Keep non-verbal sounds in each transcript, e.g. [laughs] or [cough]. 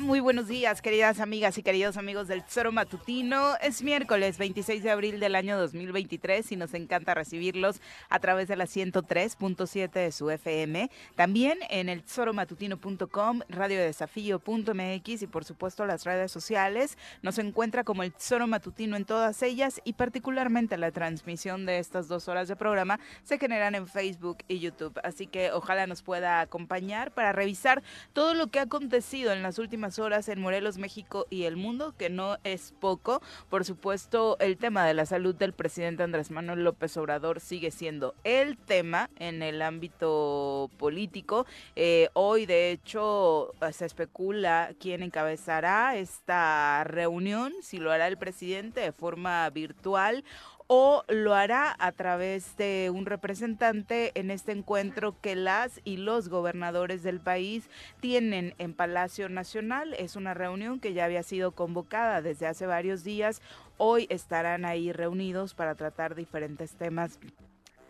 Muy buenos días, queridas amigas y queridos amigos del Tesoro Matutino. Es miércoles 26 de abril del año 2023 y nos encanta recibirlos a través de la 103.7 de su FM. También en el tesoromatutino.com, radiodesafío.mx y por supuesto las redes sociales. Nos encuentra como el Tesoro Matutino en todas ellas y particularmente la transmisión de estas dos horas de programa se generan en Facebook y YouTube. Así que ojalá nos pueda acompañar para revisar todo lo que ha acontecido en las últimas horas en Morelos, México y el mundo, que no es poco. Por supuesto, el tema de la salud del presidente Andrés Manuel López Obrador sigue siendo el tema en el ámbito político. Eh, hoy, de hecho, se especula quién encabezará esta reunión, si lo hará el presidente de forma virtual o lo hará a través de un representante en este encuentro que las y los gobernadores del país tienen en Palacio Nacional. Es una reunión que ya había sido convocada desde hace varios días. Hoy estarán ahí reunidos para tratar diferentes temas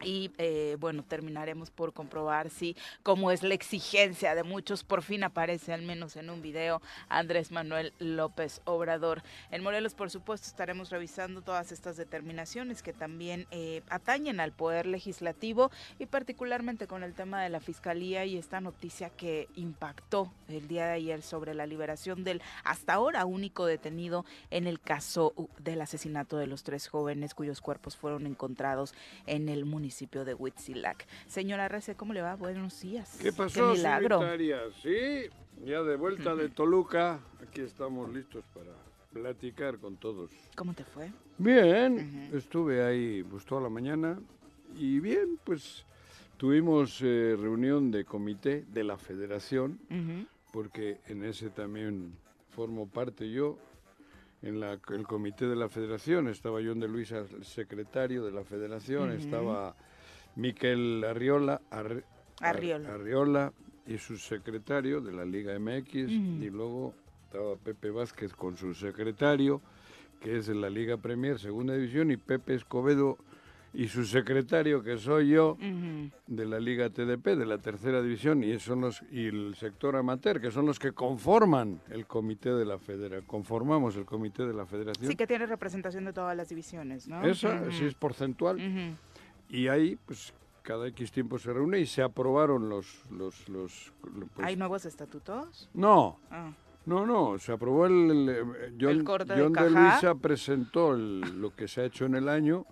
y eh, bueno, terminaremos por comprobar si, como es la exigencia de muchos, por fin aparece al menos en un video Andrés Manuel López Obrador. En Morelos, por supuesto, estaremos revisando todas estas determinaciones que también eh, atañen al Poder Legislativo y particularmente con el tema de la Fiscalía y esta noticia que impactó el día de ayer sobre la liberación del hasta ahora único detenido en el caso del asesinato de los tres jóvenes cuyos cuerpos fueron encontrados en el municipio municipio de Huitzilac. Señora Rece, ¿cómo le va? Buenos días. ¿Qué pasó, Qué milagro. Sí, ya de vuelta de Toluca, aquí estamos listos para platicar con todos. ¿Cómo te fue? Bien, estuve ahí pues toda la mañana y bien, pues tuvimos eh, reunión de comité de la federación, porque en ese también formo parte yo, en el comité de la federación, estaba John de Luisa, el secretario de la federación, estaba Miquel Arriola, Arriola. y su secretario de la Liga MX, y luego estaba Pepe Vázquez con su secretario, que es de la Liga Premier, segunda división, y Pepe Escobedo y su secretario, que soy yo, de la Liga TDP, de la tercera división, y, son los, y el sector amateur, que son los que conforman el comité de la federación, conformamos el comité de la federación. Sí, que tiene representación de todas las divisiones, ¿no? Esa, sí es porcentual. Y ahí, pues, cada X tiempo se reúne y se aprobaron los... los, los pues ¿Hay nuevos estatutos? No. Ah. No, no, se aprobó el... el John, John de, Luisa presentó lo que se ha hecho en el año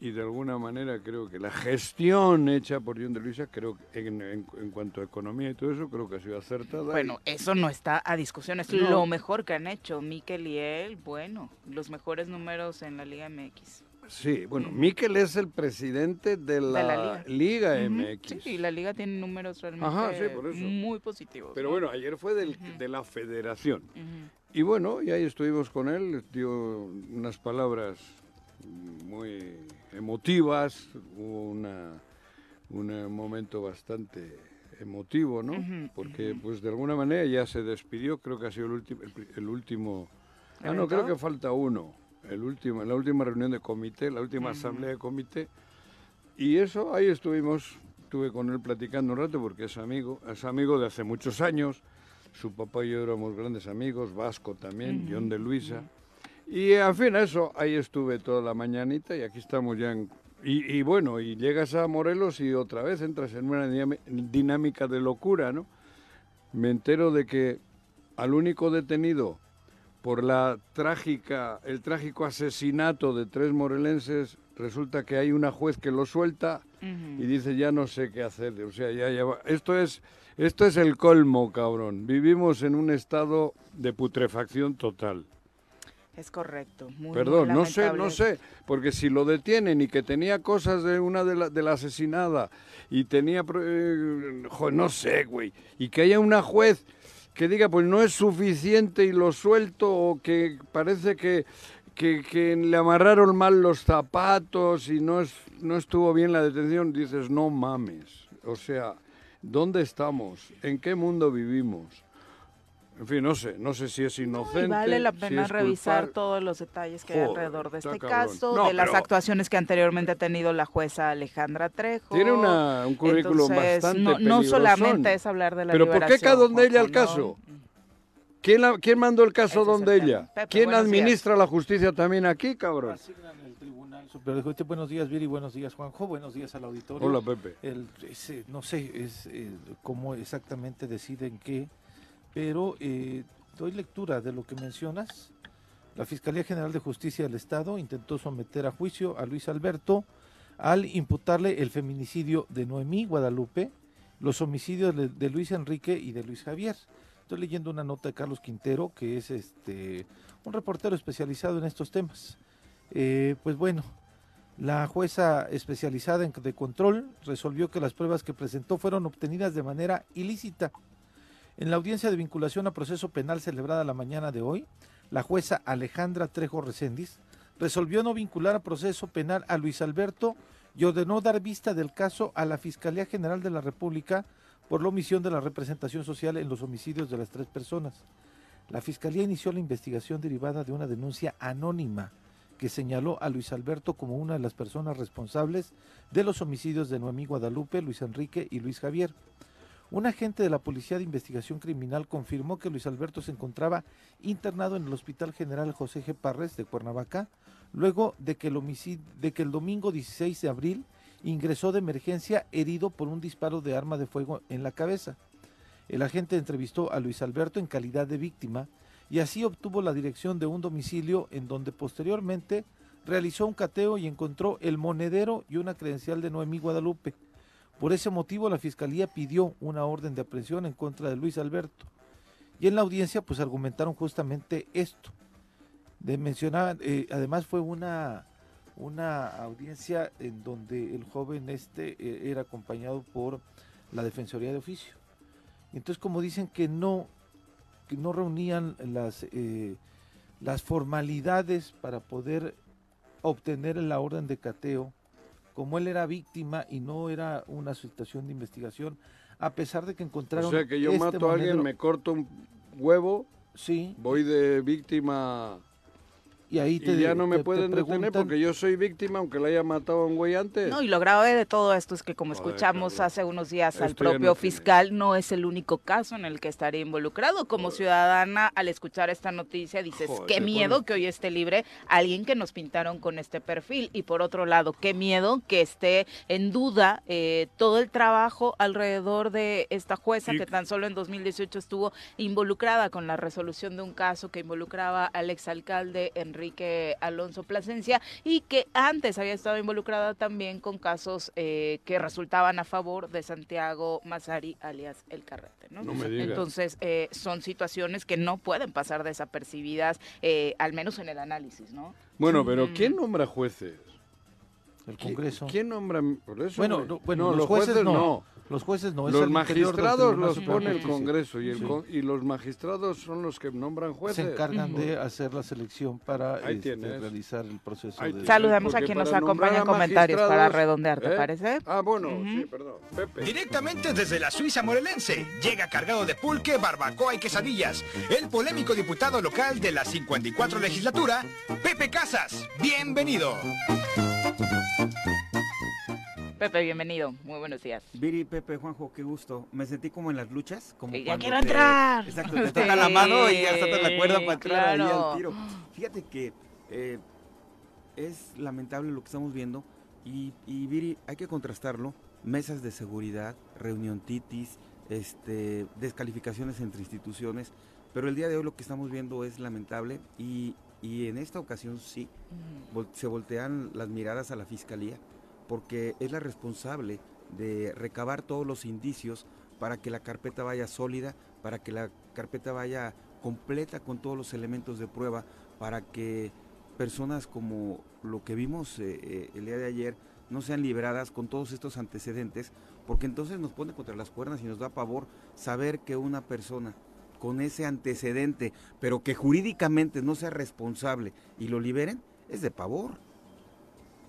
y de alguna manera creo que la gestión hecha por John de Luisa, creo que en, cuanto a economía y todo eso, creo que ha sido acertada. Bueno, eso no está a discusión, es lo mejor que han hecho Miquel y él, bueno, los mejores números en la Liga MX. Sí, bueno, Miquel es el presidente de la, Liga, MX. Sí, la Liga tiene números realmente muy positivos. Pero bueno, ayer fue del, de la federación. y bueno, y ahí estuvimos con él, dio unas palabras muy emotivas, hubo una, un momento bastante emotivo, ¿no? Porque pues de alguna manera ya se despidió, creo que ha sido el, último el, último... Ah, no, creo que falta uno, el último, la última reunión de comité, la última asamblea de comité, y eso, ahí estuvimos, estuve con él platicando un rato porque es amigo, es amigo de hace muchos años, su papá y yo éramos grandes amigos, Vasco también, John de Luisa. Y en fin, eso, ahí estuve toda la mañanita y aquí estamos ya en... Y, bueno, y llegas a Morelos y otra vez entras en una dinámica de locura, ¿no? Me entero de que al único detenido por la trágica, el trágico asesinato de tres morelenses, resulta que hay una juez que lo suelta y dice ya no sé qué hacer. O sea, ya, ya esto es esto es el colmo, cabrón. Vivimos en un estado de putrefacción total. Es correcto. Perdón, no sé, no sé, porque si lo detienen y que tenía cosas de una de la, de la asesinada y tenía, eh, no sé, güey, y que haya una juez que diga, pues no es suficiente y lo suelto o que parece que, que, que le amarraron mal los zapatos y no, es, no estuvo bien la detención, dices, no mames. O sea, ¿Dónde estamos? ¿En qué mundo vivimos? En fin, no sé, no sé si es inocente. vale la pena revisar todos los detalles que hay alrededor de este caso, de las actuaciones que anteriormente ha tenido la jueza Alejandra Trejo. Tiene un currículum bastante no, no solamente es hablar de la Pero ¿por qué cae donde ella el caso? ¿Quién, ¿Quién mandó el caso donde ella? ¿Quién administra la justicia también aquí, cabrón? buenos días, Viri, buenos días, Juanjo, buenos días al auditorio. Hola, Pepe. El, no sé es, eh, cómo exactamente deciden qué, pero eh, doy lectura de lo que mencionas. La Fiscalía General de Justicia del Estado intentó someter a juicio a Luis Alberto al imputarle el feminicidio de Noemí Guadalupe, los homicidios de, Luis Enrique y de Luis Javier. Estoy leyendo una nota de Carlos Quintero, que es este un reportero especializado en estos temas. Eh, pues bueno, la jueza especializada en de control resolvió que las pruebas que presentó fueron obtenidas de manera ilícita. En la audiencia de vinculación a proceso penal celebrada la mañana de hoy, la jueza Alejandra Trejo Recendis resolvió no vincular a proceso penal a Luis Alberto y ordenó dar vista del caso a la Fiscalía General de la República por la omisión de la representación social en los homicidios de las tres personas. La Fiscalía inició la investigación derivada de una denuncia anónima que señaló a Luis Alberto como una de las personas responsables de los homicidios de Noemí Guadalupe, Luis Enrique y Luis Javier. Un agente de la Policía de Investigación Criminal confirmó que Luis Alberto se encontraba internado en el Hospital General José G. Parres de Cuernavaca, luego de que el, de que el domingo 16 de abril ingresó de emergencia herido por un disparo de arma de fuego en la cabeza. El agente entrevistó a Luis Alberto en calidad de víctima y así obtuvo la dirección de un domicilio en donde posteriormente realizó un cateo y encontró el monedero y una credencial de Noemí Guadalupe. Por ese motivo la fiscalía pidió una orden de aprehensión en contra de Luis Alberto. Y en la audiencia pues argumentaron justamente esto. De mencionar, eh, además fue una, una audiencia en donde el joven este eh, era acompañado por la Defensoría de Oficio. Entonces como dicen que no que no reunían las, eh, las formalidades para poder obtener la orden de cateo, como él era víctima y no era una situación de investigación, a pesar de que encontraron... O sea, que yo este mato a alguien, me corto un huevo, sí. voy de víctima y ahí te, ya no me pueden detener porque yo soy víctima aunque la haya matado a un güey antes. No, y lo grave de todo esto es que como escuchamos hace unos días al propio fiscal, no es el único caso en el que estaría involucrado. Como ciudadana, al escuchar esta noticia, dices, qué miedo que hoy esté libre alguien que nos pintaron con este perfil. Y por otro lado, qué miedo que esté en duda eh, todo el trabajo alrededor de esta jueza que tan solo en 2018 estuvo involucrada con la resolución de un caso que involucraba al exalcalde Enrique Enrique Alonso Plasencia y que antes había estado involucrada también con casos eh, que resultaban a favor de Santiago Mazari, alias El Carrete. ¿no? Entonces, eh, son situaciones que no pueden pasar desapercibidas, eh, al menos en el análisis. ¿no? Bueno, pero ¿quién nombra jueces? El Congreso. ¿Quién nombra? Por eso bueno, bueno los, jueces, no. Los jueces no es Los del magistrados los pone el. Congreso y, el Sí. con- y los magistrados son los que nombran jueces. Se encargan de hacer la selección para este, realizar el proceso de... tienes. Saludemos a quien nos acompaña en comentarios para redondear, ¿te ¿eh? parece? Ah, bueno, sí, perdón. Pepe. Directamente desde la Suiza morelense, llega cargado de pulque, barbacoa y quesadillas, el polémico diputado local de la 54 legislatura, Pepe Casas. Bienvenido. Pepe, bienvenido. Muy buenos días. Viri, Pepe, Juanjo, qué gusto. Me sentí como en las luchas, como ya quiero te- entrar. Exacto, te [laughs] toca la mano y ya saltas la cuerda para entrar ahí al tiro. Fíjate que eh, es lamentable lo que estamos viendo y, y Viri, hay que contrastarlo. Mesas de seguridad, reunión titis, este, descalificaciones entre instituciones, pero el día de hoy lo que estamos viendo es lamentable y, y en esta ocasión sí, se voltean las miradas a la fiscalía porque es la responsable de recabar todos los indicios para que la carpeta vaya sólida, para que la carpeta vaya completa con todos los elementos de prueba, para que personas como lo que vimos eh, eh, el día de ayer no sean liberadas con todos estos antecedentes, porque entonces nos pone contra las cuerdas y nos da pavor saber que una persona con ese antecedente, pero que jurídicamente no sea responsable y lo liberen, es de pavor.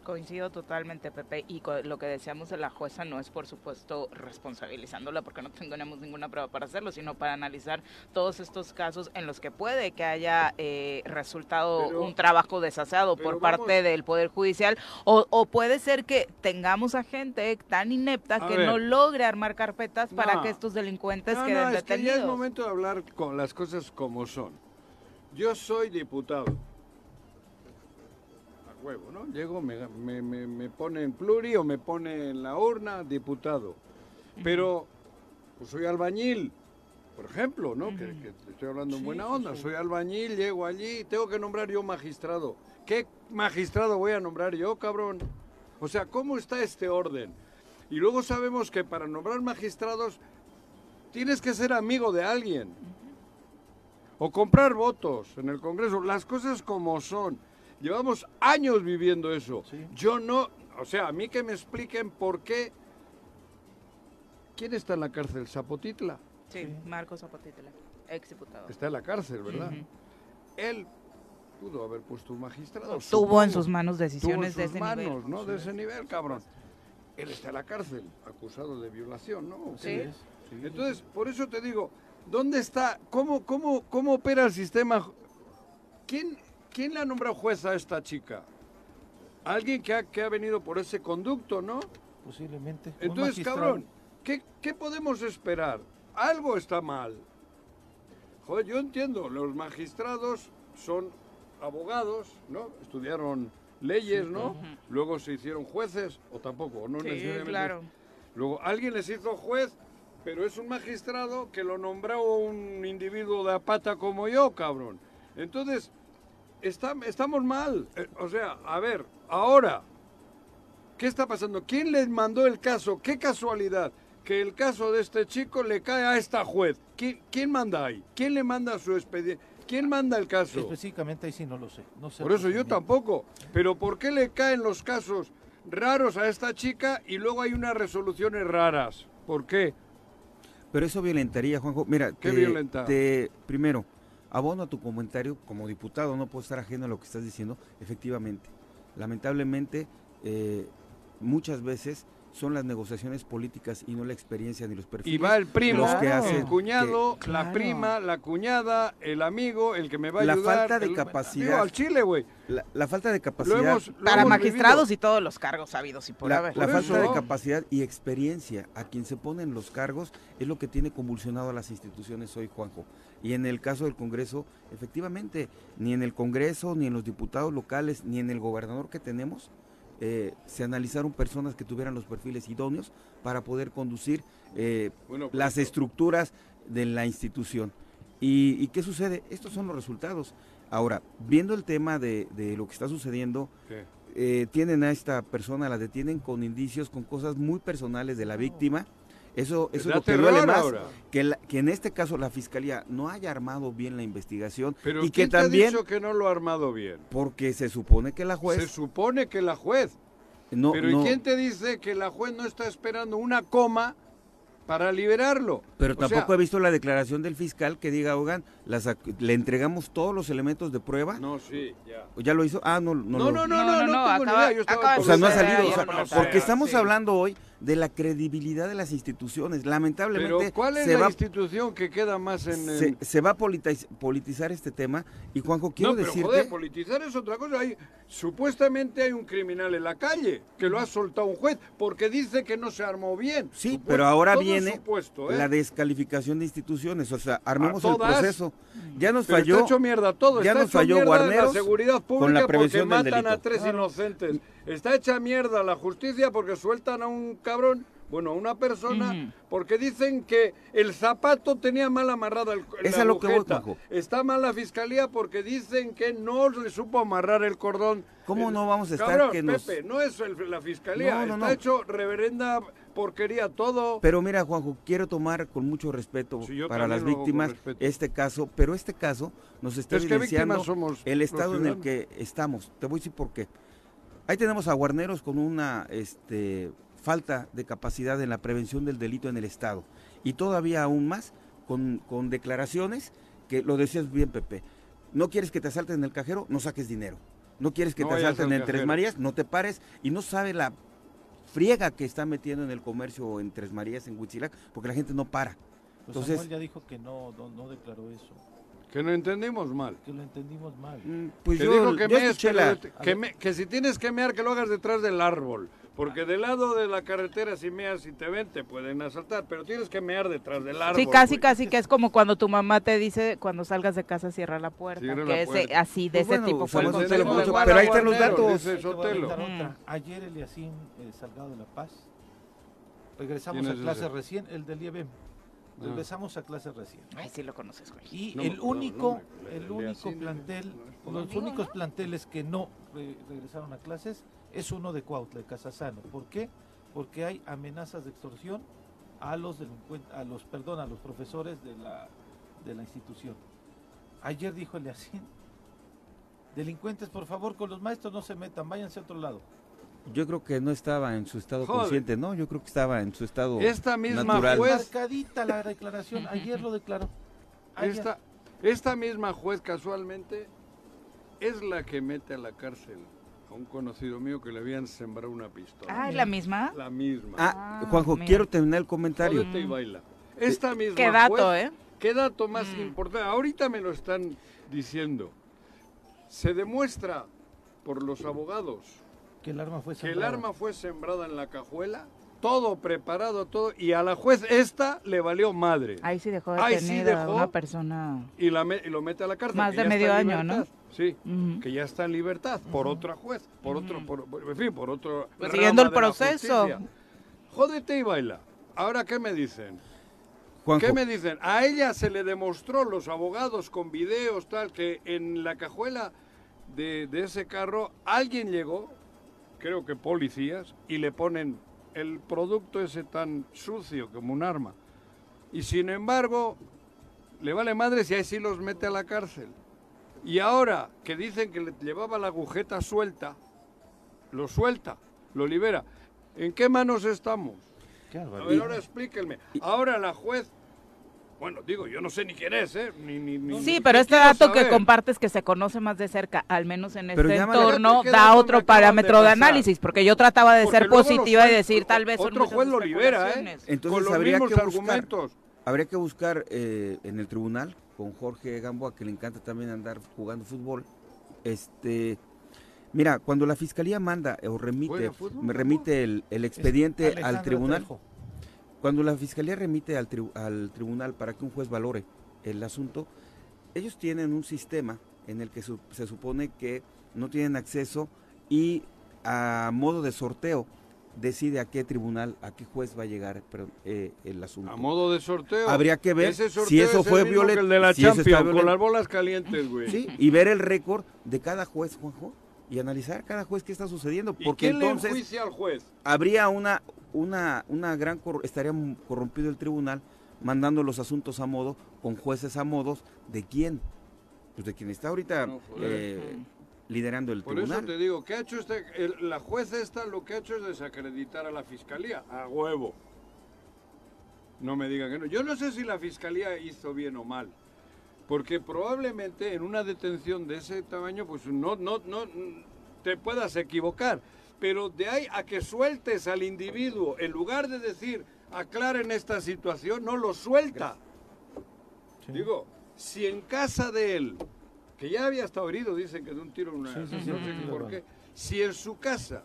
Coincido totalmente, Pepe, y lo que decíamos de la jueza no es, por supuesto, responsabilizándola, porque no tenemos ninguna prueba para hacerlo, sino para analizar todos estos casos en los que puede que haya eh, resultado Pero- un trabajo desaseado por parte del Poder Judicial, o, o puede ser que tengamos a gente tan inepta que ver. no logre armar carpetas para que estos delincuentes No, queden no, es que ya detenidos. es momento de hablar con las cosas como son. Yo soy diputado. Huevo, ¿no? Llego, me, me, me, me pone en pluri o me pone en la urna diputado. Pero pues soy albañil, por ejemplo, ¿no? que, estoy hablando en buena onda. Soy albañil, llego allí, tengo que nombrar yo magistrado. ¿Qué magistrado voy a nombrar yo, cabrón? O sea, ¿cómo está este orden? Y luego sabemos que para nombrar magistrados tienes que ser amigo de alguien. O comprar votos en el Congreso. Las cosas como son. Llevamos años viviendo eso. Sí. Yo no, o sea, a mí que me expliquen por qué. ¿Quién está en la cárcel? Zapotitla. Sí, Marcos Zapotitla, ex diputado. Está en la cárcel, ¿verdad? Él pudo haber puesto un magistrado. Tuvo en sus manos Tuvo en decisiones de sus ese manos, nivel. ¿no? De ese nivel, cabrón. Él está en la cárcel, acusado de violación, ¿no? ¿O Sí. Sí, Entonces, por eso te digo, ¿dónde está? ¿Cómo, cómo, cómo opera el sistema? ¿Quién, ¿Quién le ha nombrado juez a esta chica? Alguien que ha, que ha venido por ese conducto, ¿no? posiblemente. Entonces, cabrón, ¿qué, ¿qué podemos esperar? Algo está mal. Joder, yo entiendo, los magistrados son abogados, ¿no? Estudiaron leyes, ¿no? Luego se hicieron jueces, o tampoco, o no Sí, necesariamente. claro. Luego alguien les hizo juez, pero es un magistrado que lo nombró un individuo de apata como yo, cabrón. Entonces, está- estamos mal. Eh, o sea, a ver, ahora, ¿qué está pasando? ¿Quién les mandó el caso? ¿Qué casualidad? Que el caso de este chico le cae a esta juez. ¿Quién, quién manda ahí? ¿Quién le manda su expediente? ¿Quién manda el caso? Específicamente ahí sí no lo sé. No sé Por eso yo tampoco. Pero ¿por qué le caen los casos raros a esta chica y luego hay unas resoluciones raras? ¿Por qué? Pero eso violentaría, Juanjo. Mira, ¿Qué te- violenta? te- primero, abono a tu comentario como diputado, no puedo estar ajeno a lo que estás diciendo. Efectivamente, lamentablemente, eh, muchas veces son las negociaciones políticas y no la experiencia ni los perfiles. Y va el primo, los que Claro. hacen el cuñado, que- la Claro. prima, la cuñada, el amigo, el que me va a La ayudar. falta de el- capacidad. Digo, al chile, güey. La, la falta de Lo capacidad. hemos, lo Para hemos magistrados vivido. y todos los cargos habidos y por La, haber. la Por falta eso. de capacidad y experiencia a quien se ponen los cargos es lo que tiene convulsionado a las instituciones hoy, Juanjo. Y en el caso del Congreso, efectivamente, ni en el Congreso, ni en los diputados locales, ni en el gobernador que tenemos, eh, se analizaron personas que tuvieran los perfiles idóneos para poder conducir eh, Bueno, por las estructuras de la institución. ¿Y, y qué sucede? Estos son los resultados. Ahora, viendo el tema de, de lo que está sucediendo, eh, tienen a esta persona, la detienen con indicios, con cosas muy personales de la víctima. Eso, eso es lo que duele más. ahora. Que, la- que en este caso la fiscalía no haya armado bien la investigación Pero y que ¿quién te ha también, dicho que no lo ha armado bien? porque se supone que la Se juez supone que la juez. no, Pero no- ¿y quién te dice que la juez no está esperando una coma para liberarlo. Pero O tampoco sea, he visto la declaración del fiscal que diga, oigan, las le entregamos todos los elementos de prueba. No, sí, ya. ¿Ya lo hizo? Ah, no, no. No, lo- no, no, No, no, no, no, acaba- yo estaba acaba O sea, no ha salido, o sea, porque estamos sí. hablando hoy de la credibilidad de las instituciones. Lamentablemente Pero ¿cuál es se, la va, institución que queda más en... se, en- se va a politiz- politizar este tema. Y Juanjo, quiero no, pero decirte... joder, politizar es otra cosa. Hay, supuestamente hay un criminal en la calle que lo ha soltado un juez porque dice que no se armó bien. Sí, Supuesto- pero ahora viene supuesto, ¿eh? la descalificación de instituciones. O sea, armemos A el proceso. Ya nos Pero falló. está hecho mierda todo. ya está nos falló Guarneros la seguridad pública con la porque prevención del matan a delito. tres inocentes. Está hecha mierda la justicia porque sueltan a un cabrón, bueno, a una persona, porque dicen que el zapato tenía mal amarrada el, Es la a lo que voy. Está mal la fiscalía porque dicen que no le supo amarrar el cordón. ¿Cómo El- no vamos a estar Cabrón, que nos- Pepe, no es el- la fiscalía, No, no, está no. hecho reverenda porquería todo. Pero mira, Juanjo, quiero tomar con mucho respeto Sí, para las víctimas este caso, pero este caso nos está Es evidenciando el estado en el que estamos. Te voy a decir por qué. Ahí tenemos a Guarneros con una este, falta de capacidad en la prevención del delito en el Estado. Y todavía aún más con, con declaraciones que, lo decías bien, Pepe, no quieres que te asalten en el cajero, no saques dinero. No quieres que No te asalten al en Tres. Marías, no te pares y no sabe la friega que está metiendo en el comercio en Tres Marías, en Huitzilac, porque la gente no para. Pues Entonces- Samuel ya dijo que no, no, no declaró eso, Que no entendimos mal. que lo entendimos mal. Mm, Pues Te yo, digo que, yo mees, escuché que, la- lo- que me- que si tienes que mear, que lo hagas detrás del árbol. Porque del lado de la carretera, si meas y te ven, te pueden asaltar. Pero tienes que mear detrás del árbol. Sí, casi, casi que es como cuando tu mamá te dice cuando salgas de casa cierra la puerta, Cierra que la es eh, así, de Pues ese bueno, tipo fue el consejo de pero ahí están los datos. Mm. Ayer Eliasín eh, Salgado de la Paz. Regresamos ¿Quién a ese? recién, el del IEBM. Ah. Regresamos a clases recién. Ay, sí lo conoces, güey. Y No, el no, único, no, el único plantel, los únicos planteles que no re- regresaron a clases es uno de Cuautla, de Casasano. ¿Por qué? Porque hay amenazas de extorsión a los delincuentes, a los, perdón, a los profesores de la, de la institución. Ayer dijo Eliasín, delincuentes, por favor, con los maestros no se metan, váyanse a otro lado. Yo creo que no estaba en su estado Joder. consciente, ¿no? Yo creo que estaba en su estado Esta misma natural. juez- Marcadita la declaración, ayer lo declaró. Ayer. Esta, esta misma juez, casualmente, es la que mete a la cárcel a un conocido mío que le habían sembrado una pistola. Ah, ¿es la misma? La misma. Ah, Ah, Juanjo, mira. quiero terminar el comentario. Jódete y baila. Esta misma Qué dato, juez- ¿eh? ¿Qué dato más Mm. importante? Ahorita me lo están diciendo. Se demuestra por los abogados que el arma fue que el sembrada. arma fue sembrada en la cajuela, todo preparado, todo, y a la juez esta le valió madre. Ahí sí dejó Ahí sí detenida a dejó. una persona. Y, la me- y lo mete a la cárcel. Más de medio año, ¿no? Sí, que ya está en libertad por otra juez, por otro, por- en fin, por otro. Pues siguiendo el proceso. Jódete y baila. Ahora, ¿qué me dicen? Juanjo, ¿Qué me dicen? A ella se le demostró, los abogados con videos, tal, que en la cajuela de, de ese carro alguien llegó, creo que policías, y le ponen el producto ese tan sucio como un arma. Y sin embargo, le vale madre si ahí sí los mete a la cárcel. Y ahora que dicen que le llevaba la agujeta suelta, lo suelta, lo libera. ¿En qué manos estamos? Qué A ver, ahora explíquenme. Ahora la juez, bueno, digo, yo no sé ni quién es, ¿eh? Ni, ni, ni- Sí, pero este dato que compartes que se conoce más de cerca, al menos en este entorno, da otro de parámetro de, análisis, porque yo trataba de Porque ser positiva y decir tal vez Otro juez lo libera, ¿eh? Entonces Con los habría mismos que buscar- argumentos. Habría que buscar eh, en el tribunal con Jorge Gamboa, que le encanta también andar jugando fútbol. Este, mira, cuando la fiscalía manda o remite, ¿Juega fútbol, me remite el, el expediente al tribunal, Trejo. Cuando la fiscalía remite al, tribu- al tribunal para que un juez valore el asunto, ellos tienen un sistema en el que su- se supone que no tienen acceso y a modo de sorteo decide a qué tribunal, a qué juez va a llegar perdón, eh, el asunto. A modo de sorteo. Habría que ver Ese si eso es fue violento. el de la si Champions, con las bolas calientes, güey. Sí, y ver el récord de cada juez, Juanjo, y analizar cada juez qué está sucediendo. ¿Y Porque quién entonces le al juez? habría una, una, una gran, cor- estaría corrompido el tribunal mandando los asuntos a modo, con jueces a modos, ¿de quién? Pues de quien está ahorita No, eh, liderando el Por tribunal. eso te digo, ¿qué ha hecho este, el- la juez esta lo que ha hecho es desacreditar a la fiscalía, a huevo. No me digan que no. Yo no sé si la fiscalía hizo bien o mal. Porque probablemente en una detención de ese tamaño, pues no, no, no te puedas equivocar. Pero de ahí a que sueltes al individuo, en lugar de decir, aclaren esta situación, no lo suelta. Digo, si en casa de él, que ya había estado herido, dicen que de un tiro, una, Sí, sí, no sí, sé sí, por qué, si en su casa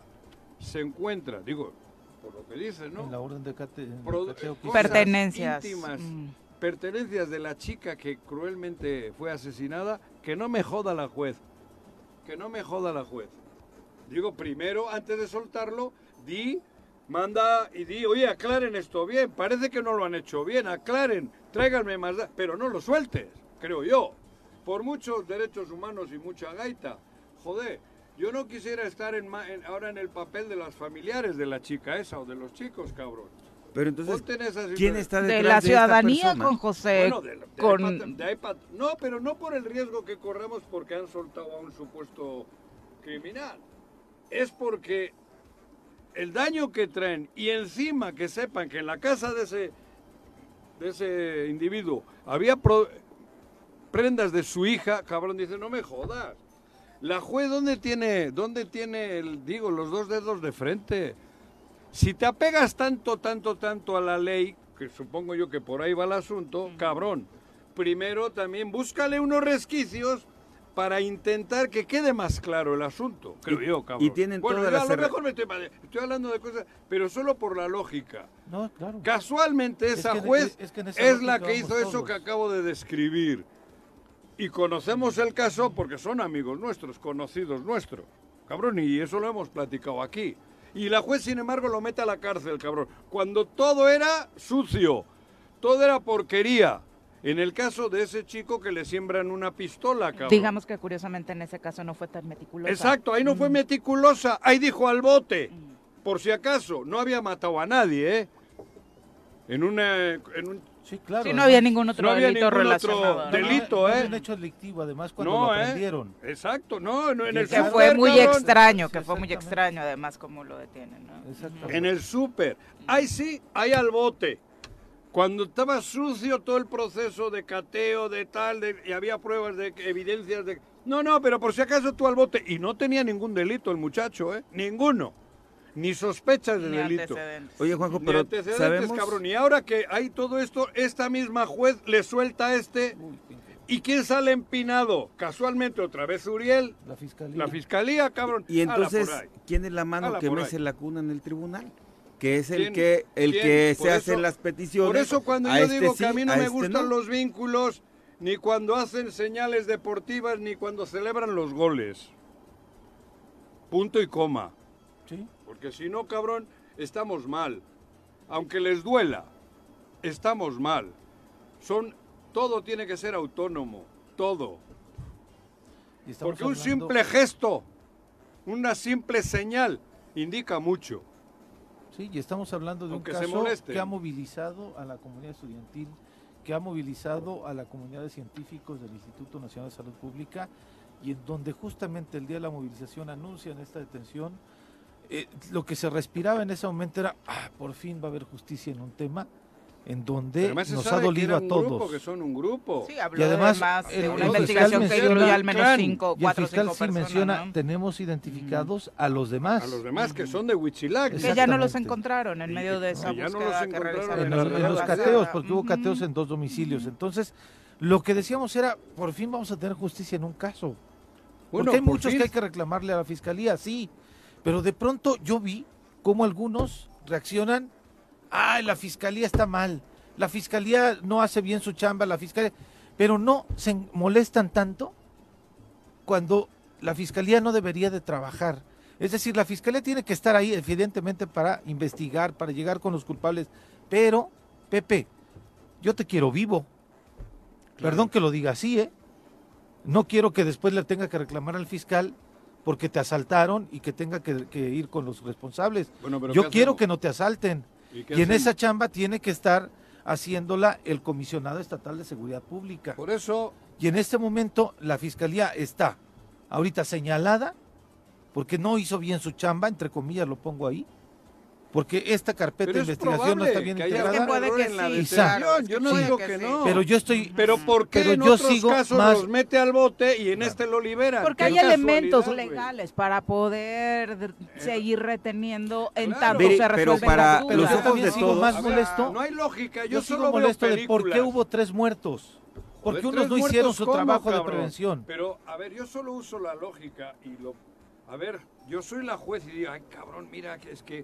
se encuentra, digo, por lo que dicen, ¿no? En la orden de cate- cosas Pertenencias. íntimas, Mm. pertenencias de la chica que cruelmente fue asesinada, que no me joda la juez. Que no me joda la juez. Digo, primero, antes de soltarlo, di, manda y di, oye, aclaren esto bien. Parece que no lo han hecho bien, aclaren, tráiganme más. da-". Pero no lo sueltes, creo yo. Por muchos derechos humanos y mucha gaita. Joder, yo no quisiera estar en ma- en- ahora en el papel de las familiares de la chica esa o de los chicos, cabrón. Pero entonces, ¿quién situación. está De detrás la de esta ciudadanía con José. Bueno, de, de con... iPad- de iPad. No, pero no por el riesgo que corremos porque han soltado a un supuesto criminal. Es porque el daño que traen y encima que sepan que en la casa de ese, de ese individuo había pro- prendas de su hija, cabrón, dice, no me jodas. La juez, ¿dónde tiene, dónde tiene el, digo, los dos dedos de frente? Si te apegas tanto, tanto, tanto a la ley, que supongo yo que por ahí va el asunto, cabrón, primero también búscale unos resquicios para intentar que quede más claro el asunto, creo Y- yo, cabrón. y tienen bueno, todas yo a las lo mejor me estoy, estoy hablando de cosas, pero solo por la lógica. No, claro. Casualmente Es esa que- juez es que es la que hizo eso que acabo de describir. Y conocemos el caso porque son amigos nuestros, conocidos nuestros. Cabrón, y eso lo hemos platicado aquí. Y la juez, sin embargo, lo mete a la cárcel, cabrón. Cuando todo era sucio, todo era porquería. En el caso de ese chico que le siembran una pistola, cabrón. Digamos que curiosamente en ese caso no fue tan meticulosa. Exacto, ahí no fue meticulosa, ahí dijo al bote. Por si acaso, no había matado a nadie, ¿eh? En, una, en un Sí, claro. Sí, no había ningún No otro había delito ningún otro relacionado. ¿no? delito. No, no, ¿eh? no, un hecho delictivo, además, cuando no, lo ¿eh? Exacto, no, no en Y el Que fue muy cabrón. extraño, que Sí, fue muy extraño además como lo detienen, ¿no? Exactamente. En el súper. Ahí sí, ahí al bote. Cuando estaba sucio todo el proceso de cateo, de tal, de- y había pruebas de evidencias de... No, no, pero por si acaso tú al bote. Y no tenía ningún delito el muchacho, ¿eh? Ninguno. Ni sospechas de Ni delito. Oye, Juanjo, Ni pero antecedentes, sabemos... cabrón. Y ahora que hay todo esto, esta misma juez le suelta a este. ¿Y quién sale empinado? Casualmente otra vez Uriel. La fiscalía. La fiscalía, cabrón. Y entonces, por ahí. ¿quién es la mano Ala que mece la cuna en el tribunal? Que es el ¿Quién? que el ¿Quién? que Por se eso- hacen las peticiones. Por eso cuando a yo este digo sí, que a mí no a me este gustan no. los vínculos, ni cuando hacen señales deportivas, ni cuando celebran los goles. Punto y coma. Sí. Porque si no, cabrón, estamos mal. Aunque les duela, estamos mal. Son, todo tiene que ser autónomo, todo. Porque un hablando- simple gesto, una simple señal, indica mucho. Sí, y estamos hablando de Aunque un caso que ha movilizado a la comunidad estudiantil, que ha movilizado a la comunidad de científicos del Instituto Nacional de Salud Pública y en donde justamente el día de la movilización anuncian esta detención. Eh, lo que se respiraba en ese momento era, "Ah, por fin va a haber justicia en un tema en donde nos ha dolido a un todos. grupo, que son un grupo. Sí, habló Y además, de el- una el investigación fiscal que incluye menciona- al menos cinco, Y el cuatro fiscal cinco sí personas, menciona, ¿no? tenemos identificados a los demás. A los demás que son de Huitzilac. Que ya no los encontraron en medio de esa que ya no búsqueda los que encontraron realizaron en, los- en cateos, porque hubo cateos en dos domicilios. Entonces, lo que decíamos era, por fin vamos a tener justicia en un caso. Bueno, porque hay por muchos fin. que hay que reclamarle a la fiscalía, sí. Pero de pronto yo vi cómo algunos reaccionan, ay, la fiscalía está mal, la fiscalía no hace bien su chamba, la fiscalía... Pero no se molestan tanto cuando la fiscalía no debería de trabajar. Es decir, la fiscalía tiene que estar ahí, evidentemente, para investigar, para llegar con los culpables. Pero, Pepe, yo te quiero vivo. Perdón que lo diga así, ¿eh? No quiero que después le tenga que reclamar al fiscal porque te asaltaron y que tenga que, que ir con los responsables. Bueno, pero Yo ¿qué quiero hacemos? que no te asalten. ¿Y Y en esa chamba tiene que estar haciéndola el comisionado estatal de seguridad pública. Por eso, Y en este momento la fiscalía está ahorita señalada porque no hizo bien su chamba, entre comillas lo pongo ahí, porque esta carpeta de investigación no está bien integrada. Yo no digo que no. Pero yo estoy Pero ¿por qué pero en yo otros sigo casos más- los mete al bote y en este lo liberan? Porque hay elementos legales para poder de- seguir reteniendo en Claro. tanto Mire, se pero resuelven para las pero los yo dudas. ojos de sigo todos- más A ver, molesto. No hay lógica, yo, Yo solo sigo veo molesto de por qué hubo tres muertos. Porque Joder, unos no hicieron su ¿cómo, trabajo de prevención. Pero, a ver, yo solo uso la lógica y lo... A ver, yo soy la juez y digo, ay, cabrón, mira, que es que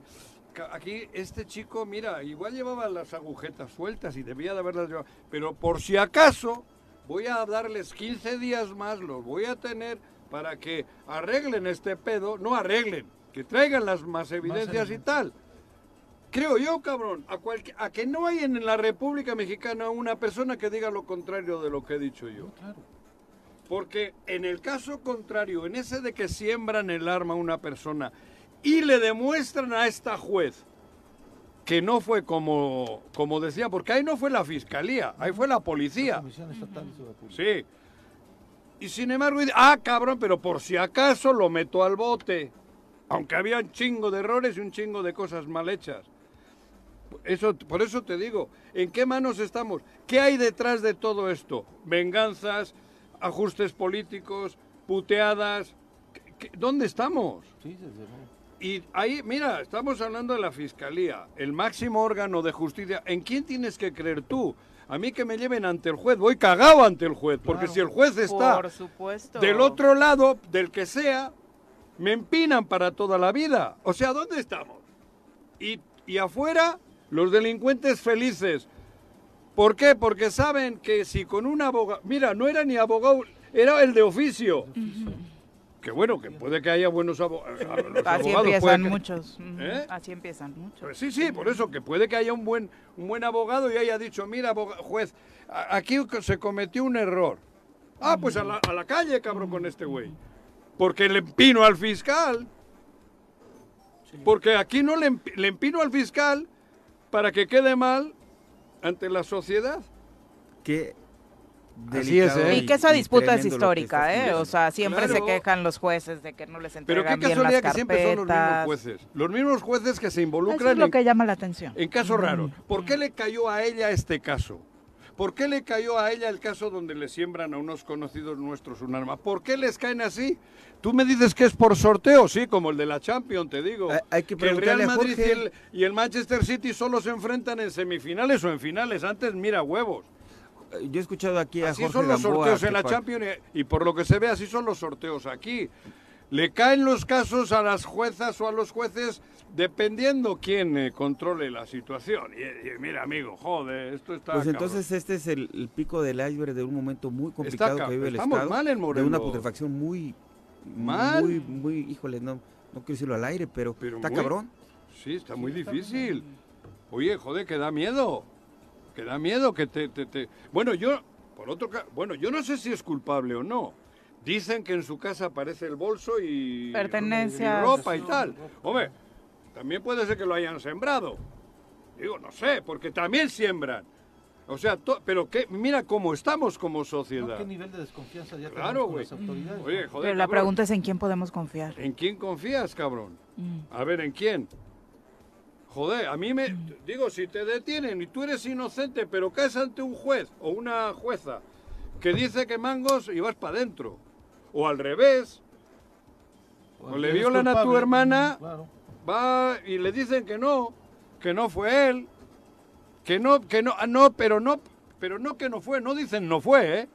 aquí este chico, mira, igual llevaba las agujetas sueltas y debía de haberlas llevado. Pero por si acaso, voy a darles 15 días más, los voy a tener para que arreglen este pedo. No arreglen, que traigan las más evidencias y tal. Creo yo, cabrón, a, cualque- a que no hay en la República Mexicana una persona que diga lo contrario de lo que he dicho yo. Claro. Porque en el caso contrario, en ese de que siembran el arma a una persona y le demuestran a esta juez que no fue como, como decía, porque ahí no fue la fiscalía, ahí fue la policía. Sí. Y sin embargo, ah, cabrón, pero por si acaso lo meto al bote. Aunque había un chingo de errores y un chingo de cosas mal hechas. Eso, por eso te digo, ¿en qué manos estamos? ¿Qué hay detrás de todo esto? Venganzas, ajustes políticos, puteadas. ¿Qué- qué- ¿Dónde estamos? Sí, desde luego. Y ahí, mira, estamos hablando de la Fiscalía, el máximo órgano de justicia. ¿En quién tienes que creer tú? A mí que me lleven ante el juez, voy cagado ante el juez, porque Claro. si el juez está Por supuesto. del otro lado, del que sea, me empinan para toda la vida. O sea, ¿dónde estamos? Y, y afuera, los delincuentes felices. ¿Por qué? Porque saben que si con un abogado... Mira, no era ni abogado, era el de oficio. Que bueno, que puede que haya buenos abo- Así abogados. puede empiezan que- muchos. ¿Eh? Así empiezan muchos. Pues sí, sí, por eso, que puede que haya un buen, un buen abogado y haya dicho, mira, juez, a- aquí se cometió un error. Ah, pues a la, a la calle, cabrón, con este güey. Porque le empino al fiscal. Porque aquí no le, le empino al fiscal para que quede mal ante la sociedad. Qué Así es, delicado ¿eh? Y que esa disputa es que histórica, ¿eh? O sea, siempre Claro. se quejan los jueces de que no les Pero entregan qué bien las casualidad que siempre son los mismos carpetas. jueces. Los mismos jueces que se Eso involucran es lo en que llama la atención. En casos raros. ¿Por qué le cayó a ella este caso? ¿Por qué le cayó a ella el caso donde le siembran a unos conocidos nuestros un arma? ¿Por qué les caen así? Tú me dices que es por sorteo, sí, como el de la Champions, te digo. Hay- hay que el Real preguntarle a Madrid y el, y el Manchester City solo se enfrentan en semifinales o en finales. Antes, mira, huevos. Yo he escuchado aquí a Así Jorge son los Gamboa sorteos en la Champions y, y por lo que se ve así son los sorteos aquí. Le caen los casos a las juezas o a los jueces dependiendo quién eh, controle la situación. Y, y mira, amigo, joder, esto está... Pues cabrón. entonces este es el, el pico del iceberg de un momento muy complicado ca- que vive el estamos Estado. mal en de una putrefacción muy, Mal. muy, muy, híjole, no, no quiero decirlo al aire, pero, Pero está muy- cabrón. Sí, está muy difícil. Oye, joder, que da miedo. Que da miedo que te... te- te- Bueno, yo... Por otro Bueno, yo no sé si es culpable o no. Dicen que en su casa aparece el bolso y... Pertenencias. y ropa y tal. Hombre, también puede ser que lo hayan sembrado. Digo, no sé, porque también siembran. O sea, to- pero que, mira cómo estamos como ¿No? sociedad. ¿Qué nivel de desconfianza ya Claro, tenemos con güey. las autoridades? Oye, joder, Pero la cabrón, pregunta es en quién podemos confiar. ¿En quién confías, cabrón? Mm. A ver, ¿en quién? Joder, a mí me... Digo, si te detienen y tú eres inocente, pero caes ante un juez o una jueza que dice que mangos y vas para adentro. O al revés, o le eres violan a tu culpable, hermana. Claro. va y le dicen que no, que no fue él, que no, que no, ah, no, pero no, pero no que no fue, no dicen no fue, ¿eh?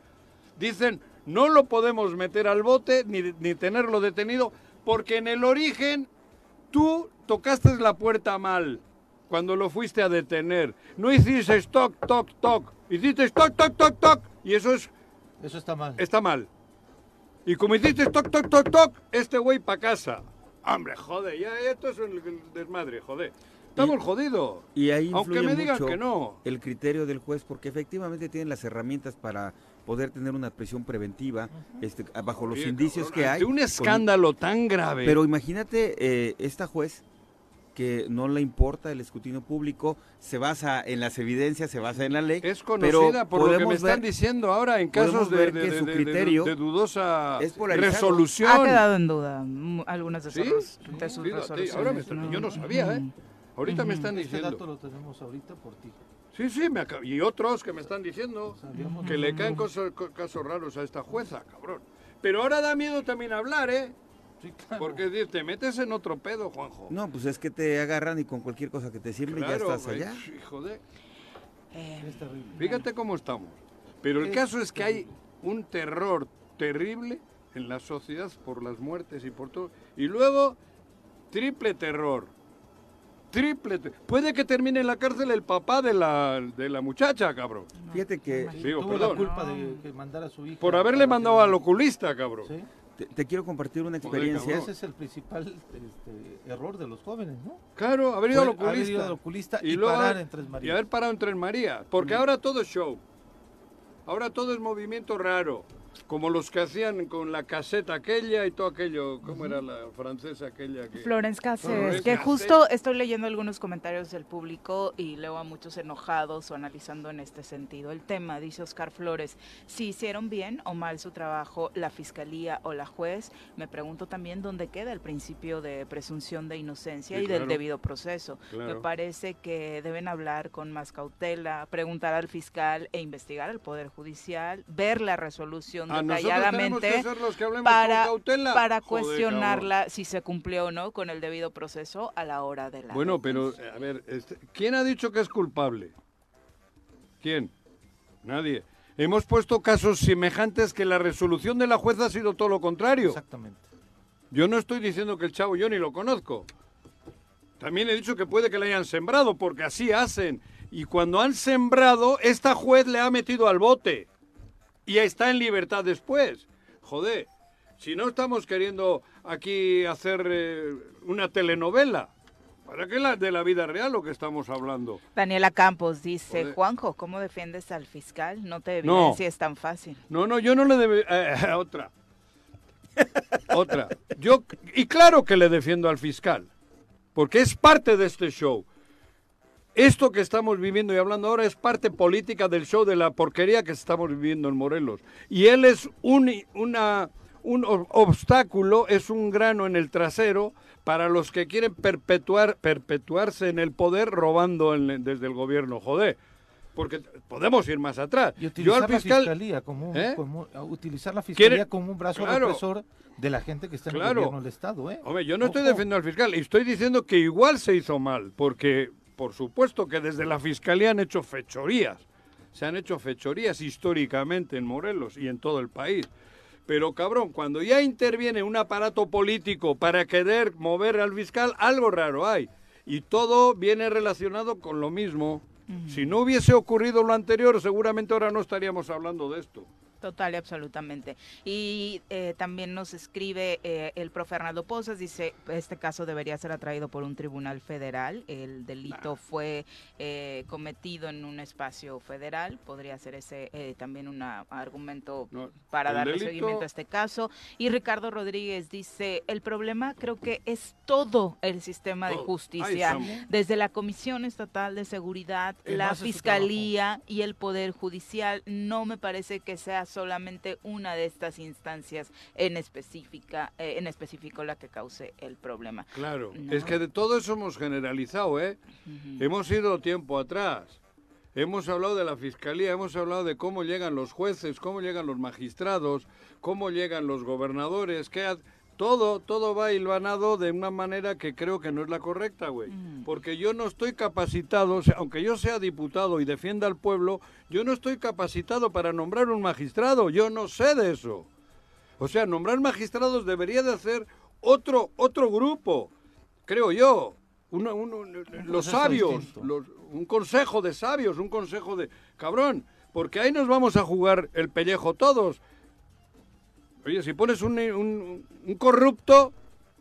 Dicen no lo podemos meter al bote ni, ni tenerlo detenido porque en el origen tú tocaste la puerta mal cuando lo fuiste a detener. No hiciste toc, toc, toc, hiciste toc, toc, toc, toc y eso es Eso está mal. está mal. Y como hiciste toc, toc, toc, toc, este güey pa' casa. Hombre, joder, ya esto es el, desmadre, joder. Estamos jodidos. Y ahí Aunque influye me digan mucho que no. el criterio del juez, porque efectivamente tienen las herramientas para poder tener una prisión preventiva este, bajo los Oye, indicios cabrón, que hay. un con- escándalo tan grave. Pero imagínate, eh, esta juez que no le importa el escrutinio público, se basa en las evidencias, se basa en la ley. es pero conocida por lo que me podemos están ver- diciendo ahora en casos de, ver de- que de- su de- de- criterio de dudosa es resolución. Ha quedado en duda algunas de sus, ¿Sí? de sus Fíjate, resoluciones. ahora me está- yo no sabía, ¿eh? Ahorita me están Este diciendo. dato lo tenemos ahorita por ti. Sí, sí, me acab- y otros que me están diciendo que le caen cosas- co- casos raros a esta jueza, cabrón. Pero ahora da miedo también hablar, ¿eh? Sí, claro. Porque te metes en otro pedo, Juanjo. No, pues es que te agarran y con cualquier cosa que te siembre claro, ya estás allá. hijo de... Eh, Es terrible. Fíjate cómo estamos. Pero el Es caso es que hay un terror terrible en la sociedad por las muertes y por todo. Y luego, triple terror. Triple. Puede que termine en la cárcel el papá de la, de la muchacha, cabrón. Fíjate que Digo, Tuvo perdón. la culpa de que mandara a su hija. Por haberle mandado al oculista, cabrón. Sí. te, te quiero compartir una experiencia. Ese es el principal este, error de los jóvenes, ¿no? Claro, haber ido al Fue haber ido oculista. al oculista y, luego- parar en Tres Y Marías. haber parado en Tres Marías. Porque ahora todo es show. Ahora todo es movimiento raro. Como los que hacían con la caseta aquella y todo aquello. ¿Cómo era la francesa aquella? Que... Florence Florence que justo estoy leyendo algunos comentarios del público y leo a muchos enojados o analizando en este sentido el tema. Dice Oscar Flores, si hicieron bien o mal su trabajo la fiscalía o la juez, me pregunto también dónde queda el principio de presunción de inocencia Sí, y del debido proceso. Claro. Me parece que deben hablar con más cautela, preguntar al fiscal e investigar al Poder Judicial, ver la resolución A detalladamente que ser los que hablemos para, con cautela. para Joder, cuestionarla si se cumplió o no con el debido proceso a la hora de la. Bueno, pero, detención. eh, a ver, este, ¿quién ha dicho que es culpable? ¿Quién? Nadie. Hemos puesto casos semejantes que la resolución de la jueza ha sido todo lo contrario. Exactamente. Yo no estoy diciendo que el chavo yo ni lo conozco. También he dicho que puede que le hayan sembrado, porque así hacen. Y cuando han sembrado, esta juez le ha metido al bote. Y está en libertad después. Joder, si no estamos queriendo aquí hacer eh, una telenovela, ¿para qué la de la vida real lo que estamos hablando? Daniela Campos dice, Joder. Juanjo, ¿cómo defiendes al fiscal? No te No. evidencias tan fácil. No, no, yo no le debe... eh, otra. Otra. Yo, y claro que le defiendo al fiscal, porque es parte de este show. Esto que estamos viviendo y hablando ahora es parte política del show de la porquería que estamos viviendo en Morelos. Y él es un, una, un ob- obstáculo, es un grano en el trasero para los que quieren perpetuar, perpetuarse en el poder robando en- desde el gobierno. Joder, porque podemos ir más atrás. Y Yo utilizar al la fiscal... fiscalía como ¿Eh? como- utilizar la fiscalía ¿Quiere- como un brazo Claro. represor de la gente que está en el gobierno del Estado, ¿eh? Hombre, yo no estoy defendiendo al fiscal, estoy diciendo que igual se hizo mal, porque por supuesto que desde la fiscalía han hecho fechorías, se han hecho fechorías históricamente en Morelos y en todo el país. Pero cabrón, cuando ya interviene un aparato político para querer mover al fiscal, algo raro hay. Y todo viene relacionado con lo mismo. Si no hubiese ocurrido lo anterior, seguramente ahora no estaríamos hablando de esto. Total y absolutamente. Y eh, también nos escribe eh, el profe Arnaldo Pozas, dice, este caso debería ser atraído por un tribunal federal, el delito fue eh, cometido en un espacio federal, podría ser ese también un argumento No, para darle delito- seguimiento a este caso. Y Ricardo Rodríguez dice, el problema creo que es todo el sistema de justicia, desde la Comisión Estatal de Seguridad, la Fiscalía y el Poder Judicial. No me parece que sea solamente una de estas instancias en específica, eh, en específico la que cause el problema. Claro, No. es que de todo eso hemos generalizado, ¿eh? Hemos ido tiempo atrás. Hemos hablado de la fiscalía, hemos hablado de cómo llegan los jueces, cómo llegan los magistrados, cómo llegan los gobernadores, qué ha- todo, todo va hilvanado de una manera que creo que no es la correcta, güey. Porque yo no estoy capacitado, o sea, aunque yo sea diputado y defienda al pueblo, yo no estoy capacitado para nombrar un magistrado, yo no sé de eso. O sea, nombrar magistrados debería de hacer otro, otro grupo, creo yo. Uno- uno- los sabios, los- un consejo de sabios, un consejo de... Cabrón, porque ahí nos vamos a jugar el pellejo todos. Oye, si pones un, un- un corrupto,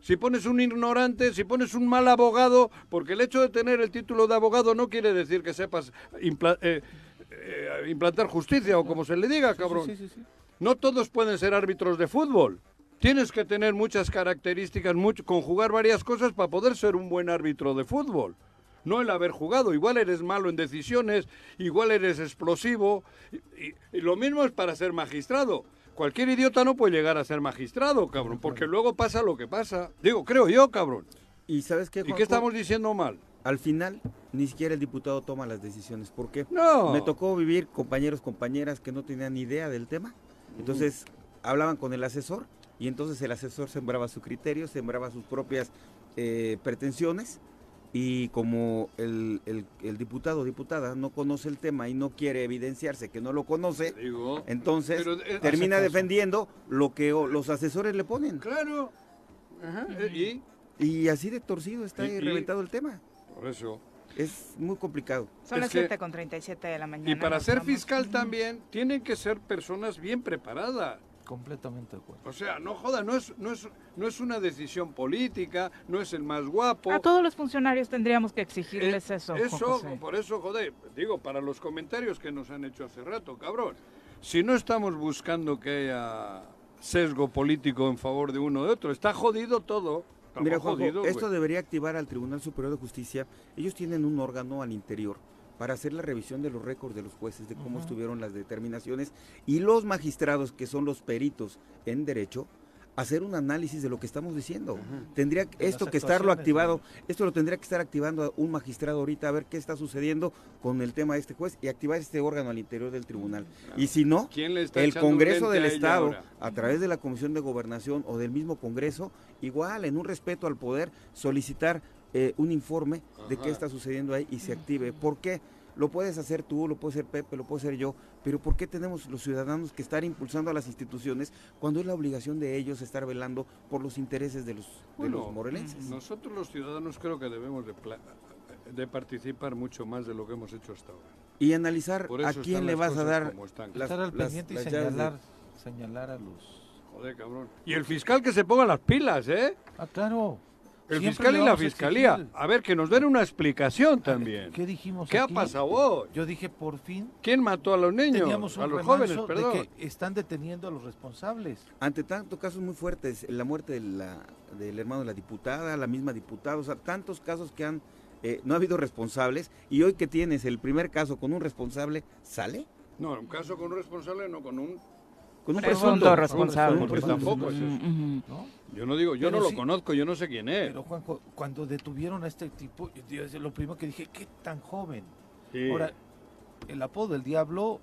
si pones un ignorante, si pones un mal abogado, porque el hecho de tener el título de abogado no quiere decir que sepas impla- eh, eh, implantar justicia o como se le diga, cabrón. Sí, sí, sí, sí. No todos pueden ser árbitros de fútbol. Tienes que tener muchas características, mucho, conjugar varias cosas para poder ser un buen árbitro de fútbol. No el haber jugado. Igual eres malo en decisiones, igual eres explosivo. Y, y- y lo mismo es para ser magistrado. Cualquier idiota no puede llegar a ser magistrado, cabrón, porque luego pasa lo que pasa. Digo, creo yo, cabrón. ¿Y sabes qué, ¿Y qué estamos diciendo mal? al final ni siquiera el diputado toma las decisiones. ¿Por qué? No. Me tocó vivir compañeros, compañeras que no tenían ni idea del tema. Entonces hablaban con el asesor y entonces el asesor sembraba su criterio, sembraba sus propias eh, pretensiones y como el, el, el diputado o diputada no conoce el tema y no quiere evidenciarse que no lo conoce, Digo, entonces pero, eh, termina defendiendo lo que o- los asesores le ponen. Claro. Ajá, eh, y Y así de torcido está Y- y- reventado el tema. por eso. Es muy complicado. Son las que- 7 con 37 de la mañana. Y para ser vamos. fiscal también tienen que ser personas bien preparadas. Completamente de acuerdo. O sea, no joda, no es, no es, no es una decisión política, no es el más guapo. A todos los funcionarios tendríamos que exigirles Eh, eso. Eso, José. por eso, joder, digo, para los comentarios que nos han hecho hace rato, cabrón. Si no estamos buscando que haya sesgo político en favor de uno o de otro, está jodido todo. Estamos Mira, Juanjo, jodidos, esto debería activar al Tribunal Superior de Justicia. Ellos tienen un órgano al interior para hacer la revisión de los récords de los jueces, de cómo estuvieron las determinaciones, y los magistrados, que son los peritos en derecho, hacer un análisis de lo que estamos diciendo. Tendría De esto que estarlo activado, ¿no? esto lo tendría que estar activando un magistrado ahorita a ver qué está sucediendo con el tema de este juez y activar este órgano al interior del tribunal. Y si no, ¿Quién le está el Congreso del Estado, ahora? a través de la Comisión de Gobernación o del mismo Congreso, igual en un respeto al poder, solicitar eh, un informe de qué está sucediendo ahí y se active. ¿Por qué? Lo puedes hacer tú, lo puede hacer Pepe, lo puedo hacer yo, pero ¿por qué tenemos los ciudadanos que estar impulsando a las instituciones cuando es la obligación de ellos estar velando por los intereses de los, de Bueno, los morelenses? Nosotros los ciudadanos creo que debemos de, participar mucho más de lo que hemos hecho hasta ahora. Y analizar a quién le vas a dar las- Estar al pendiente las y de- señalar, señalar a los... Joder, cabrón. Y el fiscal que se ponga las pilas, ¿eh? Ah, claro. El Siempre fiscal y la a fiscalía. A ver, que nos den una explicación también. ¿Qué dijimos ¿Qué ha pasado hoy? Yo dije, por fin ¿Quién mató a los niños? teníamos un a los jóvenes, perdón. de que están deteniendo a los responsables. Ante tantos casos muy fuertes, la muerte de la- del hermano de la diputada, la misma diputada, o sea, tantos casos que han, eh, no ha habido responsables, y hoy que tienes el primer caso con un responsable, ¿sale? No, un caso con un responsable, no con un... Con un Presunto presunto responsable. con un Porque presunto. tampoco es eso. Ujú. ¿no? Yo no digo, yo Pero no lo sí- conozco, yo no sé quién es. Pero Juanjo, cuando detuvieron a este tipo, yo- yo- lo primero que dije, ¿qué tan joven? Sí. Ahora, el apodo del diablo,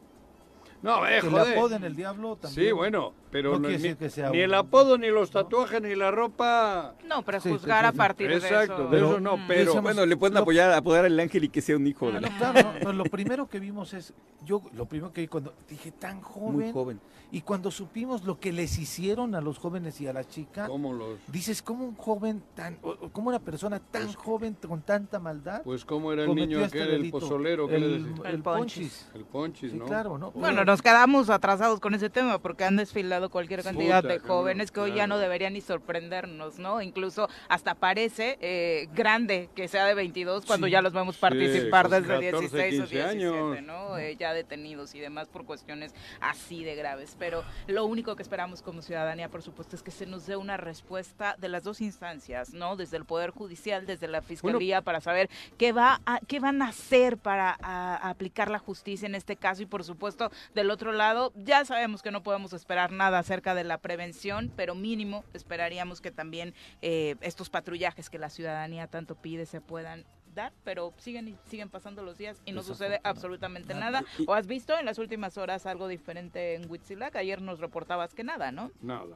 no, eh, que le joder. apoden el diablo también. Sí, bueno, pero No no- quiere ni, decir que sea ni un- el apodo, ni los tatuajes, ni la ropa... No, pero Sí, juzgar sí, a partir de Exacto, eso. de eso no, pero... Decíamos- Bueno, le pueden Lo- apoyar, apoyar al ángel y que sea un hijo de No, la... claro, [laughs] no, lo primero que vimos es, yo lo primero que vi cuando dije tan joven, Muy joven. y cuando supimos lo que les hicieron a los jóvenes y a la chica, ¿Cómo los...? dices, ¿cómo un joven tan, cómo una persona tan joven con tanta maldad Pues cómo era el niño este aquel, el pozolero, ¿qué le el, decía? El el ponchis. ponchis. El ponchis, Sí, ¿no? claro, ¿no? Bueno, nos quedamos atrasados con ese tema porque han desfilado cualquier cantidad Puta, de jóvenes que hoy ya no deberían ni sorprendernos, ¿no? Incluso hasta parece eh, grande que sea de 22 cuando Sí. ya los vemos Sí, participar desde 14, 16 o 15 17, años. ¿no? Eh, ya detenidos y demás por cuestiones así de graves. Pero lo único que esperamos como ciudadanía, por supuesto, es que se nos dé una respuesta de las dos instancias, ¿no? Desde el Poder Judicial, desde la Fiscalía, para saber qué, va a- qué van a hacer para a- a aplicar la justicia en este caso y, por supuesto, del otro lado, ya sabemos que no podemos esperar nada acerca de la prevención, pero mínimo esperaríamos que también eh, estos patrullajes que la ciudadanía tanto pide se puedan dar, pero siguen siguen pasando los días y no sucede absolutamente nada. ¿O has visto en las últimas horas algo diferente en Huitzilac? Ayer nos reportabas que nada, ¿no? Nada.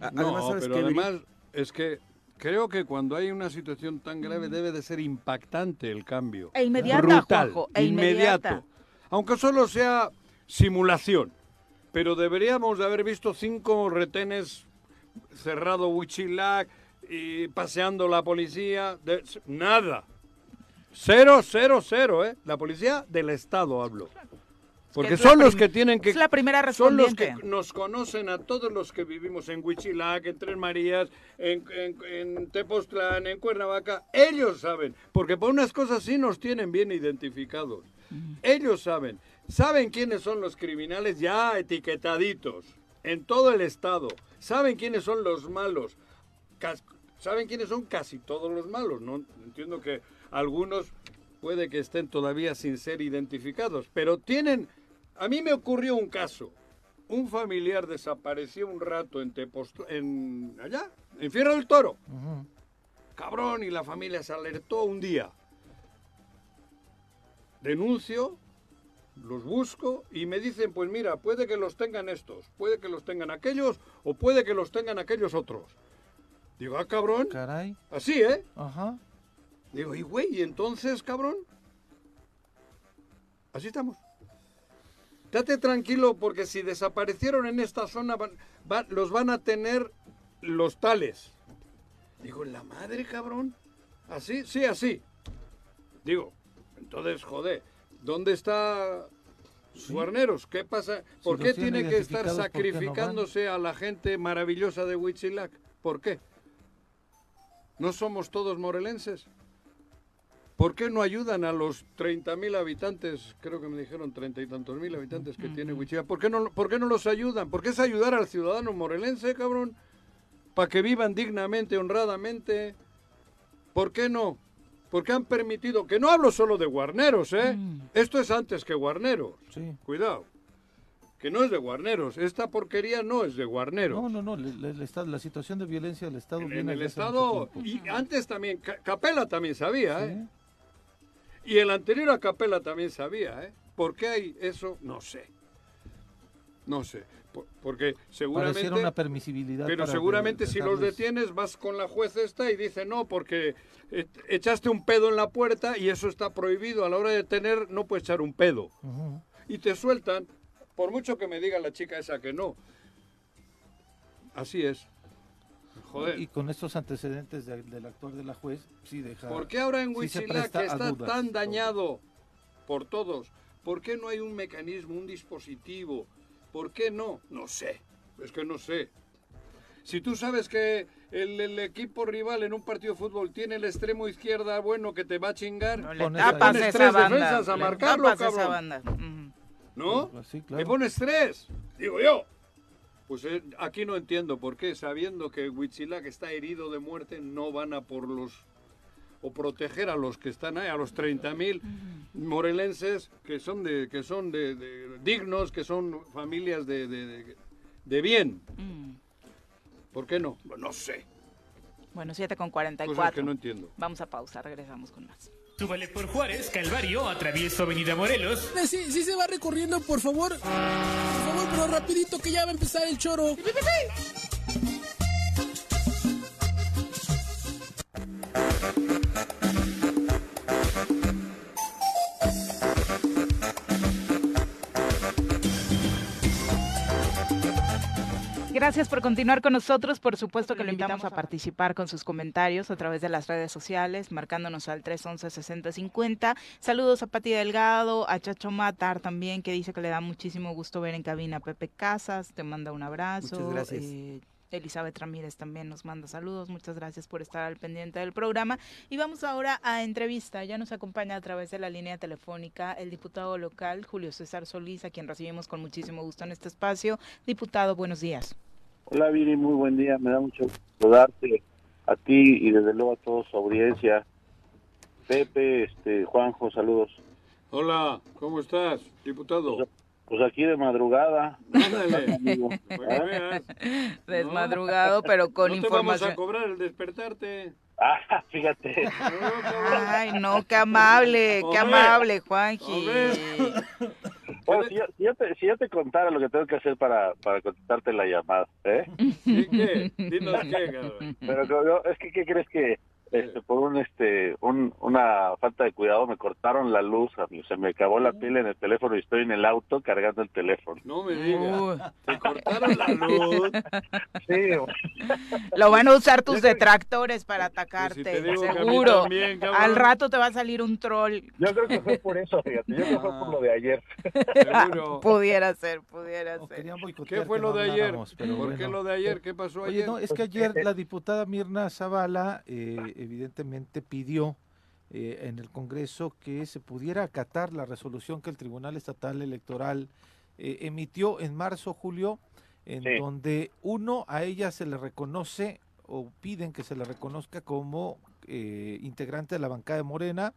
A- No, además, ¿sabes pero además es que creo que cuando hay una situación tan grave debe de ser impactante el cambio. E inmediata, Brutal, Juanjo, e inmediato. inmediata. Aunque solo sea simulación. Pero deberíamos de haber visto cinco retenes cerrado Huichilac y paseando la policía. de- nada. Cero, cero, cero, ¿eh? La policía del Estado hablo. Porque son los que tienen que... es la primera Son los que respondiente. nos conocen a todos los que vivimos en Huichilac, en Tres Marías, en, en, en Tepoztlán, en Cuernavaca. Ellos saben, porque por unas cosas sí nos tienen bien identificados. Ellos saben. Saben quiénes son los criminales ya etiquetaditos en todo el estado. Saben quiénes son los malos. Cas- Saben quiénes son casi todos los malos. No entiendo que algunos puede que estén todavía sin ser identificados, pero tienen a mí me ocurrió un caso. Un familiar desapareció un rato en Tepoztlán, en allá, en Fierro del Toro. Cabrón, y la familia se alertó un día. denuncio, los busco y me dicen, pues mira, puede que los tengan estos, puede que los tengan aquellos o puede que los tengan aquellos otros. Digo, ah, cabrón. Caray. Así, ¿eh? Ajá. Digo, y güey, ¿y entonces, cabrón? Así estamos. Date tranquilo porque si desaparecieron en esta zona, van- va- los van a tener los tales. Digo, ¿la madre, cabrón? ¿Así? Sí, así. Digo, entonces, joder, ¿dónde está Guarneros? ¿Qué pasa? ¿Por Si qué tiene que estar sacrificándose a la gente maravillosa de Huitzilac? ¿Por qué? ¿No somos todos morelenses? ¿Por qué no ayudan a los 30.000 habitantes, creo que me dijeron treinta y tantos mil habitantes que tiene Huichilac? ¿Por qué, no, ¿Por qué no los ayudan? ¿Por qué es ayudar al ciudadano morelense, cabrón? Para que vivan dignamente, honradamente. ¿Por qué no? Porque han permitido, que no hablo solo de guarneros, ¿eh? Esto es antes que guarneros. Sí. Cuidado. Que no es de guarneros. Esta porquería no es de guarneros. No, no, no. le- le- la situación de violencia del Estado En, viene en el Estado, y antes también, Ca- Capela también sabía, ¿eh? Sí. Y el anterior a Capela también sabía, ¿eh? ¿Por qué hay eso? No sé. No sé. Por- porque seguramente... Pareciera una permisibilidad. Pero seguramente si los detienes vas con la juez esta y dice no, porque eh, echaste un pedo en la puerta y eso está prohibido. A la hora de detener no puedes echar un pedo. Y te sueltan, por mucho que me diga la chica esa que no. Así es. Joder. Y con estos antecedentes de- del actuar de la juez, sí deja. ¿Por qué ahora en sí presta que está dudas tan dañado por todos, por qué no hay un mecanismo, un dispositivo? ¿Por qué no? No sé. Es que no sé. Si tú sabes que el, el equipo rival en un partido de fútbol tiene el extremo izquierda bueno que te va a chingar, No le Pones ahí- tapas pones esa tres banda. defensas a le marcarlo, tapas esa cabrón. ¿no? Pues sí, Le claro. pones tres, digo yo. Pues eh, aquí no entiendo por qué, sabiendo que Huitzilac está herido de muerte, no van a por los o proteger a los que están ahí, a los 30.000 morelenses que son de que son de, de- dignos, que son familias de, de- de- de bien. Mm. ¿Por qué no? No sé. Bueno, 7 con Cosas 44. que no entiendo. Vamos a pausa, regresamos con más. Súbale por Juárez, Calvario, atravieso Avenida Morelos. Eh, Sí, sí se va recorriendo, por favor. Por favor, pero rapidito que ya va a empezar el choro. Gracias por continuar con nosotros. Por supuesto que lo invitamos a participar con sus comentarios a través de las redes sociales, marcándonos al 311-6050. Saludos a Pati Delgado, a Chacho Matar también, que dice que le da muchísimo gusto ver en cabina a Pepe Casas. Te manda un abrazo. Muchas gracias. Eh, Elizabeth Ramírez también nos manda saludos. Muchas gracias por estar al pendiente del programa. Y vamos ahora a entrevista. Ya nos acompaña a través de la línea telefónica el diputado local Julio César Solís, a quien recibimos con muchísimo gusto en este espacio. Diputado, buenos días. Hola Viri, muy buen día, me da mucho gusto saludarte a ti y desde luego a toda su audiencia. Pepe, este, Juanjo, saludos. Hola, ¿cómo estás, diputado? Pues aquí de madrugada. Ándale, [laughs] veas. [laughs] Desmadrugado, pero con no te vamos información. a cobrar el despertarte. Ah, [laughs] fíjate. Ay, no, qué amable, qué amable, Juanji. Bueno, si yo, si yo te, si yo te contara lo que tengo que hacer para, para contestarte la llamada, ¿eh? [laughs] ¿Y qué? Dinos qué, cabrón. Pero yo- es que, ¿qué crees que este, por un, este, un, una falta de cuidado me cortaron la luz, a mí, se me acabó la pila en el teléfono y estoy en el auto cargando el teléfono. No me digas. Te cortaron la luz. [laughs] Sí, lo van a usar tus detractores para Pues atacarte, si te digo seguro. también. Al rato te va a salir un troll. yo creo que fue por eso, fíjate, yo creo que fue por lo de ayer. Seguro. [laughs] Pudiera ser, pudiera No, ser. ¿Qué fue lo no de ayer? habláramos, pero ¿Por qué bueno. lo de ayer? ¿Qué pasó Oye, ayer? no, es que ayer la diputada Mirna Zavala eh, evidentemente pidió eh, en el Congreso que se pudiera acatar la resolución que el Tribunal Estatal Electoral eh, emitió en marzo, Julio, en Sí. donde uno a ella se le reconoce o piden que se le reconozca como eh, integrante de la bancada de Morena,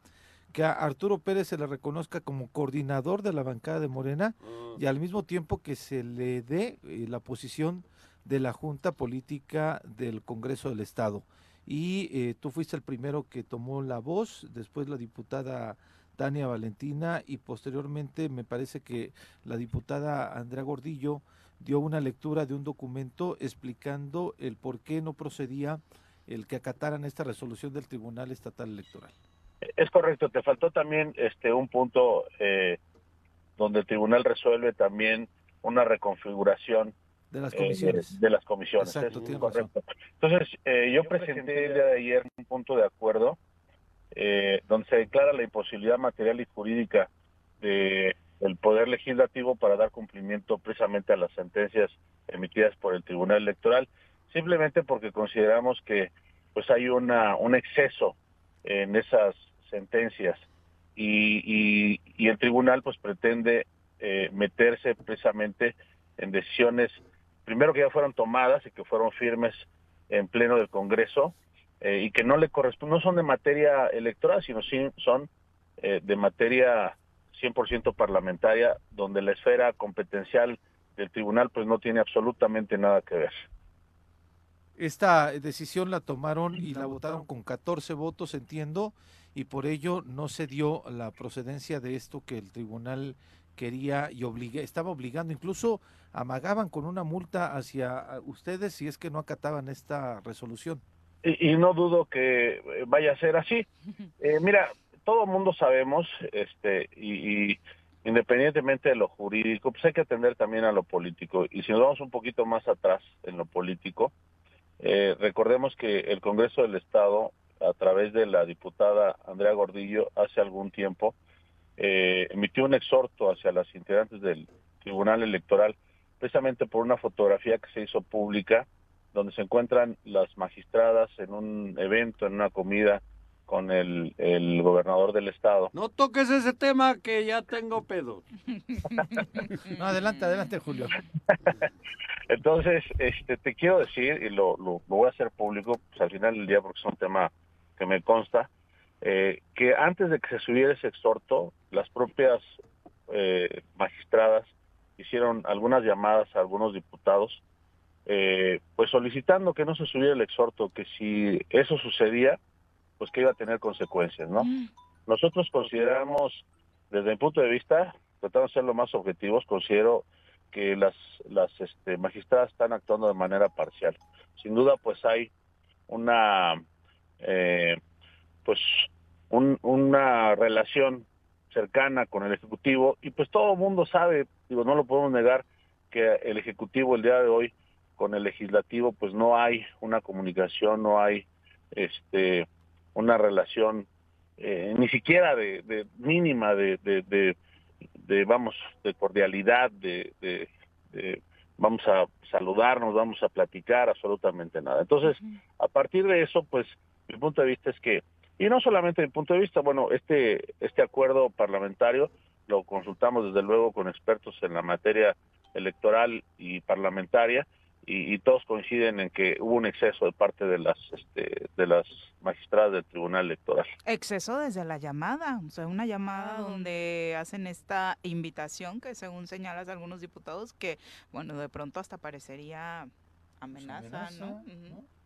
que a Arturo Pérez se le reconozca como coordinador de la bancada de Morena Ah, y al mismo tiempo que se le dé la posición de la Junta Política del Congreso del Estado. Y eh, tú fuiste el primero que tomó la voz, después la diputada Tania Valentina y posteriormente me parece que la diputada Andrea Gordillo dio una lectura de un documento explicando el por qué no procedía el que acataran esta resolución del Tribunal Estatal Electoral. Es correcto, te faltó también este un punto eh, donde el tribunal resuelve también una reconfiguración de las comisiones. Eh, de las comisiones. Exacto, es correcto. Entonces, eh, yo presenté el día de ayer un punto de acuerdo eh, donde se declara la imposibilidad material y jurídica de el poder legislativo para dar cumplimiento precisamente a las sentencias emitidas por el Tribunal Electoral, simplemente porque consideramos que pues hay una un exceso en esas sentencias y, y, el tribunal pues pretende eh, meterse precisamente en decisiones primero que ya fueron tomadas y que fueron firmes en pleno del Congreso eh, y que no le corresponden, no son de materia electoral, sino sí son eh, de materia 100% parlamentaria, donde la esfera competencial del tribunal pues no tiene absolutamente nada que ver. Esta decisión la tomaron y la votaron con 14 votos, entiendo, y por ello no se dio la procedencia de esto que el tribunal quería y obliga, estaba obligando, incluso amagaban con una multa hacia ustedes si es que no acataban esta resolución. Y, no dudo que vaya a ser así. [laughs] Eh, mira, todo el mundo sabemos, este, y, independientemente de lo jurídico, pues hay que atender también a lo político. Y si nos vamos un poquito más atrás en lo político, eh, recordemos que el Congreso del Estado, a través de la diputada Andrea Gordillo, hace algún tiempo, eh, emitió un exhorto hacia las integrantes del Tribunal Electoral, precisamente por una fotografía que se hizo pública, donde se encuentran las magistradas en un evento, en una comida con el, el gobernador del estado. No toques ese tema que ya tengo pedo. [laughs] no, adelante, adelante, Julio. [laughs] Entonces, este, te quiero decir, y lo, lo, voy a hacer público, pues al final del día, porque es un tema que me consta, eh, que antes de que se subiera ese exhorto, las propias eh, magistradas hicieron algunas llamadas a algunos diputados, eh, pues solicitando que no se subiera el exhorto, que si eso sucedía, pues que iba a tener consecuencias, ¿no? Mm. Nosotros consideramos, desde mi punto de vista, tratando de ser lo más objetivos, considero que las, las este, magistradas están actuando de manera parcial. Sin duda, pues hay una, pues una relación cercana con el Ejecutivo y pues todo el mundo sabe, digo, no lo podemos negar, que el Ejecutivo el día de hoy con el Legislativo pues no hay una comunicación, no hay este una relación eh, ni siquiera de, mínima de, de, vamos de cordialidad de, de, vamos a saludarnos vamos a platicar absolutamente nada. Entonces a partir de eso pues mi punto de vista es que y no solamente desde mi punto de vista, bueno, este, este acuerdo parlamentario lo consultamos desde luego con expertos en la materia electoral y parlamentaria y, todos coinciden en que hubo un exceso de parte de las este, de las magistradas del Tribunal Electoral. Exceso desde la llamada, o sea, una llamada donde hacen esta invitación que según señalas algunos diputados que, bueno, de pronto hasta parecería amenaza, ¿no?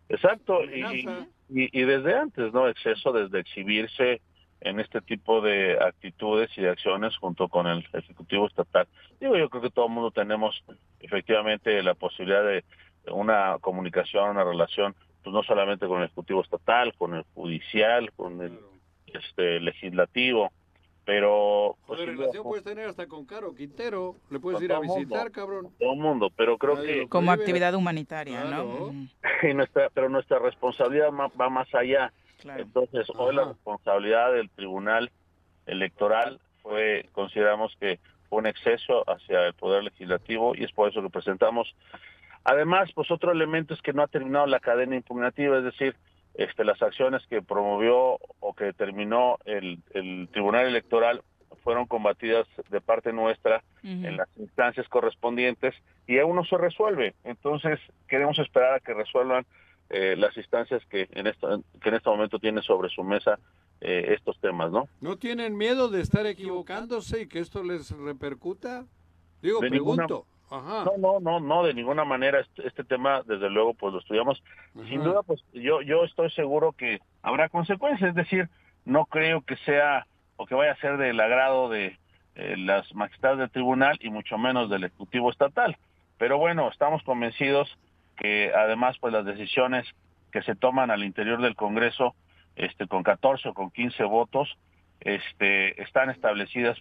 Exacto, y, y, desde antes, ¿no? Exceso desde exhibirse en este tipo de actitudes y de acciones junto con el Ejecutivo Estatal. Digo, yo creo que todo el mundo tenemos efectivamente la posibilidad de una comunicación, una relación, pues no solamente con el Ejecutivo Estatal, con el Judicial, con el este legislativo, pero... Pues, relación puedes tener hasta con Caro Quintero, le puedes ir a visitar, cabrón. Todo el mundo, pero creo que... Como actividad humanitaria, ¿no? [laughs] Y nuestra, pero nuestra responsabilidad va más allá. Entonces, hoy la responsabilidad del Tribunal Electoral fue, consideramos que fue un exceso hacia el Poder Legislativo y es por eso que presentamos. Además, pues otro elemento es que no ha terminado la cadena impugnativa, es decir, este, las acciones que promovió o que determinó el, Tribunal Electoral fueron combatidas de parte nuestra en las instancias correspondientes y aún no se resuelve. Entonces, queremos esperar a que resuelvan eh, las instancias que en, esto, que en este momento tiene sobre su mesa eh, estos temas, ¿no? ¿No tienen miedo de estar equivocándose y que esto les repercuta? Digo, pregunto. No, no, no, no, de ninguna manera este, este, tema, desde luego, pues lo estudiamos. Sin duda, pues yo, yo estoy seguro que habrá consecuencias, es decir, no creo que sea o que vaya a ser del agrado de eh, las magistradas del tribunal y mucho menos del Ejecutivo Estatal. Pero bueno, estamos convencidos que además pues las decisiones que se toman al interior del Congreso este con 14 o con 15 votos este están establecidas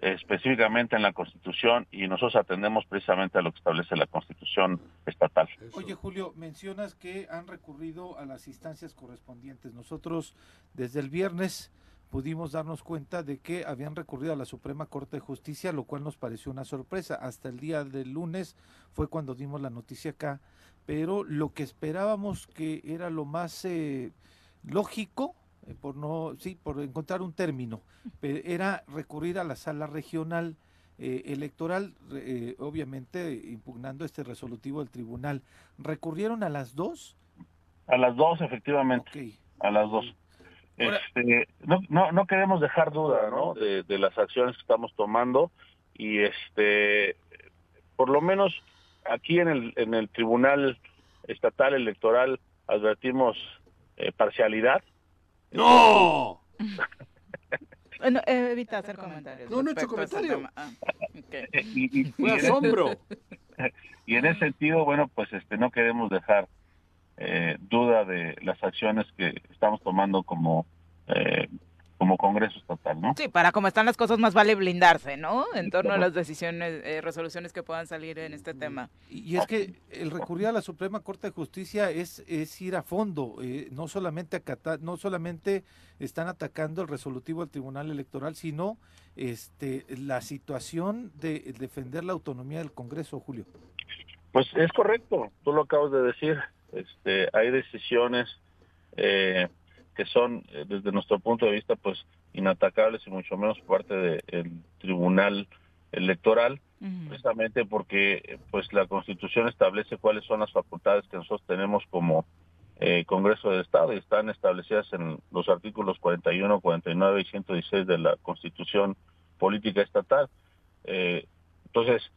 específicamente en la Constitución y nosotros atendemos precisamente a lo que establece la Constitución estatal. Oye, Julio, mencionas que han recurrido a las instancias correspondientes. Nosotros desde el viernes pudimos darnos cuenta de que habían recurrido a la Suprema Corte de Justicia, lo cual nos pareció una sorpresa. Hasta el día del lunes fue cuando dimos la noticia acá, pero lo que esperábamos que era lo más eh, lógico, por no, sí, por encontrar un término, [laughs] era recurrir a la sala regional eh, electoral, obviamente impugnando este resolutivo del tribunal. ¿Recurrieron a las dos? A las dos, efectivamente. A las dos. Este, no, no, no queremos dejar duda ¿no? de, de, las acciones que estamos tomando y este por lo menos aquí en el, en el Tribunal Estatal Electoral advertimos eh, parcialidad. ¡No! [laughs] bueno, eh, evita hacer comentarios. No, no he hecho comentario. Ah, okay. [laughs] y, y, y, asombro. [laughs] y en ese sentido, bueno, pues este no queremos dejar eh, duda de las acciones que estamos tomando como eh, como Congreso Estatal, ¿no? Sí, para cómo están las cosas más vale blindarse, ¿no? En torno a las decisiones, eh, resoluciones que puedan salir en este tema. Y, es que el recurrir a la Suprema Corte de Justicia es, es ir a fondo, eh, no solamente acatar, no solamente están atacando el resolutivo del Tribunal Electoral, sino este la situación de defender la autonomía del Congreso, Julio. Pues es correcto, tú lo acabas de decir. Este, hay decisiones eh, que son, eh, desde nuestro punto de vista, pues inatacables y mucho menos parte del Tribunal Electoral, precisamente porque pues la Constitución establece cuáles son las facultades que nosotros tenemos como eh, Congreso del Estado y están establecidas en los artículos 41, 49 y 116 de la Constitución Política Estatal. Eh, entonces,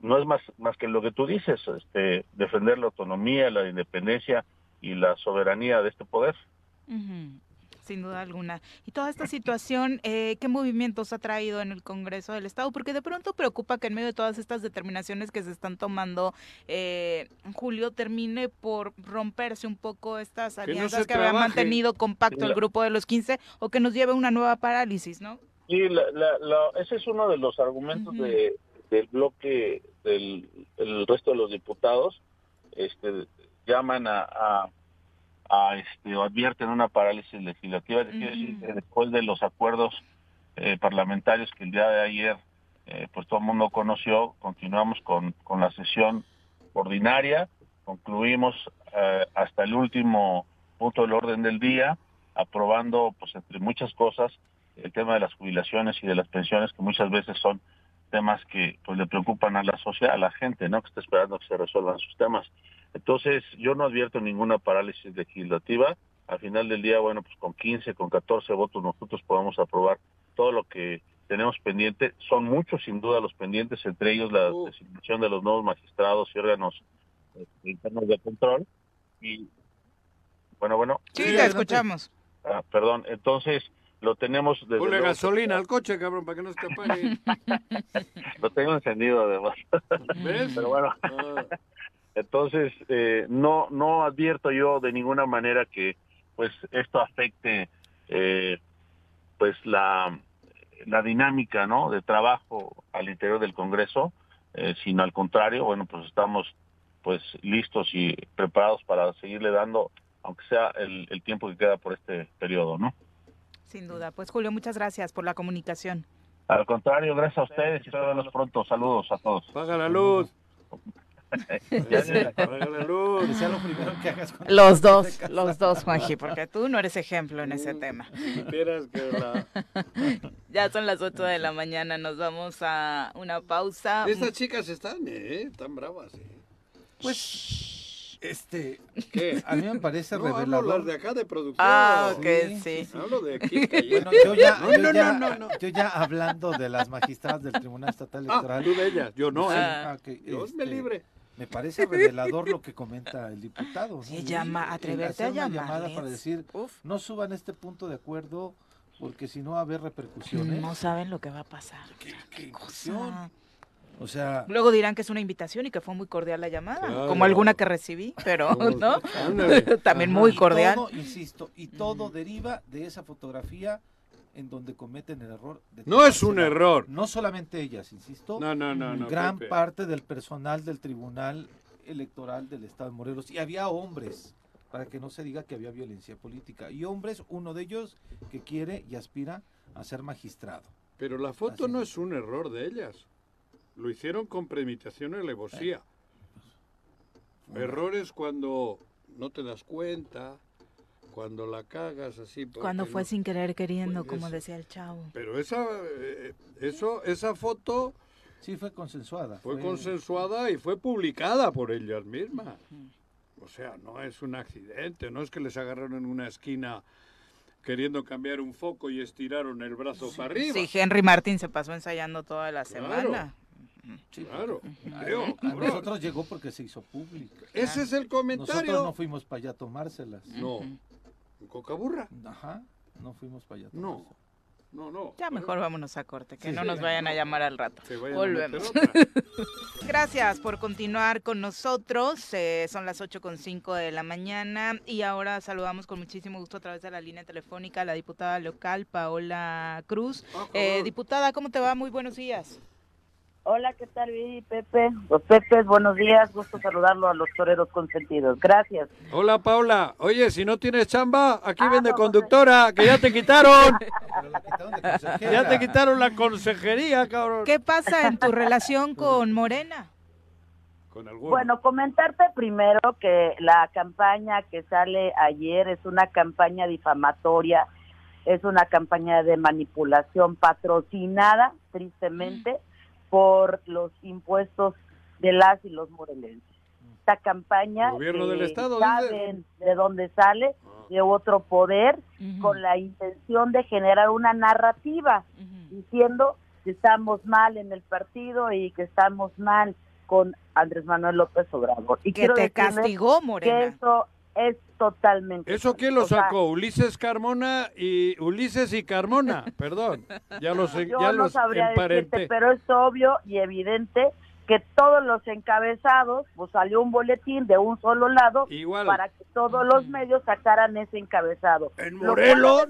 no es más, más que lo que tú dices, este, defender la autonomía, la independencia y la soberanía de este poder. Sin duda alguna. Y toda esta situación, eh, ¿qué movimientos ha traído en el Congreso del Estado? Porque de pronto preocupa que en medio de todas estas determinaciones que se están tomando, eh, Julio, termine por romperse un poco estas alianzas que, había mantenido compacto el grupo de los 15 o que nos lleve a una nueva parálisis, ¿no? Sí, la, la, ese es uno de los argumentos de, del bloque del el resto de los diputados. Este, llaman a a este, o advierten una parálisis legislativa, después de los acuerdos eh, parlamentarios que el día de ayer eh, pues todo el mundo conoció, continuamos con, con la sesión ordinaria, concluimos eh, hasta el último punto del orden del día, aprobando pues entre muchas cosas el tema de las jubilaciones y de las pensiones que muchas veces son temas que pues le preocupan a la sociedad, a la gente, ¿no? Que está esperando que se resuelvan sus temas. Entonces, yo no advierto ninguna parálisis legislativa. Al final del día, bueno, pues con 15, con 14 votos nosotros podemos aprobar todo lo que tenemos pendiente. Son muchos, sin duda, los pendientes, entre ellos la uh. designación de los nuevos magistrados y órganos eh, internos de control. Y, bueno, bueno. Sí, te escuchamos. Ah, perdón, entonces lo tenemos desde Ponle gasolina al coche, cabrón, para que no se te apague. [laughs] lo tengo encendido, además. ¿Ves? Pero bueno. Ah. Entonces, eh, no, no advierto yo de ninguna manera que pues esto afecte eh, pues la, la dinámica ¿no? de trabajo al interior del Congreso, eh, sino al contrario, bueno, pues estamos pues listos y preparados para seguirle dando, aunque sea el, el tiempo que queda por este periodo, ¿no? Sin duda. Pues Julio, muchas gracias por la comunicación. Al contrario, gracias a ustedes y espero pronto. Saludos a todos. Paga la luz. Los dos, los dos, Juanji, porque tú no eres ejemplo en ese tema. [laughs] Ya son las 8 de la mañana, nos vamos a una pausa. Estas chicas están, ¿eh? Están bravas, ¿eh? Pues, este, ¿qué? A mí me parece no, revelador. Hablo de acá de producción. Ah, ok, sí. Hablo de aquí. Bueno, yo ya, [laughs] no, yo, no, ya no, yo ya hablando de las magistradas del Tribunal Estatal Electoral. Ah, tú de ellas, yo no. Ah. Ah, okay, Dios me este, libre. Me parece revelador lo que comenta el diputado. ¿no? Sí, llama, atreverte hacer a una llamada llamarles. para decir, Uf. no suban este punto de acuerdo porque si no va a haber repercusiones. No saben lo que va a pasar. ¿Qué, qué cosa? O sea, Luego dirán que es una invitación y que fue muy cordial la llamada, Claro. como alguna que recibí, pero no. [laughs] También muy y cordial. todo, insisto, y todo deriva de esa fotografía en donde cometen el error. De No es un error. No solamente ellas, insisto. No, no, no, no. gran Pepe. parte del personal del Tribunal Electoral del Estado de Morelos. Y había hombres, para que no se diga que había violencia política. Y hombres, uno de ellos que quiere y aspira a ser magistrado. Pero la foto Así no es. es un error de ellas. Lo hicieron con premeditación y alevosía. Errores cuando no te das cuenta, cuando la cagas así. Cuando fue no- sin querer queriendo, Pues, como es- decía el chavo. Pero esa, eh, eso, esa foto Sí, fue consensuada. fue consensuada y fue publicada por ellas mismas. O sea, no es un accidente, no es que les agarraron en una esquina queriendo cambiar un foco y estiraron el brazo para arriba. Sí, Henry Martín se pasó ensayando toda la Claro. semana. Sí, Claro. A, Leo, a cabrón. nosotros llegó porque se hizo público. Ese es el comentario. Nosotros no fuimos para allá a tomárselas. No. Cocaburra. Ajá, no fuimos para allá No. No, no. Ya mejor vámonos a corte, que Sí, no sí, nos ya, vayan a llamar al rato. Se vayan a Volvemos. [laughs] Gracias por continuar con nosotros. eh, son las 8.5 de la mañana y ahora saludamos con muchísimo gusto a través de la línea telefónica a la diputada local Paola Cruz. Ah, Eh, diputada, ¿cómo te va? Muy buenos días. Hola, ¿qué tal, Viri, Pepe? Los Pepes, buenos días. Gusto saludarlo a los toreros consentidos. Gracias. Hola Paula, oye, si no tienes chamba, aquí Ah, vende no, pues, conductora, que ya te quitaron, [laughs] ya te quitaron la consejería, cabrón. ¿Qué pasa en tu relación con Morena? Con. Bueno, comentarte primero que la campaña que sale ayer es una campaña difamatoria, es una campaña de manipulación patrocinada, tristemente, por los impuestos de las y los morelenses. Esta campaña Gobierno del eh, Estado, saben de dónde sale, de otro poder, con la intención de generar una narrativa diciendo que estamos mal en el partido y que estamos mal con Andrés Manuel López Obrador. Y Que quiero te castigó que Morena. eso es totalmente ¿Eso quién lo sacó? Ulises Carmona y Ulises y Carmona, perdón, ya los, yo ya no los sabría emparenté. decirte, pero es obvio y evidente que todos los encabezados, pues salió un boletín de un solo lado Igual, para que todos los medios sacaran ese encabezado. en Morelos,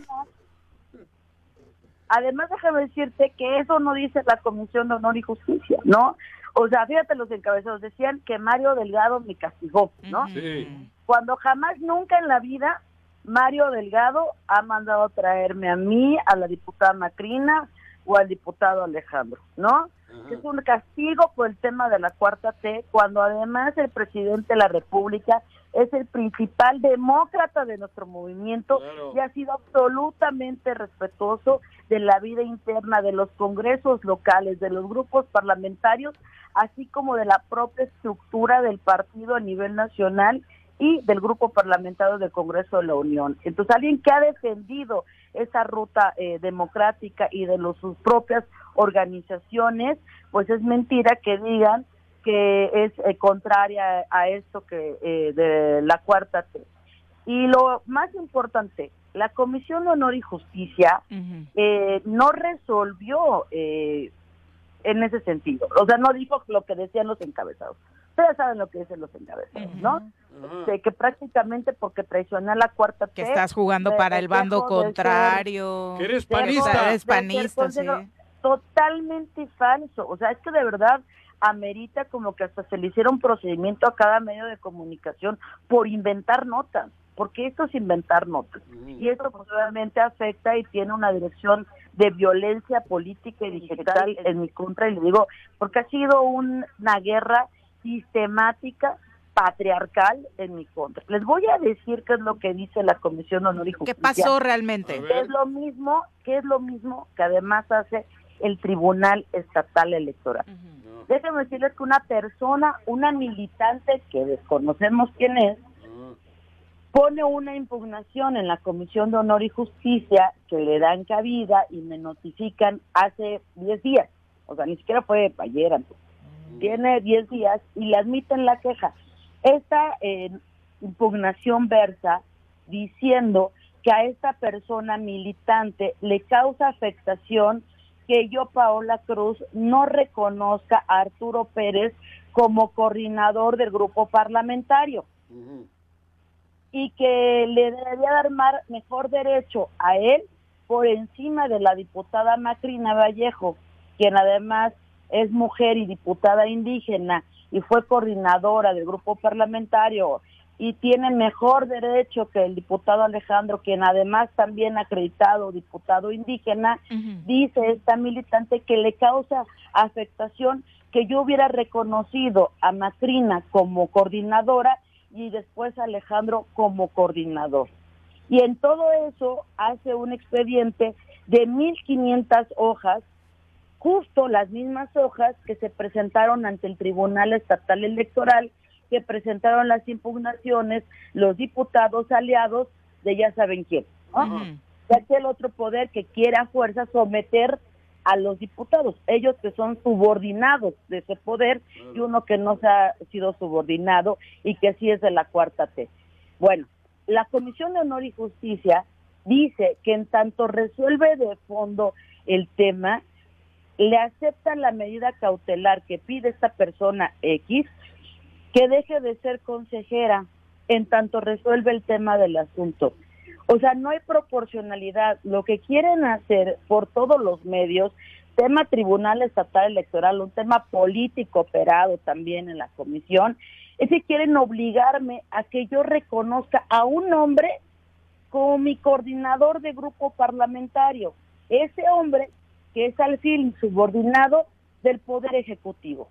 además, déjame decirte que eso no dice la Comisión de Honor y Justicia, ¿no? O sea, fíjate los encabezados, decían que Mario Delgado me castigó, ¿no? Sí. Cuando jamás, nunca en la vida, Mario Delgado ha mandado traerme a mí, a la diputada Macrina o al diputado Alejandro, ¿no? Ajá. Es un castigo por el tema de la cuarta T, cuando además el presidente de la República es el principal demócrata de nuestro movimiento Claro. y ha sido absolutamente respetuoso de la vida interna de los congresos locales, de los grupos parlamentarios, así como de la propia estructura del partido a nivel nacional y del grupo parlamentario del Congreso de la Unión. Entonces, alguien que ha defendido esa ruta eh, democrática y de los, sus propias organizaciones, pues es mentira que digan que es eh, contraria a esto que eh, de la cuarta T. Y lo más importante, la Comisión de Honor y Justicia eh, no resolvió eh, en ese sentido. O sea, no dijo lo que decían los encabezados. Ustedes saben lo que dicen los encabezados, ¿no? De que prácticamente traicionó a la cuarta T. Que estás jugando de- para el bando ser- contrario. Que eres panista. Eres panista, sí. Totalmente falso. O sea, es que de verdad amerita como que hasta se le hiciera un procedimiento a cada medio de comunicación por inventar notas, porque esto es inventar notas. Y esto pues obviamente afecta y tiene una dirección de violencia política y digital en mi contra, y le digo, porque ha sido un- una guerra sistemática patriarcal en mi contra. Les voy a decir qué es lo que dice la Comisión de Honor y ¿Qué Justicia. pasó A realmente? Es lo mismo, que es lo mismo que además hace el Tribunal Estatal Electoral. No. Déjenme decirles que una persona, una militante que desconocemos quién es, Ah. pone una impugnación en la Comisión de Honor y Justicia que le dan cabida y me notifican hace 10 días. O sea, ni siquiera fue ayer, antes. Tiene 10 días y le admiten la queja. Esta eh, impugnación versa diciendo que a esta persona militante le causa afectación que yo, Paola Cruz, no reconozca a Arturo Pérez como coordinador del grupo parlamentario y que le debería dar mejor derecho a él por encima de la diputada Macrina Vallejo, quien además es mujer y diputada indígena y fue coordinadora del grupo parlamentario y tiene mejor derecho que el diputado Alejandro, quien además también acreditado diputado indígena, dice esta militante que le causa afectación que yo hubiera reconocido a Macrina como coordinadora y después a Alejandro como coordinador. Y en todo eso hace un expediente de 1.500 hojas, justo las mismas hojas que se presentaron ante el Tribunal Estatal Electoral que presentaron las impugnaciones los diputados aliados de ya saben quién. Ya que el otro poder que quiere a fuerza someter a los diputados, ellos que son subordinados de ese poder y uno que no se ha sido subordinado y que sí es de la cuarta T. Bueno, la Comisión de Honor y Justicia dice que en tanto resuelve de fondo el tema, le aceptan la medida cautelar que pide esta persona X que deje de ser consejera en tanto resuelve el tema del asunto. O sea, no hay proporcionalidad. Lo que quieren hacer por todos los medios, tema Tribunal Estatal Electoral, un tema político operado también en la comisión, es que quieren obligarme a que yo reconozca a un hombre como mi coordinador de grupo parlamentario. Ese hombre que es al fin subordinado del Poder Ejecutivo.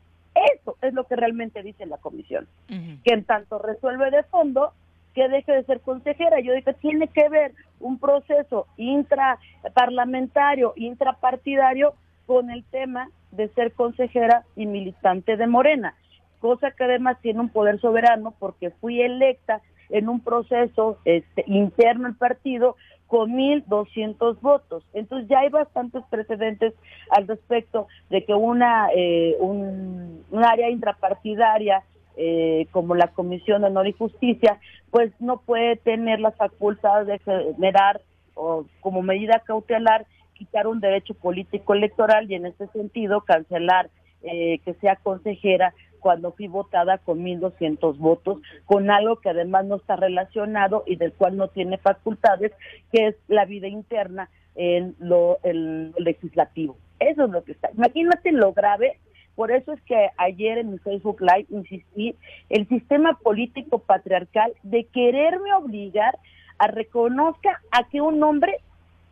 Eso es lo que realmente dice la comisión, que en tanto resuelve de fondo, que deje de ser consejera. Yo digo, tiene que ver un proceso intraparlamentario, intrapartidario con el tema de ser consejera y militante de Morena, cosa que además tiene un poder soberano porque fui electa en un proceso este, interno del partido con 1.200 votos. Entonces ya hay bastantes precedentes al respecto de que una eh, un, área intrapartidaria eh, como la Comisión de Honor y Justicia, pues no puede tener las facultades de generar o como medida cautelar quitar un derecho político electoral y en ese sentido cancelar eh, que sea consejera cuando fui votada con 1.200 votos, con algo que además no está relacionado y del cual no tiene facultades, que es la vida interna en lo el legislativo. Eso es lo que está. Imagínate lo grave, por eso es que ayer en mi Facebook Live insistí, el sistema político patriarcal de quererme obligar a reconozca a que un hombre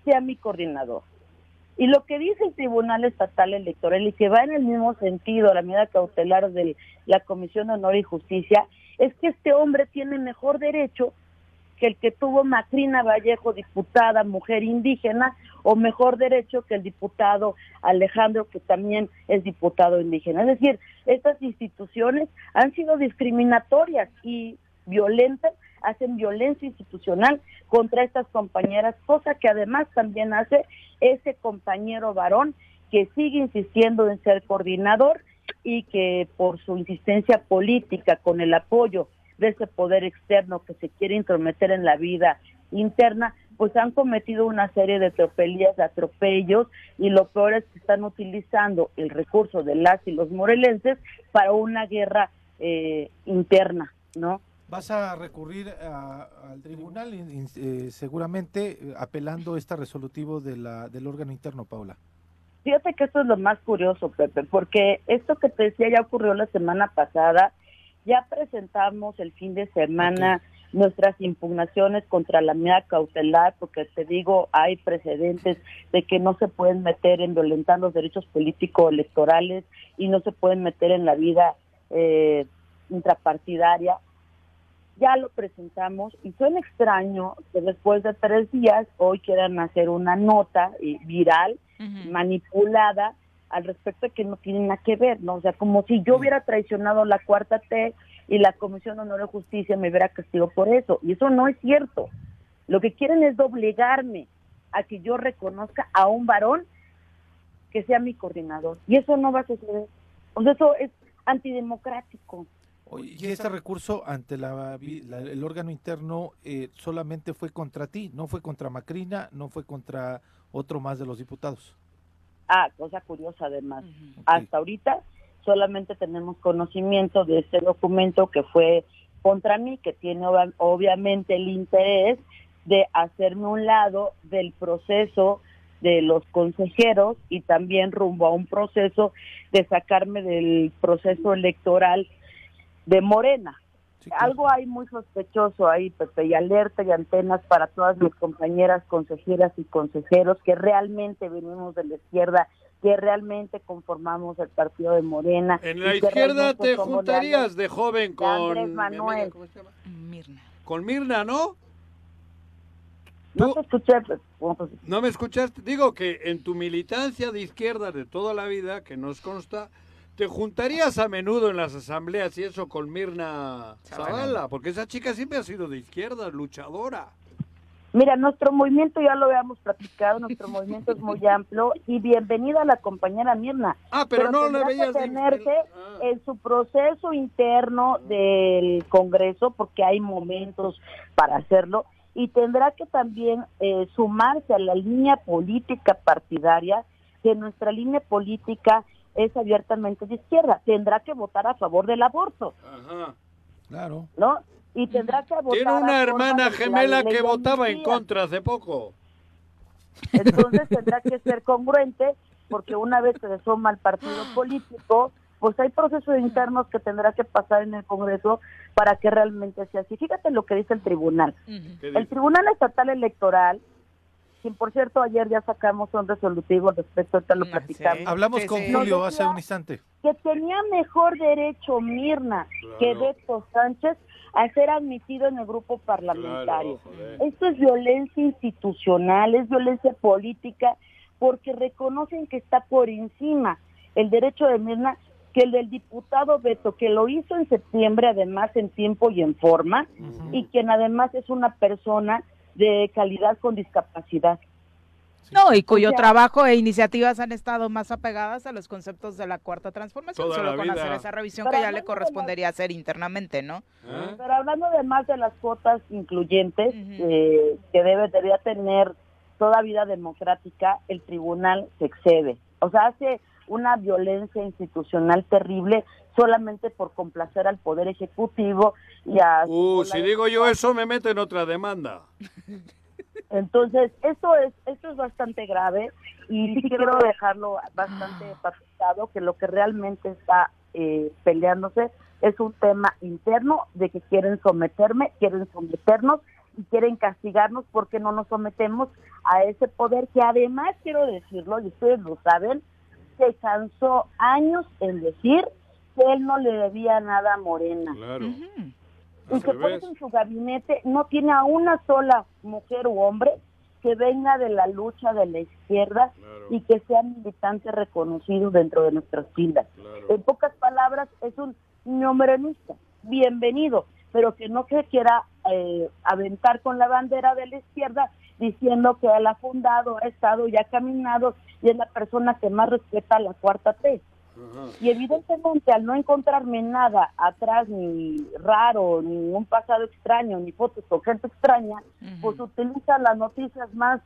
sea mi coordinador. Y lo que dice el Tribunal Estatal Electoral y que va en el mismo sentido a la medida cautelar de la Comisión de Honor y Justicia es que este hombre tiene mejor derecho que el que tuvo Macrina Vallejo, diputada, mujer indígena, o mejor derecho que el diputado Alejandro, que también es diputado indígena. Es decir, estas instituciones han sido discriminatorias y violentas hacen violencia institucional contra estas compañeras, cosa que además también hace ese compañero varón que sigue insistiendo en ser coordinador y que por su insistencia política con el apoyo de ese poder externo que se quiere intrometer en la vida interna, pues han cometido una serie de tropelías, atropellos, y lo peor es que están utilizando el recurso de las y los morelenses para una guerra eh, interna, ¿no? ¿Vas a recurrir al tribunal eh, seguramente eh, apelando esta resolutivo de la, del órgano interno, Paula? Fíjate que esto es lo más curioso, Pepe, porque esto que te decía ya ocurrió la semana pasada, ya presentamos el fin de semana nuestras impugnaciones contra la medida cautelar, porque te digo, hay precedentes de que no se pueden meter en violentar los derechos políticos electorales y no se pueden meter en la vida eh, intrapartidaria ya lo presentamos y suena extraño que después de tres días hoy quieran hacer una nota eh, viral, manipulada, al respecto de que no tiene nada que ver, ¿no? O sea, como si yo hubiera traicionado la cuarta T y la Comisión de Honor y Justicia me hubiera castigado por eso. Y eso no es cierto. Lo que quieren es doblegarme a que yo reconozca a un varón que sea mi coordinador. Y eso no va a suceder. O sea, eso es antidemocrático. Y ese recurso ante la, el órgano interno eh, solamente fue contra ti, no fue contra Macrina, no fue contra otro más de los diputados. Ah, cosa curiosa además. Hasta ahorita solamente tenemos conocimiento de este documento que fue contra mí, que tiene obviamente el interés de hacerme un lado del proceso de los consejeros y también rumbo a un proceso de sacarme del proceso electoral de Morena. Algo hay muy sospechoso ahí, Pepe, y alerta y antenas para todas mis compañeras consejeras y consejeros que realmente venimos de la izquierda, que realmente conformamos el partido de Morena. En la izquierda te juntarías de joven con Manuel. Mirna. Con Mirna, ¿no? No te escuché. No me escuchaste. Digo que en tu militancia de izquierda de toda la vida, que nos consta, te juntarías a menudo en las asambleas y eso con Mirna Zavala, porque esa chica siempre ha sido de izquierda, luchadora. Mira, nuestro movimiento ya lo habíamos platicado, nuestro movimiento es muy amplio y bienvenida a la compañera Mirna. Ah, pero, no la veías que tenerse ah. en su proceso interno del Congreso, porque hay momentos para hacerlo, y tendrá que también eh, sumarse a la línea política partidaria, que nuestra línea política es abiertamente de izquierda, tendrá que votar a favor del aborto. Ajá. Claro. ¿No? Y tendrá que votar Tiene una hermana gemela que votaba en contra hace poco. Entonces [laughs] tendrá que ser congruente porque una vez que se suma al partido político, pues hay procesos internos que tendrá que pasar en el Congreso para que realmente sea así. Fíjate lo que dice el tribunal. El Tribunal Estatal Electoral por cierto ayer ya sacamos un resolutivo respecto a lo ah, platicamos. Hablamos con Julio hace un instante. Que tenía mejor derecho Mirna que Beto Sánchez a ser admitido en el grupo parlamentario. Esto es violencia institucional, es violencia política, porque reconocen que está por encima el derecho de Mirna que el del diputado Beto, que lo hizo en septiembre, además en tiempo y en forma, y quien además es una persona de calidad con discapacidad. No, y cuyo trabajo e iniciativas han estado más apegadas a los conceptos de la cuarta transformación, solo con hacer esa revisión que ya le correspondería hacer internamente, ¿no? ¿Eh? Pero hablando además de las cuotas incluyentes eh, que debe debería tener toda vida democrática, el tribunal se excede. O sea, hace una violencia institucional terrible solamente por complacer al poder ejecutivo y a uh, si digo yo eso me meto en otra demanda. Entonces esto es esto es bastante grave y sí quiero dejarlo bastante pasado que lo que realmente está eh, peleándose es un tema interno de que quieren someterme quieren someternos y quieren castigarnos porque no nos sometemos a ese poder que además quiero decirlo y ustedes lo saben se cansó años en decir que él no le debía nada a Morena. Y que por eso en su gabinete no tiene a una sola mujer u hombre que venga de la lucha de la izquierda y que sea militante reconocido dentro de nuestras filas. En pocas palabras, es un niño morenista, bienvenido, pero que no se quiera eh, aventar con la bandera de la izquierda diciendo que él ha fundado, ha estado y ha caminado y es la persona que más respeta la cuarta T. Y evidentemente al no encontrarme nada atrás, ni raro, ni un pasado extraño, ni fotos con gente extraña, pues utilizan las noticias más,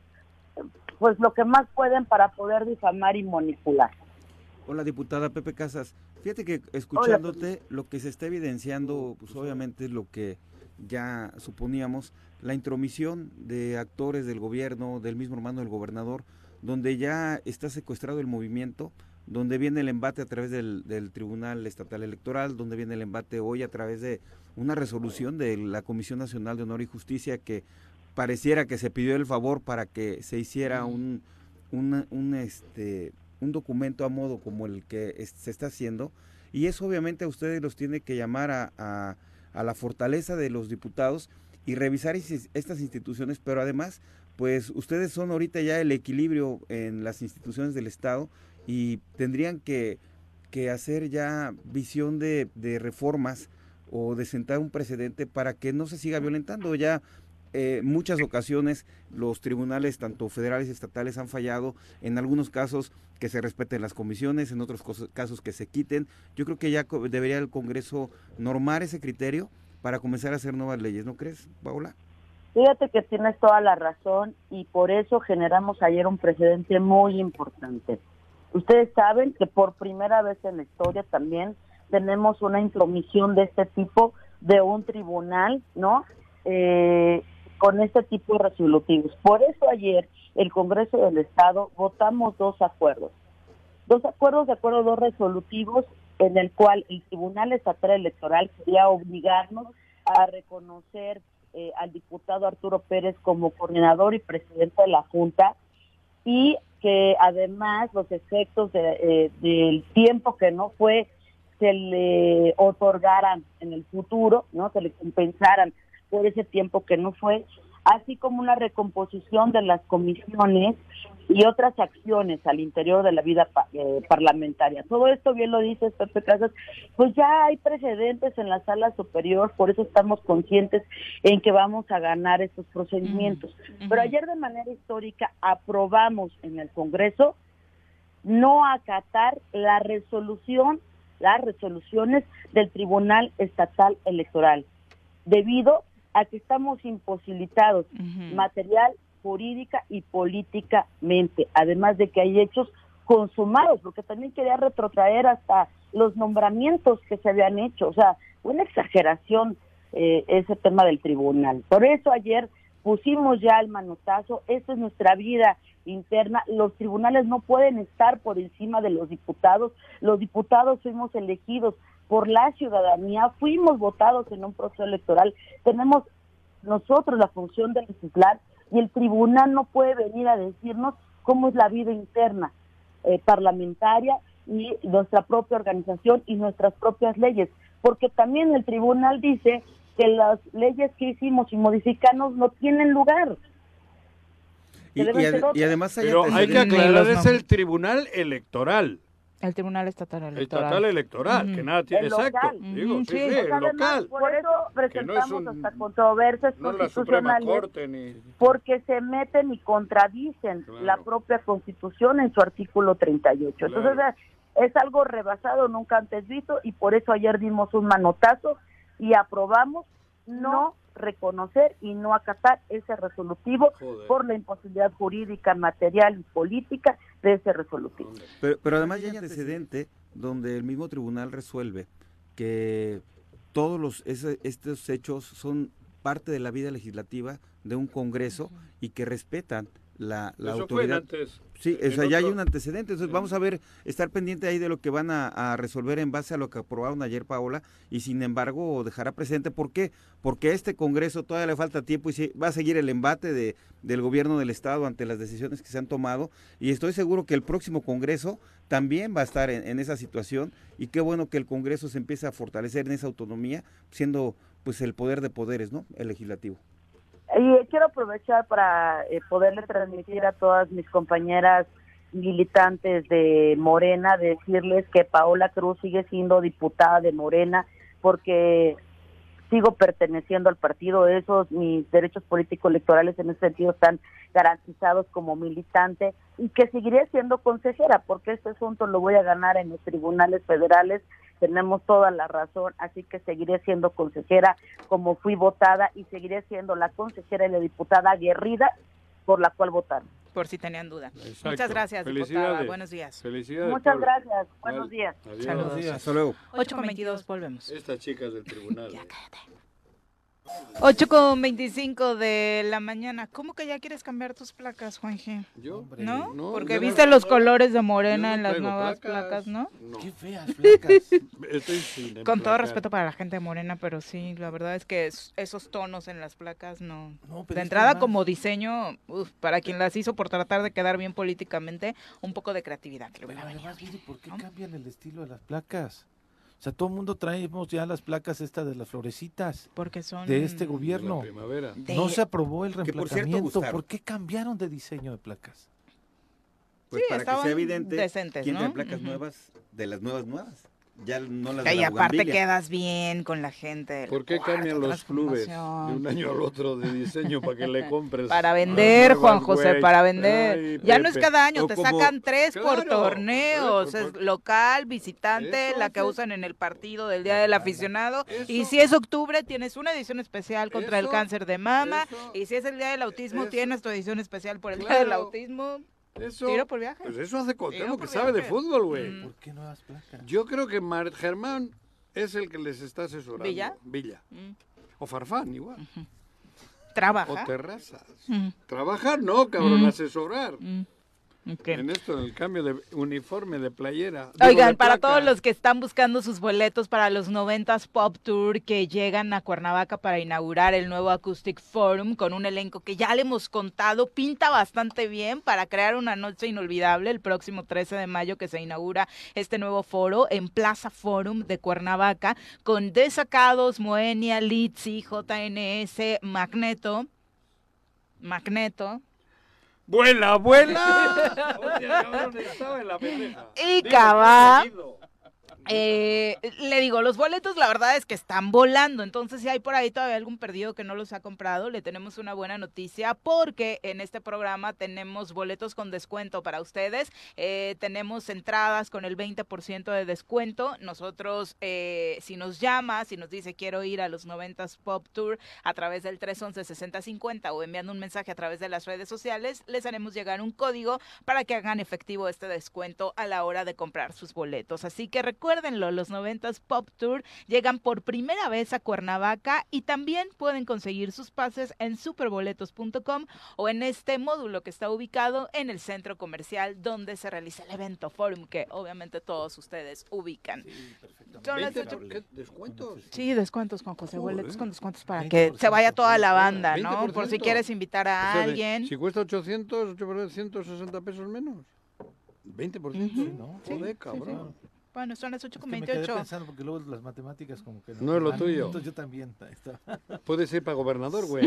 pues lo que más pueden para poder difamar y manipular. Hola diputada Pepe Casas, fíjate que escuchándote lo que se está evidenciando, pues obviamente es lo que ya suponíamos, la intromisión de actores del gobierno, del mismo hermano del gobernador, donde ya está secuestrado el movimiento, donde viene el embate a través del, Tribunal Estatal Electoral, donde viene el embate hoy a través de una resolución de la Comisión Nacional de Honor y Justicia que pareciera que se pidió el favor para que se hiciera un, un, este, un documento a modo como el que se está haciendo. Y eso obviamente a ustedes los tiene que llamar a, a la fortaleza de los diputados y revisar estas instituciones, pero además, pues ustedes son ahorita ya el equilibrio en las instituciones del Estado y tendrían que, que hacer ya visión de, de reformas o de sentar un precedente para que no se siga violentando. Ya eh, muchas ocasiones los tribunales, tanto federales y estatales, han fallado. En algunos casos que se respeten las comisiones, en otros casos que se quiten. Yo creo que ya debería el Congreso normar ese criterio para comenzar a hacer nuevas leyes, ¿no crees, Paula? Fíjate que tienes toda la razón y por eso generamos ayer un precedente muy importante. Ustedes saben que por primera vez en la historia también tenemos una intromisión de este tipo de un tribunal, ¿no? Eh, con este tipo de resolutivos. Por eso ayer el Congreso del Estado votamos dos acuerdos. Dos acuerdos, de acuerdo, dos resolutivos en el cual el Tribunal Estatal Electoral quería obligarnos a reconocer eh, al diputado Arturo Pérez como coordinador y presidente de la Junta y que además los efectos eh, del tiempo que no fue se le otorgaran en el futuro, no se le compensaran por ese tiempo que no fue así como una recomposición de las comisiones y otras acciones al interior de la vida eh, parlamentaria. Todo esto, bien lo dice Pepe Casas, pues ya hay precedentes en la sala superior, por eso estamos conscientes en que vamos a ganar estos procedimientos. Pero ayer de manera histórica aprobamos en el Congreso no acatar la resolución, las resoluciones del Tribunal Estatal Electoral, debido a que estamos imposibilitados material, jurídica y políticamente, además de que hay hechos consumados, porque también quería retrotraer hasta los nombramientos que se habían hecho, o sea, una exageración eh, ese tema del tribunal. Por eso ayer pusimos ya el manotazo, esa es nuestra vida interna, los tribunales no pueden estar por encima de los diputados, los diputados fuimos elegidos por la ciudadanía, fuimos votados en un proceso electoral, tenemos nosotros la función de legislar y el tribunal no puede venir a decirnos cómo es la vida interna eh, parlamentaria y nuestra propia organización y nuestras propias leyes, porque también el tribunal dice que las leyes que hicimos y modificamos no tienen lugar. Y, además hay, Pero hay que aclarar, es el tribunal electoral. El Tribunal Estatal Electoral. Estatal Electoral, que nada tiene. Exacto. Digo, sí, sí, el local. Por eso presentamos hasta controversias constitucionales. Porque se meten y contradicen la propia Constitución en su artículo 38. Entonces es algo rebasado, nunca antes visto, y por eso ayer dimos un manotazo y aprobamos no reconocer y no acatar ese resolutivo por la imposibilidad jurídica, material y política de ese resolutivo. Pero, pero además hay antecedente donde el mismo tribunal resuelve que todos los estos hechos son parte de la vida legislativa de un Congreso y que respetan la, la autoridad. Sí, o sea, ya hay un antecedente, entonces vamos a ver, estar pendiente ahí de lo que van a, resolver en base a lo que aprobaron ayer, Paola, y sin embargo dejará presente, ¿por qué? Porque a este Congreso todavía le falta tiempo y va a seguir el embate de, del gobierno del Estado ante las decisiones que se han tomado, y estoy seguro que el próximo Congreso también va a estar en, en esa situación, y qué bueno que el Congreso se empiece a fortalecer en esa autonomía, siendo pues el poder de poderes, ¿no? El legislativo. Y quiero aprovechar para eh, poderle transmitir a todas mis compañeras militantes de Morena, decirles que Paola Cruz sigue siendo diputada de Morena porque sigo perteneciendo al partido, esos mis derechos políticos electorales en ese sentido están garantizados como militante y que seguiré siendo consejera porque este asunto lo voy a ganar en los tribunales federales tenemos toda la razón, así que seguiré siendo consejera como fui votada y seguiré siendo la consejera y la diputada aguerrida por la cual votaron. Por si tenían duda. Muchas gracias, diputada. Buenos días. Felicidades. Muchas gracias. Buenos días. Saludos. Hasta luego. 8 con 22, volvemos. Estas chicas del tribunal. ya cállate. 8 con 25 de la mañana. ¿Cómo que ya quieres cambiar tus placas, Juan G? ¿Yo? ¿No? Porque viste los colores de morena en las nuevas placas, ¿no? Qué feas placas. [laughs] Con todo respeto para la gente de morena, pero sí, la verdad es que esos tonos en las placas no. de entrada, como diseño, para quien las hizo por tratar de quedar bien políticamente, un poco de creatividad. Pero además, ¿por qué cambian el estilo de las placas? O sea, todo el mundo traemos ya las placas estas de las florecitas. Porque son de este gobierno. No se aprobó el reemplazamiento. ¿Por, qué cambiaron de diseño de placas? Pues para que sea evidente quién ¿no? placas nuevas de las nuevas nuevas. Ya no las Que de y aparte quedas bien con la gente. del ¿Por qué cuarto, cambian los clubes de un año al otro de diseño para que le [laughs] compres? Para vender, Juan José, para vender. Ay, ya no es cada año, O te como- sacan tres por Claro, torneos. pues, Es pues, local, visitante, Eso la que usan en el partido del Día del Aficionado. Y si es octubre, tienes una edición especial contra el cáncer de mama. eso- y si es el Día del Autismo, eso- tienes tu edición especial por el Día del. Autismo. Eso, Tiro por viaje. Pues eso hace Cuauhtémoc, que por sabe de viaje. fútbol, güey. Mm. ¿Por qué nuevas placas? Yo creo que Mar Germán es el que les está asesorando. ¿Villa? Villa. Mm. O Farfán, igual. Trabaja. O Terrazas. Mm. Trabajar no, cabrón, Mm. asesorar. En esto, en el cambio de uniforme, de playera. Oigan, de para todos los que están buscando sus boletos para los 90s Pop Tour que llegan a Cuernavaca para inaugurar el nuevo Acoustic Forum con un elenco que ya le hemos contado, pinta bastante bien para crear una noche inolvidable el próximo 13 de mayo que se inaugura este nuevo foro en Plaza Forum de Cuernavaca con Desacados, Moenia, Litzy, JNS, Magneto. Magneto, ¡Vuela, vuela! [laughs] Oye, cabrón, estaba en la pendeja. Y Cabá. Eh, le digo, los boletos la verdad es que están volando, entonces si hay por ahí todavía algún perdido que no los ha comprado, le tenemos una buena noticia porque en este programa tenemos boletos con descuento para ustedes, Eh, tenemos entradas con el 20% de descuento, nosotros eh, si nos llama, si nos dice quiero ir a los 90s Pop Tour a través del 311-6050 o enviando un mensaje a través de las redes sociales, les haremos llegar un código para que hagan efectivo este descuento a la hora de comprar sus boletos. Así que recuérdenlo, los 90s Pop Tour llegan por primera vez a Cuernavaca y también pueden conseguir sus pases en superboletos.com o en este módulo que está ubicado en el centro comercial donde se realiza el evento Forum que obviamente todos ustedes ubican. Son las 20, ocho- ¿qué? ¿Descuentos? Sí, descuentos, Juan José, boletos con descuentos para que se vaya toda la banda, ¿no? Por si 20%. quieres invitar a O sea, de- alguien. Si cuesta 800, 800, 160 pesos menos. 20%. Ujú. ¿no? Joder, cabrón. Bueno, son las Es que me quedé 8.28. pensando porque luego las matemáticas como que No es lo van. tuyo. Entonces yo también. [laughs] Puede ser para gobernador, güey.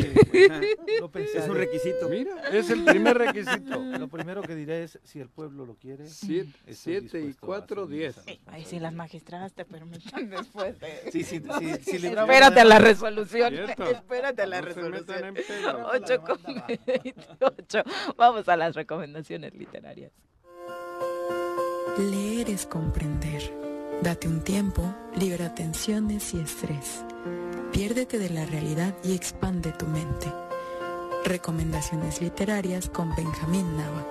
Lo pensé, Es un requisito. Mira, es el primer requisito. [laughs] Lo primero que diré es si el pueblo lo quiere. Siete, estoy siete y dispuesto a cuatro, asumir diez. esa Sí, Ahí sí, las magistradas te permiten [laughs] después de... Sí, sí, sí, sí, Espérate a la resolución. Cierto. Espérate a la No resolución. metan en pedo. 8 con 28. Vamos a las recomendaciones literarias. Leer es comprender. Date un tiempo, libera tensiones y estrés. Piérdete de la realidad y expande tu mente. Recomendaciones literarias con Benjamín Nava.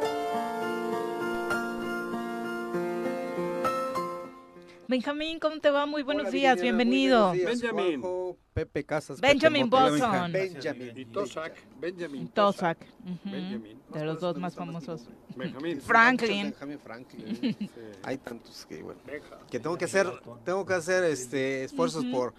Benjamín, ¿cómo te va? Muy buenos Hola, días, Viridiana, muy bienvenido. buenos días, Benjamin. Juanjo, Pepe Casas. Benjamin Bosson. Benjamin. Y Tosak, Benjamin. Tosak, Benjamin. de los dos más famosos. Benjamín. [laughs] Franklin. Benjamin Franklin. [laughs] Hay tantos que, bueno, que tengo que hacer, tengo que hacer este esfuerzos por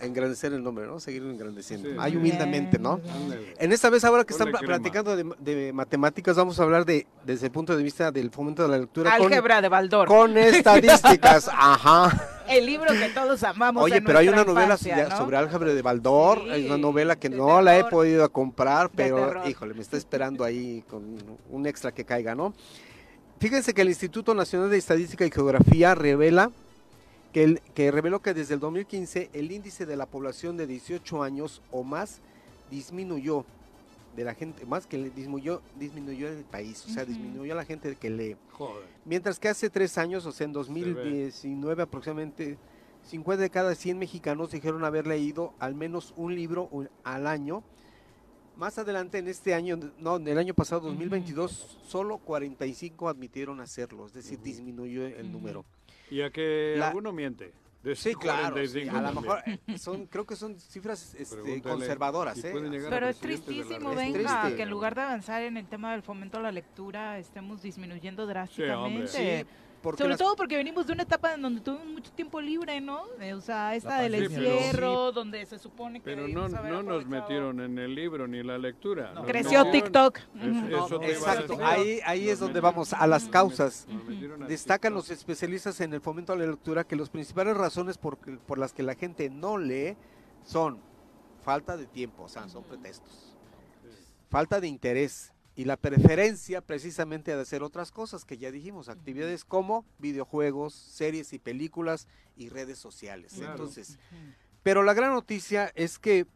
engrandecer el nombre, ¿no? Seguir engrandeciendo. Sí. Hay Muy humildemente, bien, ¿no? Ándale. En esta vez, ahora que están Ponle pla- crema. platicando de, de matemáticas, vamos a hablar de desde el punto de vista del fomento de la lectura con- Álgebra de Baldor. con, estadísticas. [laughs] Ajá. El libro que todos amamos. Oye, en pero hay una novela infancia, ya ¿no? sobre álgebra de Baldor, Sí, hay una novela que no la he podido comprar, pero híjole, me está esperando ahí con un extra que caiga, ¿no? Fíjense que el Instituto Nacional de Estadística y Geografía revela que, el- que reveló que desde el 2015 el índice de la población de 18 años o más disminuyó de la gente, más que le disminuyó, disminuyó en el país, o sea, disminuyó la gente que lee. Joder. Mientras que hace tres años, o sea, en 2019 aproximadamente, 50 de cada 100 mexicanos dijeron haber leído al menos un libro al año. Más adelante en este año, no, en el año pasado, 2022, solo 45 admitieron hacerlo, es decir, disminuyó el número. Y a que La- alguno miente. De Sí, claro, 45 sí, a lo mejor eh, son, creo que son cifras este, conservadoras, si ¿eh? Pero es tristísimo, venga, Es triste. que en lugar de avanzar en el tema del fomento a la lectura, estemos disminuyendo drásticamente. Sí, porque Sobre las- todo porque venimos de una etapa en donde tuvimos mucho tiempo libre, ¿no? Eh, o sea, esta del ¿no? encierro, donde se supone que Pero no, no nos metieron en el libro ni la lectura. No. Creció metieron- TikTok. Es- a Exacto, ahí, ahí Nos es donde metieron- vamos, a las nos causas. met- nos metieron a Destacan TikTok. los especialistas en el fomento a la lectura que las principales razones por, por las que la gente no lee son falta de tiempo, o sea, son pretextos. Falta de interés, y la preferencia precisamente de hacer otras cosas que ya dijimos, actividades como videojuegos, series y películas y redes sociales. Claro. Entonces, pero la gran noticia es que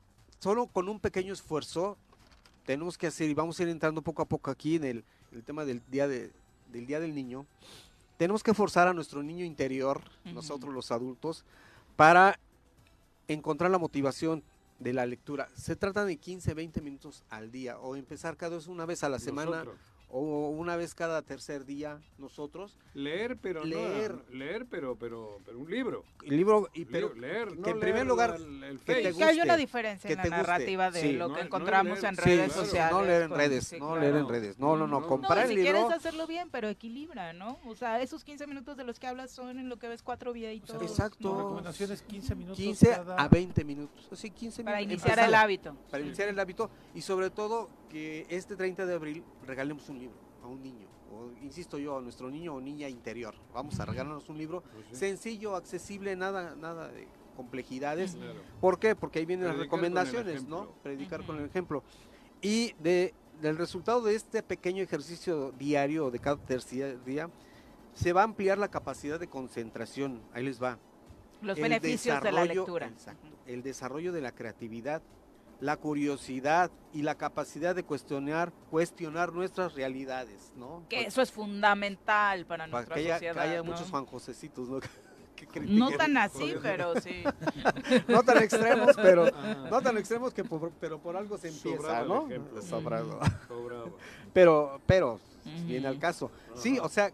solo con un pequeño esfuerzo tenemos que hacer y vamos a ir entrando poco a poco aquí en el, el tema del día de, del día del niño. Tenemos que forzar a nuestro niño interior, nosotros los adultos, para encontrar la motivación de la lectura. Se trata de 15, 20 minutos al día o empezar cada vez una vez a la semana. O una vez cada tercer día nosotros. Leer, pero Leer. no. Leer, pero, pero, pero un libro. El libro, y, pero Libro, leer, que no en primer leer lugar el- el que te. Que hay una guste, diferencia que en la guste. narrativa de Sí. lo No- que no encontramos leer- en Sí, redes claro, sociales. no leer en redes, sí, no claro. leer en redes, no, no, no, No, comprar No, el y si libro. quieres hacerlo bien, pero equilibra, ¿no? O sea, esos 15 minutos de los que hablas son en lo que ves cuatro videitos. Exacto. ¿no? Recomendaciones 15 minutos 15 cada- a 20 minutos, así 15 Para minutos. iniciar empezar, el hábito. Para iniciar el hábito y sobre todo que este 30 de abril regalemos un libro a un niño, o insisto yo, a nuestro niño o niña interior. Vamos a regalarnos un libro Pues sí. sencillo, accesible, nada, nada de complejidades. Claro. ¿Por qué? Porque ahí vienen las Predicar recomendaciones, ¿no? Predicar con el ejemplo. Y de, del resultado de este pequeño ejercicio diario de cada tercer día, se va a ampliar la capacidad de concentración. Ahí les va. Los El beneficios de la lectura. exacto, el desarrollo de la creatividad, la curiosidad y la capacidad de cuestionar, cuestionar nuestras realidades, ¿no? Que eso es fundamental para Para nuestra que haya, sociedad. que haya ¿no? muchos Juan Josecitos, ¿no? [laughs] Que No tan así, pero sí. [laughs] no tan extremos, pero Ajá. no tan extremos que por, pero por algo se empieza, ¿no? ejemplo. Sobrado. Sobraba. [laughs] Pero, pero, viene al caso. Sí, o sea,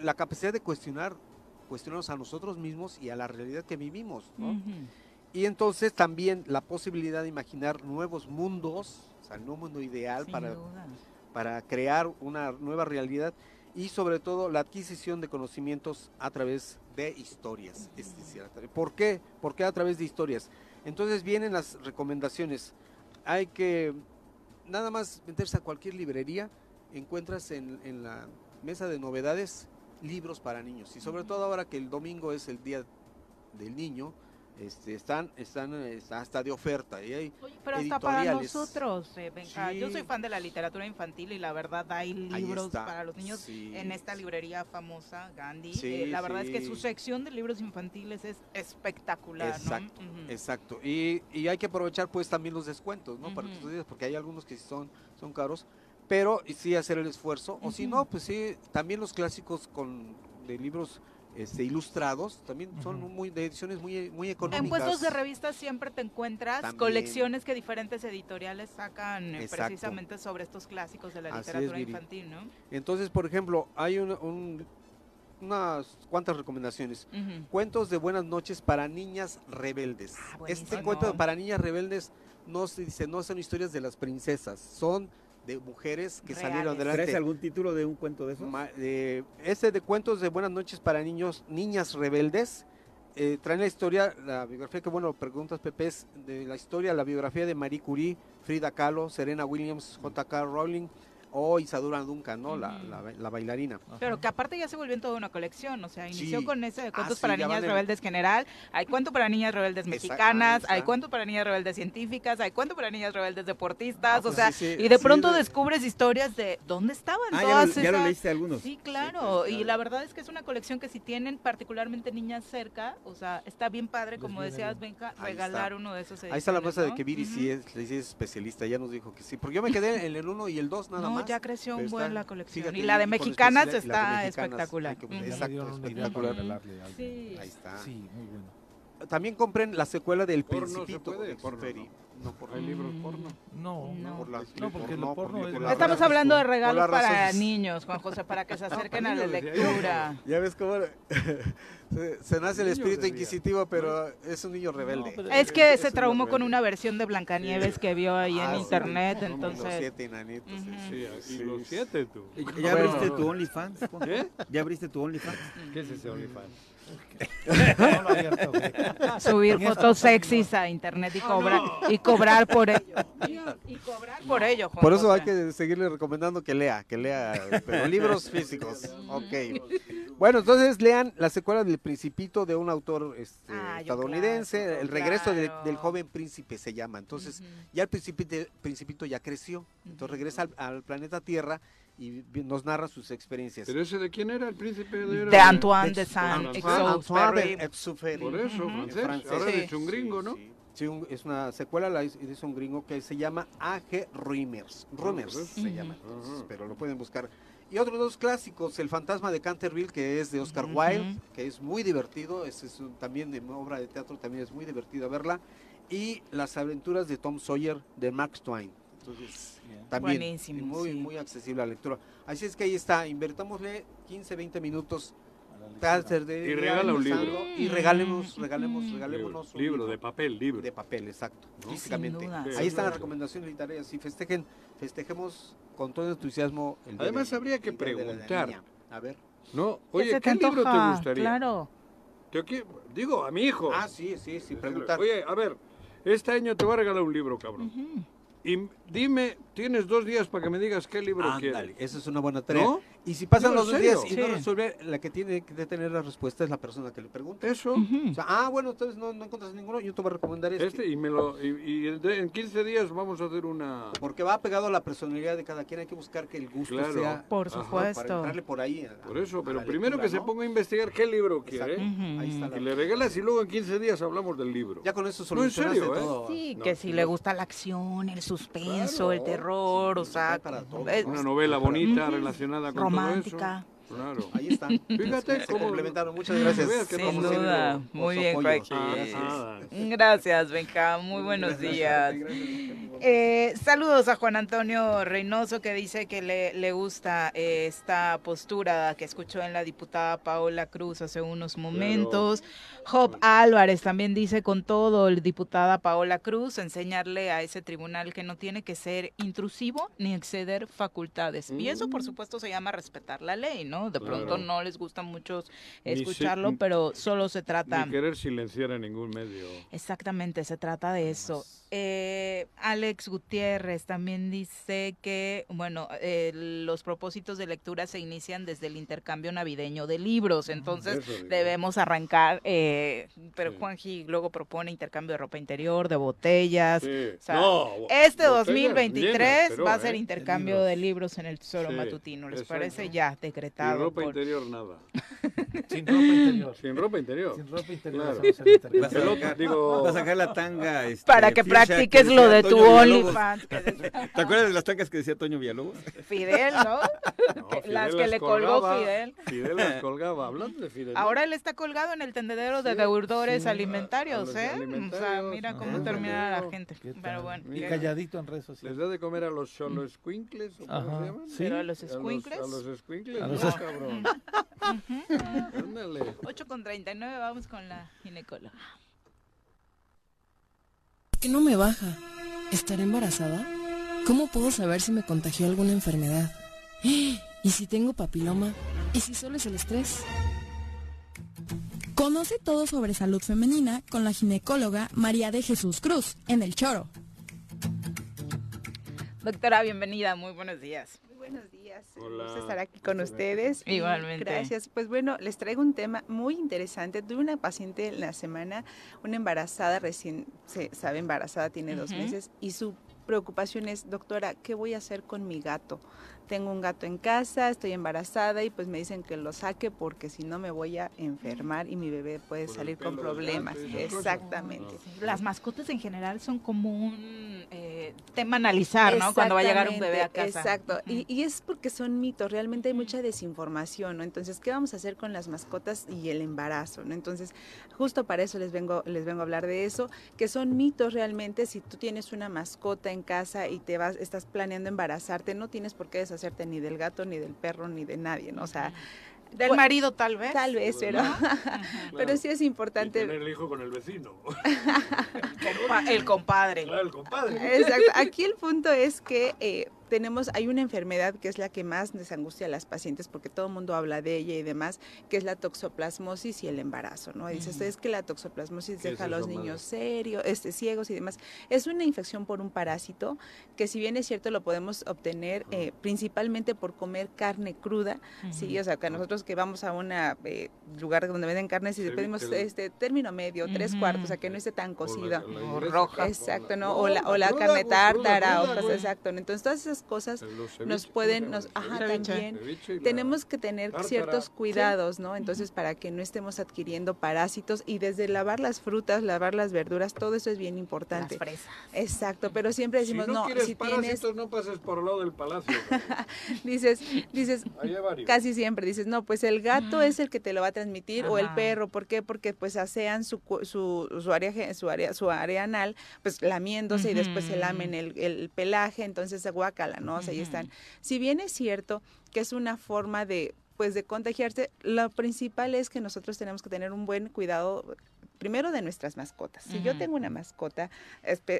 la capacidad de cuestionar, cuestionarnos a nosotros mismos y a la realidad que vivimos, ¿no? Y entonces también la posibilidad de imaginar nuevos mundos, o sea, el nuevo mundo ideal Sin para, duda. para crear una nueva realidad y sobre todo la adquisición de conocimientos a través de historias. es decir, ¿Por qué? ¿Por qué a través de historias? Entonces vienen las recomendaciones. Hay que nada más meterse a cualquier librería, encuentras en, en la mesa de novedades libros para niños. Y sobre todo ahora que el domingo es el día del niño, este, están, están eh, hasta de oferta. Y hay pero hasta para nosotros, eh, Benja. Yo soy fan de la literatura infantil y la verdad hay libros para los niños sí. en esta librería famosa, Gandhi. Sí, Eh, la verdad es que su sección de libros infantiles es espectacular, Exacto, ¿no? Ujú. exacto. Y, y hay que aprovechar pues también los descuentos, ¿no? Para estos días, porque hay algunos que sí son, son caros, pero y sí hacer el esfuerzo. O si no, pues sí, también los clásicos con de libros este, ilustrados, también son muy de ediciones muy, muy económicas. En puestos de revistas siempre te encuentras También. colecciones que diferentes editoriales sacan eh, Exacto. precisamente sobre estos clásicos de la Así literatura infantil, ¿no? Entonces, por ejemplo, hay un- un- unas cuantas recomendaciones. Cuentos de buenas noches para niñas rebeldes. Ah, este cuento para niñas rebeldes no se dice, no son historias de las princesas, son de mujeres que salieron Reales. adelante. ¿Traes algún título de un cuento de esos? Ma- este de cuentos de buenas noches para niños, niñas rebeldes, eh, traen la historia, la biografía que bueno preguntas Pepe es de la historia, la biografía de Marie Curie, Frida Kahlo, Serena Williams, J.K. Rowling o Isadora Duncan, ¿no? La, la, la bailarina. Pero que aparte ya se volvió en toda una colección, o sea, inició Sí. con ese de Ah, cuentos sí, para ya niñas en- rebeldes general, hay cuento para niñas rebeldes Esa- mexicanas, hay cuento para niñas rebeldes científicas, hay cuento para niñas rebeldes deportistas, Ah, o pues sea, sí, sí, y de sí, pronto de- descubres historias de dónde estaban Ah, ya todas lo, ya lo leíste algunos. Sí, claro, pues, y claro. la verdad es que es una colección que si tienen particularmente niñas cerca, o sea, está bien padre, como viene decías, bien. Benja, Ahí regalar está. uno de esos Ahí está la muestra de que Viri sí, es, sí es especialista, ya nos dijo que sí. Porque yo me quedé en el 1 y el 2 nada no, más. Ya creció un buen está- la colección. fíjate, y la de mexicanas las de está mexicanas, espectacular. que-. Ya me Exacto, espectacular. Sí. Ahí está. Sí, muy bueno. También compren la secuela del Porno se Principito puede, de porno no. No, por Hay libros porno. No, No. por No, porque por- lo porno por- es la- Estamos hablando de regalos para razones- niños, Juan José, para que se [laughs] acerquen a la lectura. Ya ves cómo [laughs] se, se nace el espíritu inquisitivo, pero es un niño rebelde. pero- Es que Es se traumó con una versión de Blancanieves que vio ahí Ah, en sí. internet, Como Los entonces... siete enanitos. Ujú. sí. Sí, los siete tú. ¿Ya abriste tu OnlyFans? ¿Qué? ¿Ya abriste tu OnlyFans? ¿Qué es ese OnlyFans? [laughs] Subir fotos sexys a internet y cobrar y cobrar por ello. Y cobrar por ello. Juan Por eso hay que seguirle recomendando que lea, que lea, [laughs] pero libros físicos. Ok. Bueno, entonces lean la secuela del Principito de un autor este, Ah, estadounidense, El regreso de- del joven príncipe se llama. Entonces, ya el principito, principito ya creció, entonces regresa al, al planeta Tierra y nos narra sus experiencias. ¿Pero ese de quién era el príncipe? De, De Antoine de Saint-Exupéry. Antoine de Exupéry. Por eso, francés. Francés. Ahora Sí. es un gringo, ¿no? Sí, un- es una secuela, la hizo un gringo que se llama A.G. Ruimers. Ruimers Ujú. se llama, entonces, pero lo pueden buscar. Y otros dos clásicos, El fantasma de Canterville, que es de Oscar Ujú. Wilde, que es muy divertido, es, es un- también de obra de teatro, también es muy divertido verla. Y Las aventuras de Tom Sawyer, de Max Twain. Entonces, también Buenísimo, muy, sí. muy accesible a la lectura. Así es que ahí está, invertámosle 15, 20 minutos. de Y regala un libro. Y regalemos, regalemos, regalémonos un Libro, de papel, libro. de papel, exacto, ¿No? físicamente. Sin duda, Ahí están las recomendaciones literarias y festejen, festejemos con todo entusiasmo el día Además, de- habría que la preguntar. A ver. No, ¿Qué oye, ¿qué te libro te gustaría? Claro. Te digo, a mi hijo. Ah, sí, sí, sí, preguntar. Oye, a ver, este año te voy a regalar un libro, cabrón. Y dime, tienes dos días para que me digas qué libro Ándale, quieres. esa es una buena tarea. ¿No? Y si pasan los ¿en dos días y no resuelve, la que tiene que tener la respuesta es la persona que le pregunta. Eso, O sea, ah, bueno, entonces no, no encuentras ninguno, yo te voy a recomendar este. este, y me lo, y, y en de- en 15 días vamos a hacer una... Porque va pegado a la personalidad de cada quien, hay que buscar que el gusto Claro. sea... Por Ajá, supuesto. Para entrarle por ahí. a- Por eso, pero primero lectura, que se ponga a investigar qué libro quiere. Exacto. ¿eh? Ahí está la- Y le regalas y luego en 15 días hablamos del libro. Ya con eso No, en solucionaste serio, ¿eh? todo. Sí, No, que si le gusta la acción, el suspenso, Claro. el terror, o sea, para todo. es- Una novela bonita relacionada con romántica. todo eso. Claro. Ahí están. [laughs] Fíjate Se cómo- complementaron. Muchas gracias. Sin como duda. siempre, Muy bien. Joaquín. Ah, Gracias, Benja. Muy buenos días. Eh, saludos a Juan Antonio Reynoso que dice que le, le gusta eh, esta postura que escuchó en la diputada Paola Cruz hace unos momentos. Job Álvarez también dice con todo, el diputada Paola Cruz, enseñarle a ese tribunal que no tiene que ser intrusivo ni exceder facultades. Y eso, por supuesto, se llama respetar la ley, ¿no? De pronto no les gusta se- escucharlo, pero solo se trata... Ni querer silenciar en ningún medio. Exactamente, se trata de eso. Eh, Alex Gutiérrez también dice que, bueno, eh, los propósitos de lectura se inician desde el intercambio navideño de libros, entonces Eso digo. debemos arrancar, eh, pero Sí. Juanji luego propone intercambio de ropa interior, de botellas. Sí. O sea, No, este botellas 2023 llenas, pero, va a ser ¿eh? intercambio de libros en el Tesoro Sí, Matutino, ¿les exacto. parece? Ya, Decretado. ropa por- interior nada. [laughs] Sin ropa interior. Sin ropa interior. Sin ropa interior. Claro. Vas a sacar- digo- vas a sacar la tanga. este, Para que practiques lo de tu Toño. OnlyFans. [laughs] ¿Te acuerdas de las tangas que decía Toño Villalobos? Fidel, ¿no? No, Las que le colgó colgaba, Fidel. Fidel las [laughs] colgaba. Hablando de Fidel. Ahora él está colgado en el tendedero de Sí, deudores sí, alimentarios, ¿eh? O sea, mira cómo termina la gente. ¿Qué Pero bueno, Y calladito en redes ¿Les sociales. da de comer a los solo squinkles o cómo se llaman? sí. pero a los A los- squinkles. A los squinkles, A no, los- cabrón. Ándale. 8 con 39, vamos con la ginecóloga. que no me baja? ¿Estaré embarazada? ¿Cómo puedo saber si me contagió alguna enfermedad? ¿Y si tengo papiloma? ¿Y si solo es el estrés? Conoce todo sobre salud femenina con la ginecóloga María de Jesús Cruz en El Choro. Doctora, bienvenida, muy buenos días. Buenos días. Un Hola. gusto estar aquí con ustedes. Igualmente. Gracias. Pues bueno, les traigo un tema muy interesante. Tuve una paciente en la semana, una embarazada, recién se sabe embarazada, tiene dos meses, y su preocupación es, doctora, ¿qué voy a hacer con mi gato? Tengo un gato en casa, estoy embarazada y pues me dicen que lo saque porque si no me voy a enfermar y mi bebé puede Por salir con problemas. Exactamente. Las mascotas en general son como un eh, tema a analizar, ¿no? Cuando va a llegar un bebé a casa. Exacto, y, y es porque son mitos, realmente hay mucha desinformación, ¿no? Entonces, ¿qué vamos a hacer con las mascotas y el embarazo, ¿no? Entonces, justo para eso les vengo, les vengo a hablar de eso, que son mitos realmente, si tú tienes una mascota en casa y te vas, estás planeando embarazarte, no tienes por qué deshacerte ni del gato, ni del perro, ni de nadie, ¿no? O sea, Del marido tal vez. tal vez, pero, [laughs] pero sí es Y importante. tener el hijo con el vecino. [laughs] Compa- el compadre. Claro, el compadre. Exacto. Aquí el punto es que eh, tenemos, hay una enfermedad que es la que más les angustia a las pacientes porque todo el mundo habla de ella y demás, que es la toxoplasmosis y el embarazo, ¿no? Dices, es que la toxoplasmosis deja a los niños serios, este, ciegos y demás. Es una infección por un parásito que si bien es cierto lo podemos obtener eh, principalmente por comer carne cruda, sí, o sea, que nosotros que vamos a un eh, lugar donde venden carnes y le pedimos este término medio, tres cuartos, o sea, que no esté tan cocido. O roja. Exacto, ¿no? o la, o la carne tártara, o cosas, exacto. Entonces todas esas cosas nos pueden, nos, ajá, también. Tenemos que tener ciertos cuidados, ¿no? Entonces para que no estemos adquiriendo parásitos y desde lavar las frutas, lavar las verduras, todo eso es bien importante. Las fresas. Exacto, pero siempre decimos, si no, quieres si tienes... no pases por el lado del palacio. [laughs] dices, dices, casi siempre dices, no, pues el gato es el que te lo va a transmitir o el perro, ¿por qué? Porque pues asean su, su, su, área, su, área, su área anal, pues lamiéndose y después se lamen el, el pelaje, entonces se ¿no? O sea, ahí están. Si bien es cierto que es una forma de pues de contagiarse, lo principal es que nosotros tenemos que tener un buen cuidado primero de nuestras mascotas. Si yo tengo una mascota,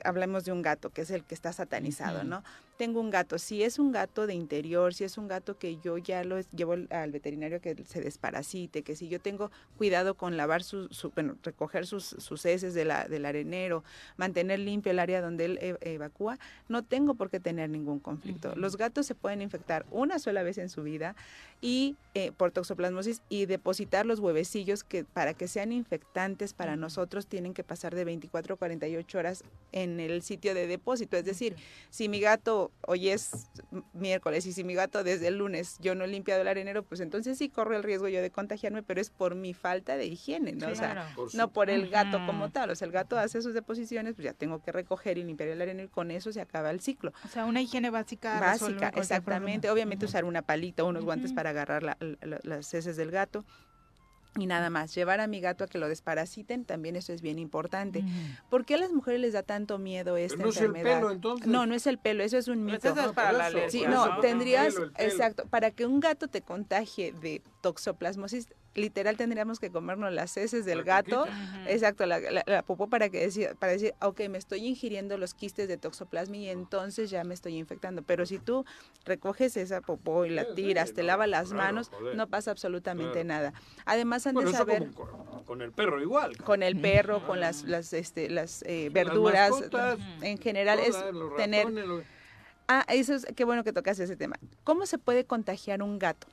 hablemos de un gato, que es el que está satanizado, ¿no? Tengo un gato, si es un gato de interior, si es un gato que yo ya lo llevo al veterinario que se desparasite, que si yo tengo cuidado con lavar su, bueno, recoger sus, sus heces de la, del arenero, mantener limpio el área donde él e, evacúa, no tengo por qué tener ningún conflicto. Los gatos se pueden infectar una sola vez en su vida y eh, por toxoplasmosis y depositar los huevecillos que para que sean infectantes para nosotros tienen que pasar de 24 a 48 horas en el sitio de depósito. Es decir, si mi gato hoy es miércoles y si mi gato desde el lunes yo no he limpiado el arenero, pues entonces sí corro el riesgo yo de contagiarme, pero es por mi falta de higiene, ¿no? o sea, no por el gato como tal. O sea, el gato hace sus deposiciones, pues ya tengo que recoger y limpiar el arenero y con eso se acaba el ciclo. O sea, una higiene básica. Básica, exactamente. Obviamente usar una palita o unos guantes para agarrar las heces del gato y nada más, llevar a mi gato a que lo desparasiten, también eso es bien importante. ¿Por qué a las mujeres les da tanto miedo esta no enfermedad? Es el pelo, entonces. No, no es el pelo, eso es un mito. Es para la Sí, no, tendrías, exacto, para que un gato te contagie de toxoplasmosis, literal tendríamos que comernos las heces del gato, exacto, la, la, popó para que decir, para decir, ok, me estoy ingiriendo los quistes de toxoplasma y entonces ya me estoy infectando. Pero si tú recoges esa popó y la tiras, te lavas las manos, no pasa absolutamente nada. Además han de saber con, el perro igual. Con el perro, con las las este las eh, verduras, en general es tener Ah, eso es qué bueno que tocas ese tema. ¿Cómo se puede contagiar un gato?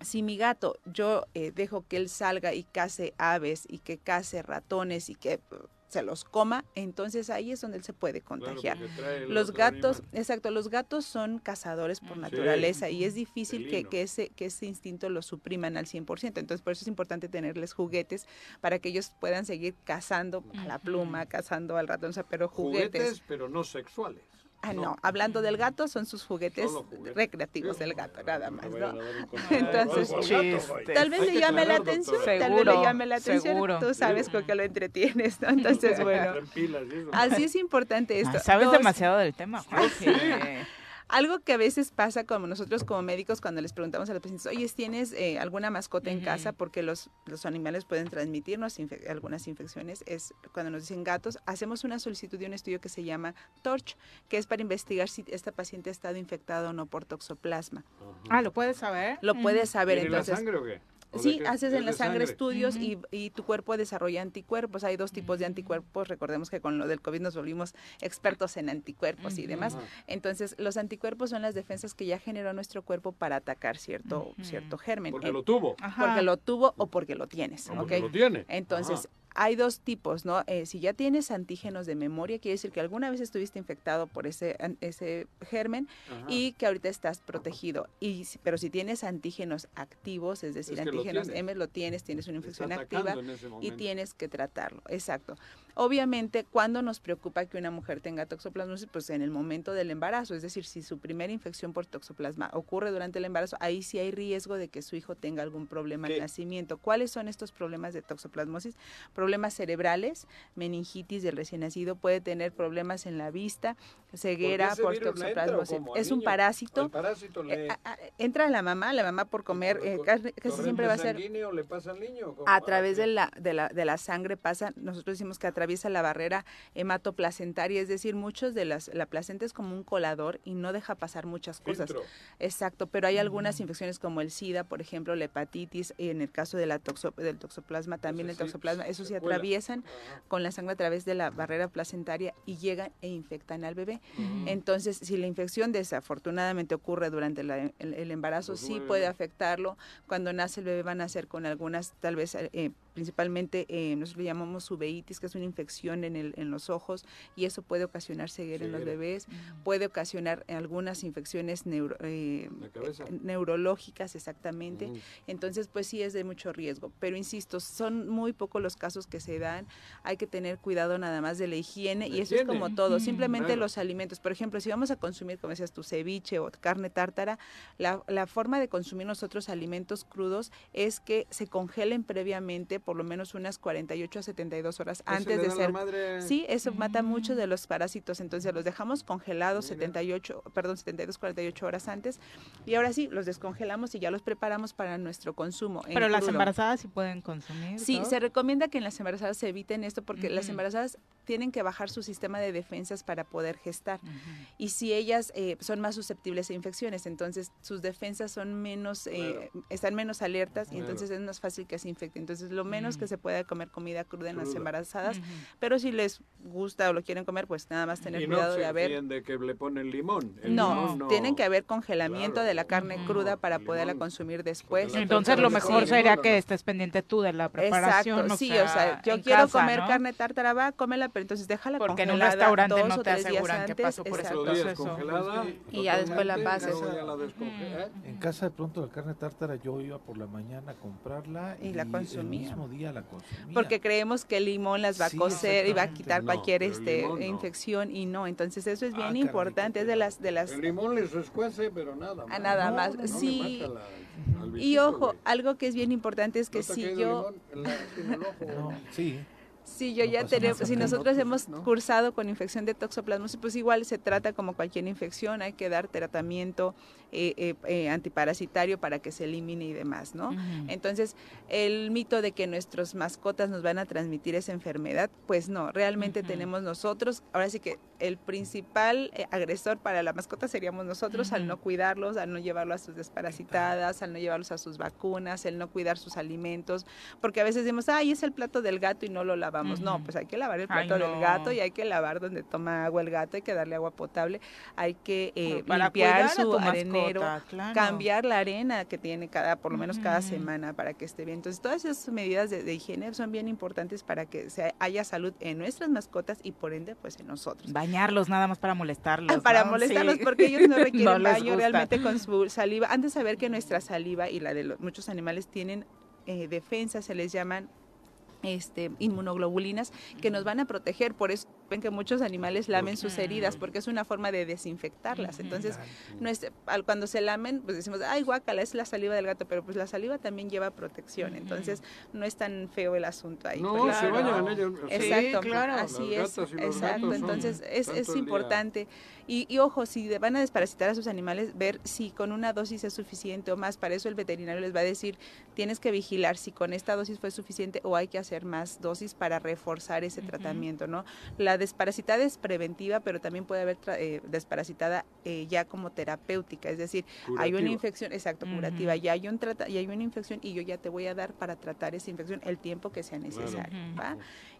Si mi gato yo eh, dejo que él salga y case aves y que case ratones y que se los coma, entonces ahí es donde él se puede contagiar. los gatos, exacto, los gatos son cazadores por naturaleza y es difícil que, que, ese, que ese instinto lo supriman al 100%. Entonces, por eso es importante tenerles juguetes para que ellos puedan seguir cazando a la pluma, cazando al ratón, o sea, pero juguetes. Juguetes, pero no sexuales. Ah, no. hablando del gato, son sus juguetes, recreativos del gato, nada más, ¿no? [laughs] Entonces, tal vez le llame la atención, tal vez le llame la atención, tú sabes con qué lo entretienes, ¿no? [laughs] Entonces, bueno, así es importante esto. sabes demasiado del tema, Juan. Algo que a veces pasa como nosotros como médicos cuando les preguntamos a los pacientes, oye, ¿tienes eh, alguna mascota en casa? Porque los, los animales pueden transmitirnos algunas infecciones. Es cuando nos dicen gatos, hacemos una solicitud de un estudio que se llama TORCH, que es para investigar si esta paciente ha estado infectada o no por toxoplasma. Ah, ¿lo puedes saber? Lo puedes saber. entonces, la sangre o qué? Sí, haces en la sangre, estudios y, tu cuerpo desarrolla anticuerpos. Hay dos tipos de anticuerpos. Recordemos que con lo del COVID nos volvimos expertos en anticuerpos y demás. Entonces, los anticuerpos son las defensas que ya generó nuestro cuerpo para atacar cierto, cierto germen. Porque lo tuvo. Porque lo tuvo o porque lo tienes. porque lo tiene. Entonces, hay dos tipos, ¿no? Eh, si ya tienes antígenos de memoria, quiere decir que alguna vez estuviste infectado por ese, ese germen y que ahorita estás protegido. Y, pero si tienes antígenos activos, es decir, antígenos M, lo tienes, tienes una infección activa y tienes que tratarlo. Exacto. Obviamente, cuando nos preocupa que una mujer tenga toxoplasmosis, pues en el momento del embarazo, es decir, si su primera infección por toxoplasma ocurre durante el embarazo, ahí sí hay riesgo de que su hijo tenga algún problema al nacimiento. ¿Cuáles son estos problemas de toxoplasmosis? Problemas cerebrales, meningitis del recién nacido, puede tener problemas en la vista, ceguera por toxoplasmosis. Es un parásito. Eh, entra la mamá, la mamá por comer, eh, casi, siempre va a ser... le pasa al niño? A través de la, de, la, de la sangre pasa, nosotros decimos que a través atraviesa la barrera hematoplacentaria, es decir, muchos de las, la placenta es como un colador y no deja pasar muchas cosas. Filtro. Exacto, pero hay algunas infecciones como el SIDA, por ejemplo, la hepatitis, y en el caso de la toxo- del toxoplasma, también el sí, toxoplasma, eso sí se atraviesan con la sangre a través de la barrera placentaria y llegan e infectan al bebé. Ujú. Entonces, si la infección desafortunadamente ocurre durante la- el, el embarazo, Pues sí puede afectarlo. Cuando nace el bebé van a nacer con algunas, tal vez, eh, principalmente, eh, nosotros le llamamos uveitis, que es una infección en, el, en los ojos, y eso puede ocasionar ceguera en los bebés, puede ocasionar algunas infecciones neuro- eh, eh, neurológicas, exactamente. Mm. Entonces, pues sí es de mucho riesgo. Pero insisto, son muy pocos los casos que se dan. Hay que tener cuidado nada más de la higiene La y eso es como todo. Simplemente Claro. los alimentos. Por ejemplo, si vamos a consumir, como decías tu ceviche o carne tártara, la, la forma de consumir nosotros alimentos crudos es que se congelen previamente por lo menos unas 48 a 72 horas Ese antes de ser madre. Sí, eso mata muchos de los parásitos, entonces los dejamos congelados 78, perdón, 72, 48 horas antes y ahora sí, los descongelamos y ya los preparamos para nuestro consumo. en Pero las crudo. embarazadas sí pueden consumir. Sí, todo? se recomienda que en las embarazadas se eviten esto porque las embarazadas tienen que bajar su sistema de defensas para poder gestar. Y si ellas eh, son más susceptibles a infecciones, entonces sus defensas son menos, eh, están menos alertas y entonces es más fácil que se infecten. Entonces lo menos que se pueda comer comida cruda en las embarazadas. Pero si les gusta o lo quieren comer, pues nada más tener y no cuidado se de haber de que le ponen limón. El no, limón tienen que haber congelamiento Claro. de la carne cruda para poderla consumir después. Entonces lo mejor sí, sería que estés pendiente tú de la preparación. Exacto, o sí, sea, o sea, yo quiero casa, comer ¿no? carne tártara, va, cómela, pero entonces déjala Porque en un congelada restaurante dos no te aseguran que pasó por ese proceso. congelada. Y ya después la ¿eh? En casa de pronto la carne tártara yo iba por la mañana a comprarla Y la consumía. El mismo día la consumía. Porque creemos que el limón las va a Y va a quitar No, cualquier este limón no. infección y no, entonces eso es Ah, bien caray, importante, es de las de las El limón les escuece, pero nada más. Ah, nada No, más, no le sí. la- al y ojo, güey. algo que es bien importante es que ¿No te ha si yo limón la- ojo? [laughs] Sí. Si yo No ya nada, tenemos, si nosotros no, hemos ¿no? cursado con infección de toxoplasmosis, pues igual se trata como cualquier infección, hay que dar tratamiento eh, eh, eh, antiparasitario para que se elimine y demás, ¿no? Entonces, el mito de que nuestros mascotas nos van a transmitir esa enfermedad, pues no, realmente tenemos nosotros, ahora sí que el principal eh, agresor para la mascota seríamos nosotros al no cuidarlos, al no llevarlos a sus desparasitadas, al no llevarlos a sus vacunas, el no cuidar sus alimentos, porque a veces decimos, ay, es el plato del gato y no lo lavamos. No, pues hay que lavar el Ay, plato no. del gato y hay que lavar donde toma agua el gato, hay que darle agua potable, hay que eh, Para limpiar su arenero, claro. cambiar la arena que tiene cada, por lo menos cada semana para que esté bien. Entonces, todas esas medidas de, de higiene son bien importantes para que se haya salud en nuestras mascotas y por ende, pues en nosotros. Bañarlos nada más para molestarlos. Ah, [laughs] para ¿no? molestarlos Sí. porque ellos no [laughs] requieren baño realmente con su saliva. Antes de saber que nuestra saliva y la de los- muchos animales tienen eh, defensas, se les llaman este, inmunoglobulinas que nos van a proteger. Por eso ven que muchos animales lamen sus heridas porque es una forma de desinfectarlas. Entonces, no es, al- cuando se lamen, pues decimos, ay, guácala, es la saliva del gato, pero pues la saliva también lleva protección. Entonces, no es tan feo el asunto ahí. No, Pues, se Claro. bañan ellos. sí, Exacto, claro. así es, exacto. Entonces es, es importante. Y, y ojo, si van a desparasitar a sus animales, ver si con una dosis es suficiente o más. Para eso el veterinario les va a decir, tienes que vigilar si con esta dosis fue suficiente o hay que hacer más dosis para reforzar ese tratamiento, ¿no? La desparasitada es preventiva, pero también puede haber tra- eh, desparasitada eh, ya como terapéutica, es decir, hay una infección, exacto, curativa, ya hay un trata, ya hay una infección y yo ya te voy a dar para tratar esa infección el tiempo que sea necesario.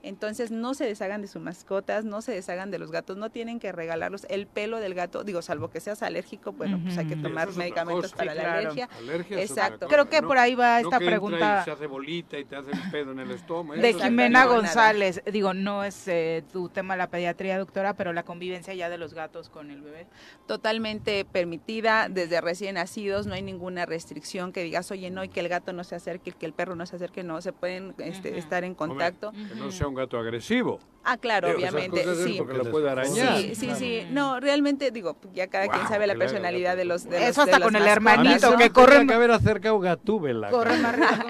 Entonces no se deshagan de sus mascotas, no se deshagan de los gatos, no tienen que regalarlos el pelo del gato, digo, salvo que seas alérgico, bueno, pues hay que tomar es medicamentos para Sí, la claro. alergia. Alergia es otra Exacto. Creo que no- por ahí va no esta que entra pregunta Y se hace bolita y te hace un pedo en el estómago. de. Jimena. González. Digo, no es eh, tu tema la pediatría, doctora, pero la convivencia ya de los gatos con el bebé. Totalmente permitida desde recién nacidos, no hay ninguna restricción que digas, oye, no, y que el gato no se acerque, que el perro no se acerque, no, se pueden este, estar en contacto. Que no sea un gato agresivo. Ah, claro, Digo, obviamente, sí. Porque lo puede arañar. Sí, sí, sí. No, realmente digo, ya cada quien sabe la personalidad de los de los- Eso de hasta con el hermanito que corre que haber acercado Gatúbela. Corre más rápido.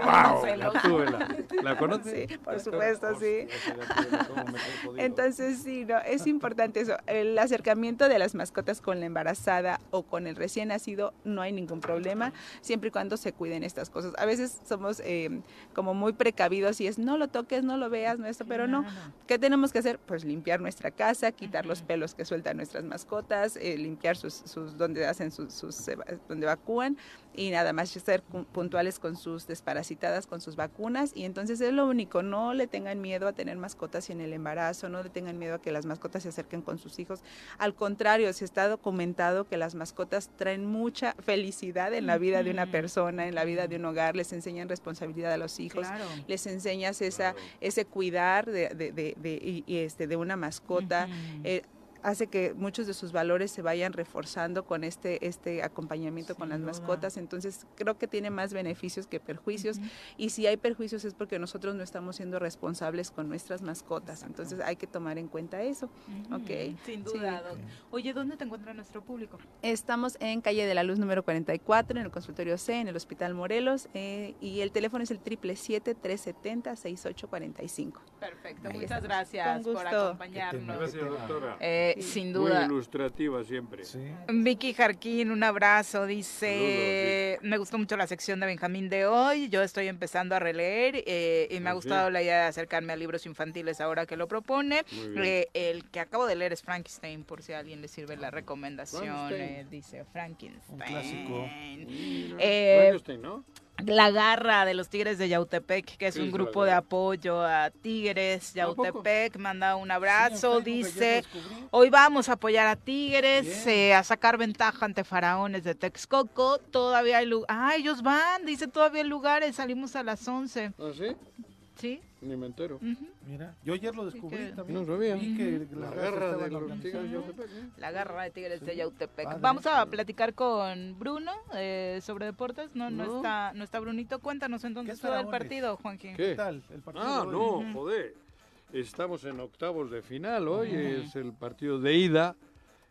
[laughs] Wow. [laughs] Gatúbela. ¿La conoces? Sí, por supuesto, sí. Entonces, sí, no, es importante eso. El acercamiento de las mascotas con la embarazada o con el recién nacido no hay ningún problema, siempre y cuando se cuiden estas cosas. A veces somos eh, como muy precavidos y es no lo toques, no lo veas, no esto, pero no. ¿Qué tenemos que hacer? Pues limpiar nuestra casa, quitar los pelos que sueltan nuestras mascotas, eh, limpiar sus, sus, donde hacen sus, sus, donde evacúan y nada más ser puntuales con sus desparasitadas, con sus vacunas y entonces es lo único, no le tengan miedo a tener mascotas y en el embarazo, no le tengan miedo a que las mascotas se acerquen con sus hijos, al contrario, se está documentado que las mascotas traen mucha felicidad en la vida de una persona, en la vida de un hogar, les enseñan responsabilidad a los hijos, les enseñas esa, ese cuidar de, de, de, y, este, de una mascota hace que muchos de sus valores se vayan reforzando con este, este acompañamiento con las mascotas. Entonces, creo que tiene más beneficios que perjuicios. Y si hay perjuicios es porque nosotros no estamos siendo responsables con nuestras mascotas. Entonces, hay que tomar en cuenta eso. Sin duda, Oye, ¿dónde te encuentra nuestro público? Estamos en Calle de la Luz número 44, en el consultorio C, en el Hospital Morelos. Eh, y el teléfono es el 777-370-6845. Perfecto, muchas gracias por acompañarnos. Gracias, doctora. Eh, sin duda. Muy ilustrativa siempre. Vicky Jarquín, un abrazo. Dice, me gustó mucho la sección de Benjamín de hoy. Yo estoy empezando a releer eh, y me ha gustado la idea de acercarme a libros infantiles ahora que lo propone. Eh, el que acabo de leer es Frankenstein, por si a alguien le sirve la recomendación. Eh, dice Frankenstein. Un clásico. Frankenstein, ¿no? La Garra de los Tigres de Yautepec, que es un grupo de apoyo a Tigres. Yautepec manda un abrazo, dice, hoy vamos a apoyar a Tigres, eh, a sacar ventaja ante Faraones de Texcoco. Todavía hay lugares, ah, ellos van, dice, todavía hay lugares, salimos a las 11. ¿Ah, sí? Sí. Ni me entero. Mira, yo ayer lo descubrí también. No sabía. que la, garra de los tigres de Yautepec. La garra de tigres de Yautepec. Vamos a platicar con Bruno eh, sobre deportes. No, no, está, no está Brunito. Cuéntanos entonces todo el partido, Juanquín. ¿Qué? tal el partido? Ah, no, joder. Estamos en octavos de final hoy. Es el partido de ida.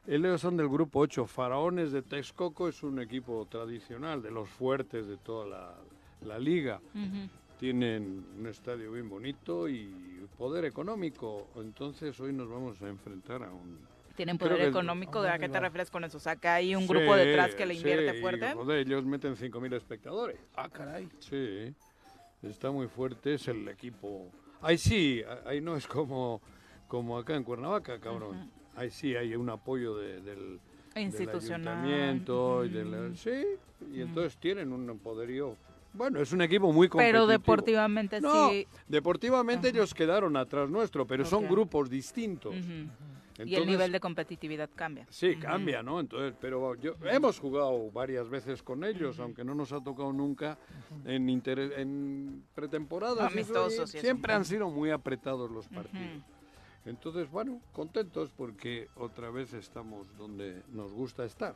Ellos son del grupo 8. Faraones de Texcoco es un equipo tradicional, de los fuertes de toda la, la liga tienen un estadio bien bonito y poder económico. Entonces hoy nos vamos a enfrentar a un... ¿Tienen poder económico? ¿A qué te refieres con eso? O sea, que hay un grupo detrás que le invierte sí, fuerte. Joder, ellos meten 5.000 espectadores. Ah, caray. Sí, está muy fuerte, es el equipo... Ahí sí, ahí no es como, como acá en Cuernavaca, cabrón. Ahí sí hay un apoyo de, del, Institucional. del ayuntamiento y del... Sí, y entonces tienen un poderío bueno, es un equipo muy competitivo. Pero deportivamente no, sí. Deportivamente ellos quedaron atrás nuestro, pero son grupos distintos. y el nivel de competitividad cambia. Sí, cambia, ¿no? Entonces, pero yo, hemos jugado varias veces con ellos, aunque no nos ha tocado nunca en, en pretemporadas. Amistosos. siempre han sido muy apretados los partidos. Entonces, bueno, contentos porque otra vez estamos donde nos gusta estar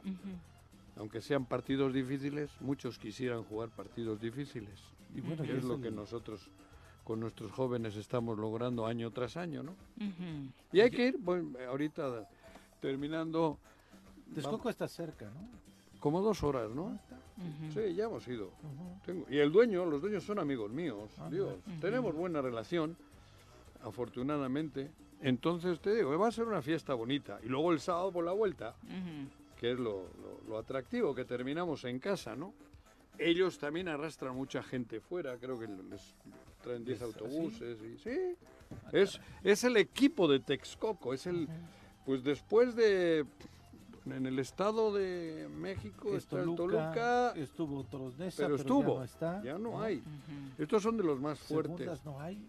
aunque sean partidos difíciles, muchos quisieran jugar partidos difíciles. Y bueno, que es lo que nosotros con nuestros jóvenes estamos logrando año tras año, ¿no? Y hay que ir, bueno, ahorita terminando... Texcoco está cerca, ¿no? Como dos horas, ¿no? Sí, ya hemos ido. y el dueño, los dueños son amigos míos, ah, Dios. Tenemos buena relación, afortunadamente. Entonces te digo, va a ser una fiesta bonita. Y luego el sábado por la vuelta, que es lo, atractivo, que terminamos en casa, ¿no? Ellos también arrastran mucha gente fuera, creo que les traen 10 autobuses y sí. Es, es el equipo de Texcoco, es el pues después de en el estado de México está el Toluca, estuvo Torosnesa, pero estuvo, ya no, está, ya no hay. Estos son de los más fuertes. Segundas no hay.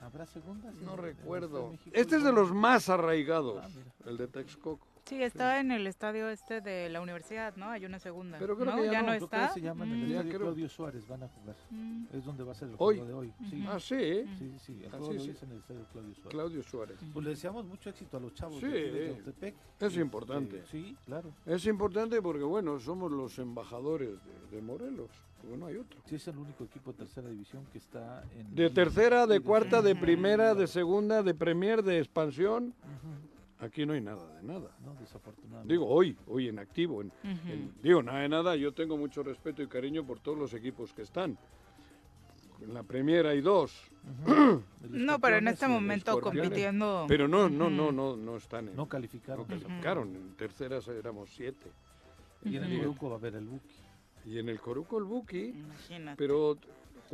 ¿Habrá segundas? No recuerdo. Este es de los más arraigados, ah, el de Texcoco. Sí, está en el estadio este de la universidad, ¿no? Hay una segunda. Pero creo ¿No? que ya, no, no está. se llama en el Mm. estadio creo. Claudio Suárez van a jugar. Mm. Es donde va a ser el Hoy. juego de hoy. Sí. Ah, sí. Sí, sí, el Ah, juego sí, de hoy sí. es en el estadio Claudio Suárez. Claudio Suárez. Pues le deseamos mucho éxito a los chavos Sí, de, de Yautepec. es Este, importante. Sí, claro. Es importante porque, bueno, somos los embajadores de, de Morelos, porque no hay otro. Sí, es el único equipo de tercera división que está en... De tercera, de cuarta, de primera, de segunda, de premier, de expansión. Aquí no hay nada de nada. No, desafortunadamente. Digo, hoy, hoy en activo. En, Ujú. en- digo, nada de nada, yo tengo mucho respeto y cariño por todos los equipos que están. En la Premier hay dos. [clears throat] No, pero en este momento compitiendo. Pero no, no, no, no, no están en. No calificaron. No calificaron. En terceras éramos siete. Y en el. Coruco va a haber el Buki. Y en el Coruco el Buki. Imagínate. Pero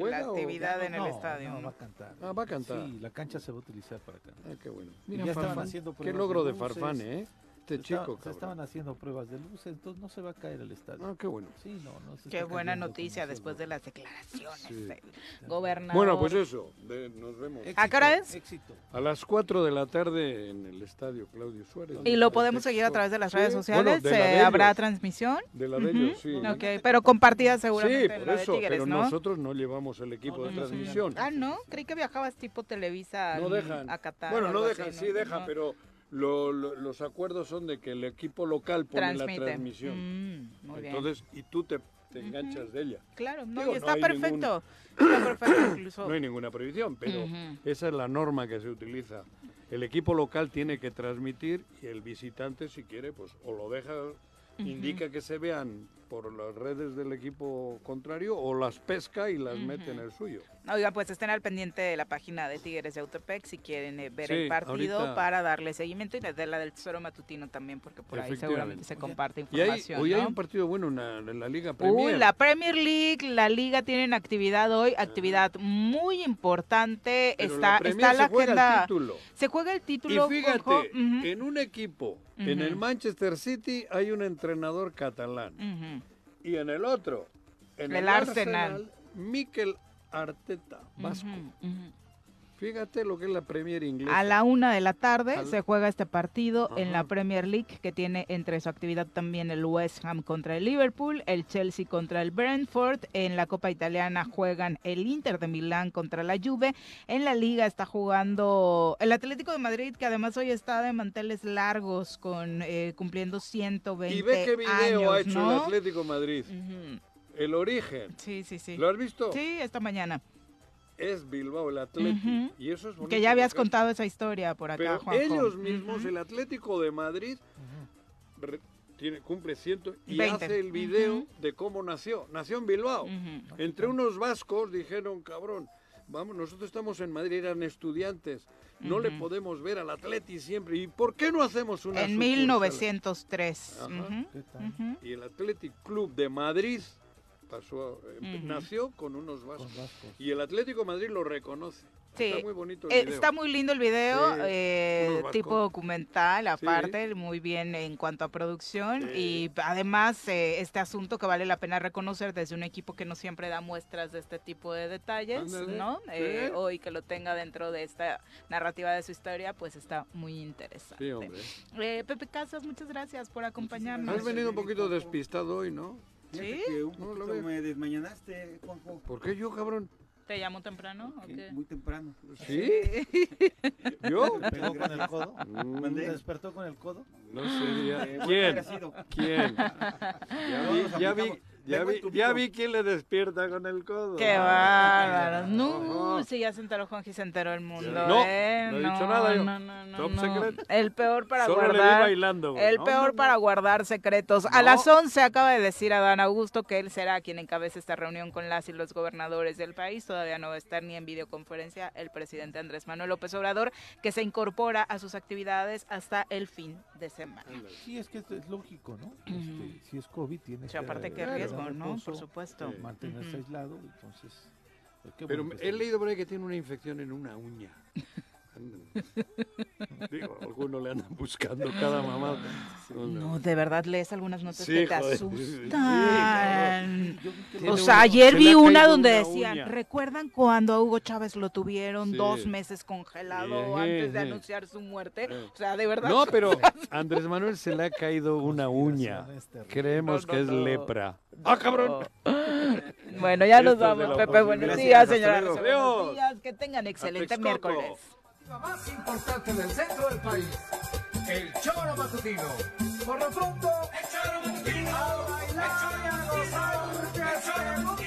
La juega o- actividad en el No, estadio. no, ¿no? va a cantar. Ah, va a cantar. Sí, la cancha se va a utilizar para cantar. Ah, qué bueno. Mira, ya estaban Farfán. haciendo Qué logro de. Farfán, ¿eh? Este Se chico, estaba- se estaban haciendo pruebas de luces, entonces no se va a caer el estadio. Ah, qué bueno. Sí, no, no se Qué buena noticia después de las declaraciones Sí. del gobernador. Bueno, pues eso. de- nos vemos. ¿A qué hora es? Éxito. A las 4 de la tarde en el estadio Claudio Suárez. Y lo podemos seguir a través de las Sí, redes bueno, sociales. de la ¿Se de ¿Habrá transmisión? De la de ellos, sí. Ok, pero compartida seguramente Sí, por la de eso, Tigres, pero ¿no? nosotros no llevamos el equipo de transmisión. Ah, no, creí que viajabas tipo Televisa No dejan. a Qatar. Bueno, no dejan, así, sí ¿no? dejan, No. pero lo- lo- los acuerdos son de que el equipo local pone Transmite. la transmisión. Mm, muy bien. Entonces, y tú te, te enganchas de ella. Claro, no, Digo, y está perfecto. Está perfecto incluso. No hay ninguna prohibición, pero esa es la norma que se utiliza. El equipo local tiene que transmitir y el visitante, si quiere, pues o lo deja, indica que se vean por las redes del equipo contrario o las pesca y las mete en el suyo. Oiga, pues estén al pendiente de la página de Tigres de Autepec si quieren eh, ver el partido ahorita- para darle seguimiento y de la del Tesoro Matutino también, porque por ahí seguramente se comparte Y hay, información. hoy hay ¿no? un partido bueno en la, en la Liga Premier. Uy, la Premier League, la liga tienen actividad hoy, actividad muy importante. Pero está la Premier está se la juega el agenda. título. Se juega el Y título. fíjate, Juanjo, ujú, en un equipo, en el Manchester City hay un entrenador catalán. Y en el otro, en El el, Arsenal. Arsenal, Mikel Arteta, vasco. Fíjate lo que es la Premier inglesa. A la una de la tarde Al- se juega este partido en la. Premier League, que tiene entre su actividad también el West Ham contra el Liverpool, el Chelsea contra el Brentford. En la Copa Italiana juegan el Inter de Milán contra la Juve. En la Liga está jugando el Atlético de Madrid, que además hoy está de manteles largos, con eh, cumpliendo 120 y ve qué video años, ha hecho ¿no? el Atlético Madrid. Ujú. El origen. Sí, sí, sí. ¿Lo has visto? Sí, esta mañana. Es Bilbao, el Atlético. Y eso es bonito. Que ya habías porque- contado esa historia por acá, Pero Juanjo. ellos mismos, el Atlético de Madrid, re- tiene, cumple ciento y 20. hace el video de cómo nació. Nació en Bilbao. Entre unos vascos dijeron, cabrón, vamos, nosotros estamos en Madrid, eran estudiantes, no le podemos ver al Atleti siempre. ¿Y por qué no hacemos una En sucursal? 1903. Ajá. Ujú, ujú. Y el Athletic Club de Madrid pasó, eh, nació con unos vascos. Y el Atlético de Madrid lo reconoce. Sí, Está muy bonito el eh, video. está muy lindo el video, Sí, eh, tipo documental aparte, muy bien en cuanto a producción y además eh, este asunto que vale la pena reconocer desde un equipo que no siempre da muestras de este tipo de detalles, Ándale, ¿no? sí. Eh, hoy que lo tenga dentro de esta narrativa de su historia, pues está muy interesante. Sí, hombre. Eh, Pepe Casas, muchas gracias por acompañarnos. Has venido un poquito despistado hoy, ¿no? ¿Sí? Que un No, lo me desmañanaste, Juanjo. ¿Por qué yo, cabrón? ¿Te llamo temprano? o qué? Muy temprano. ¿Sí? [laughs] ¿Yo? ¿Te pegó con el codo? Mm, ¿Te despertó con el codo? No sé, ya- Eh, ¿quién? ¿Quién? [laughs] Ya vi, ya vi. Ya vi, ya vi quién le despierta con el codo. Qué bárbaro. No, sí, ya se enteró Juanji, se enteró el mundo. No, ¿eh? no he dicho nada yo. No, no, no, Top no. secret. El peor para Solo le vi guardar. bailando, güey. El No, peor no, para guardar secretos. A No. las 11 acaba de decir Adán Augusto que él será quien encabece esta reunión con las y los gobernadores del país. Todavía no va a estar ni en videoconferencia el presidente Andrés Manuel López Obrador, que se incorpora a sus actividades hasta el fin de semana. Sí, es que es, es lógico, ¿no? Este, si es COVID, tiene Sí, aparte qué dar riesgo, ¿no? reposo, Por supuesto. Mantenerse Ujú. aislado, entonces... qué Pero bueno que he leído por ahí que tiene una infección en una uña. [laughs] [laughs] Digo, algunos le andan buscando cada mamá. No, de verdad lees algunas notas Sí, que te joder. asustan. O sea, ayer vi una donde una decían, uña. ¿recuerdan cuando a Hugo Chávez lo tuvieron Sí. dos meses congelado Sí, antes de anunciar su muerte? Sí. O sea, de verdad. No, pero [laughs] Andrés Manuel se le ha caído una uña. Terribles. Creemos No, que es no. lepra. ¡Ah, cabrón! Bueno, ya nos vamos, Pepe. Buenos días, señora. Buenos días. Que tengan excelente miércoles más importante del centro del país, el choro matutino. Por lo pronto, el choro matutino, a bailar, el choro matutino, a gozar, el choro matutino.